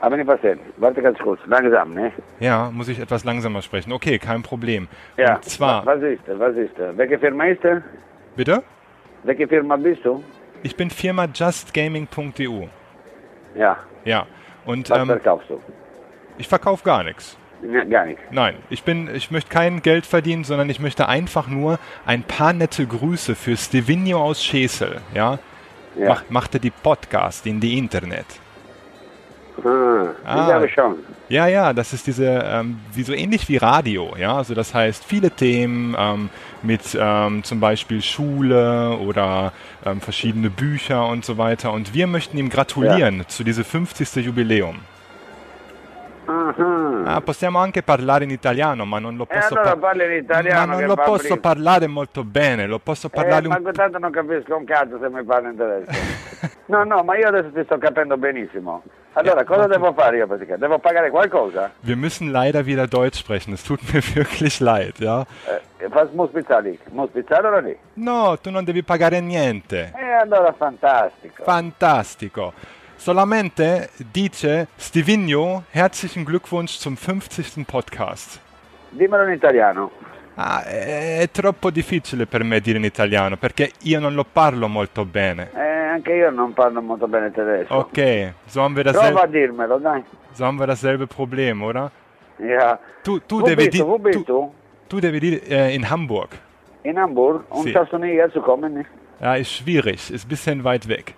Aber nicht passiert. Warte ganz kurz. Langsam, ne? Ja, muss ich etwas langsamer sprechen. Okay, kein Problem. Ja. Und zwar, Was ist das? Was ist das? Welche Firma ist das? bitte? Welche Firma bist du? Ich bin Firma justgaming.eu. Ja. Ja. Und Was ähm, verkaufst du? ich verkaufe gar nichts. Ja, gar nichts. Nein, ich bin, ich möchte kein Geld verdienen, sondern ich möchte einfach nur ein paar nette Grüße für Stevenio aus Schesel, ja? Ja. Mach, machte die Podcast in die Internet. Ah, Ah. ich habe schon. Ja, ja, das ist diese, ähm, wie so ähnlich wie Radio, ja, also das heißt viele Themen ähm, mit ähm, zum Beispiel Schule oder ähm, verschiedene Bücher und so weiter und wir möchten ihm gratulieren zu diesem 50. Jubiläum. Ah, Ah, possiamo anche parlare in italiano, ma non lo E posso, allora par- italiano ma non lo posso parlare molto bene, lo posso parlare Eh, un ma tanto non capisco un cazzo se mi parli in tedesco. no, no, ma io adesso ti sto capendo benissimo. Allora, cosa devo fare io praticamente? Devo pagare qualcosa? Wir müssen leider wieder Deutsch sprechen. Es tut mir wirklich leid, ja. Eh, was muss bezahlen? Muss bezahlen oder nicht? No, tu non devi pagare niente. E allora fantastico. Fantastico. Solamente dice Stevigno, herzlichen Glückwunsch zum 50. Podcast. Dimmelo in italiano. Ah, è, troppo difficile per me dire in italiano perché io non lo parlo molto bene. Eh, anche io non parlo molto bene tedesco. Okay, so haben wir Prova a dasselbe, dirmelo, dai. so haben wir dasselbe Problem, oder? Ja. Tu, tu Wo devi bist du? Wo bist du? du devi dire äh, in Hamburg. In Hamburg? Und Sì. schaffst du nicht herzukommen? Ja, ist schwierig, ist ein bisschen weit weg.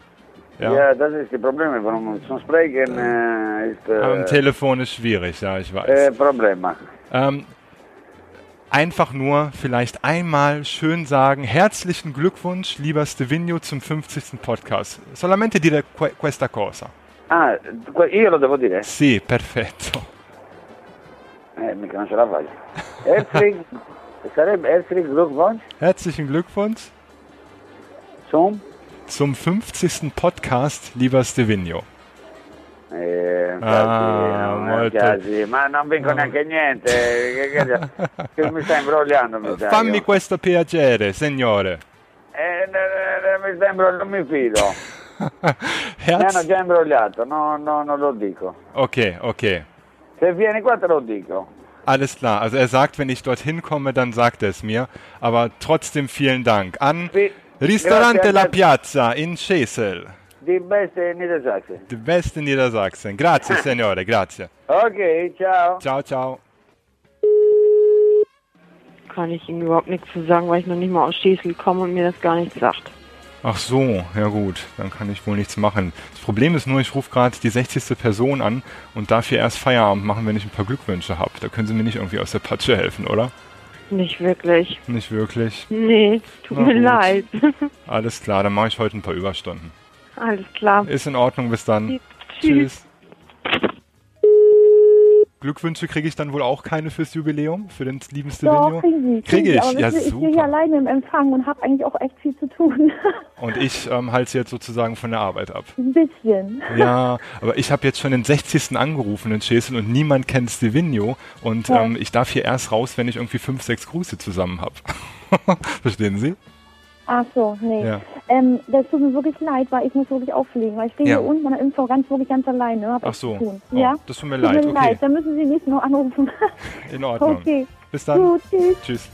Ja. Ja. das ist das Problem. Warum zum Sprechen äh, ist Am äh, Telefon ist schwierig, ja, ich weiß. äh, Problem. Ähm, einfach nur vielleicht einmal schön sagen, herzlichen Glückwunsch, lieber Stevino, zum 50. Podcast. Solamente dire que- questa cosa. Ah, io lo devo dire? Sì, perfetto. Eh, mica non ce la faccio. Herzlich, sarebbe herzlichen Glückwunsch Herzlichen Glückwunsch zum zum 50. Podcast, lieber Stevino. Eh, Ah, casi, ma non vinco neanche niente. Che, che- che mi sta imbrogliando, mi sa. Fammi io. questo piacere, signore. Eh, eh, eh, mi sta imbrogliando, non mi fido. mi Herz hanno già imbrogliato, no, no, non lo dico. okay, okay. Se vieni qua te lo dico. Alles klar. Also er sagt, wenn ich dorthin komme, dann sagt er es mir. Aber trotzdem vielen Dank an Ristorante La. Piazza in Cesel. Di beste Niedersachsen. Die beste Niedersachsen. Grazie, signore, grazie. Ok, ciao. Ciao, ciao. Kann ich ihm überhaupt nichts zu sagen, weil ich noch nicht mal aus Schesel komme und mir das gar nichts sagt. Ach so, ja gut, dann kann ich wohl nichts machen. Das Problem ist nur, ich rufe gerade die 60. Person an und darf hier erst Feierabend machen, wenn ich ein paar Glückwünsche habe. Da können Sie mir nicht irgendwie aus der Patsche helfen, oder? Nicht wirklich. Nicht wirklich? Nee, tut Na mir gut. leid. Alles klar, dann mache ich heute ein paar Überstunden. Alles klar. Ist in Ordnung, bis dann. Tschüss. Glückwünsche kriege ich dann wohl auch keine fürs Jubiläum, für den lieben Stevino? Doch, kriegen Sie. Kriege ich, aber ja Ich stehe super. hier alleine im Empfang und habe eigentlich auch echt viel zu tun. Und ich ähm, halte sie jetzt sozusagen von der Arbeit ab. Ein bisschen. Ja, aber ich habe jetzt schon den 60. angerufen in Schesel und niemand kennt Stevino und Ja. ähm, ich darf hier erst raus, wenn ich irgendwie fünf, sechs Grüße zusammen habe. Verstehen Sie? Ach so, nee. Ja. Ähm, das tut mir wirklich leid, weil ich muss wirklich auffliegen. Weil ich stehe Ja. hier unten an der Info ganz, wirklich ganz alleine. Hab Ach so. Oh, ja? das tut mir Tut leid, mir okay. leid, dann müssen Sie nächstes Mal anrufen. In Ordnung. Okay. Bis dann. Gut, tschüss. Tschüss.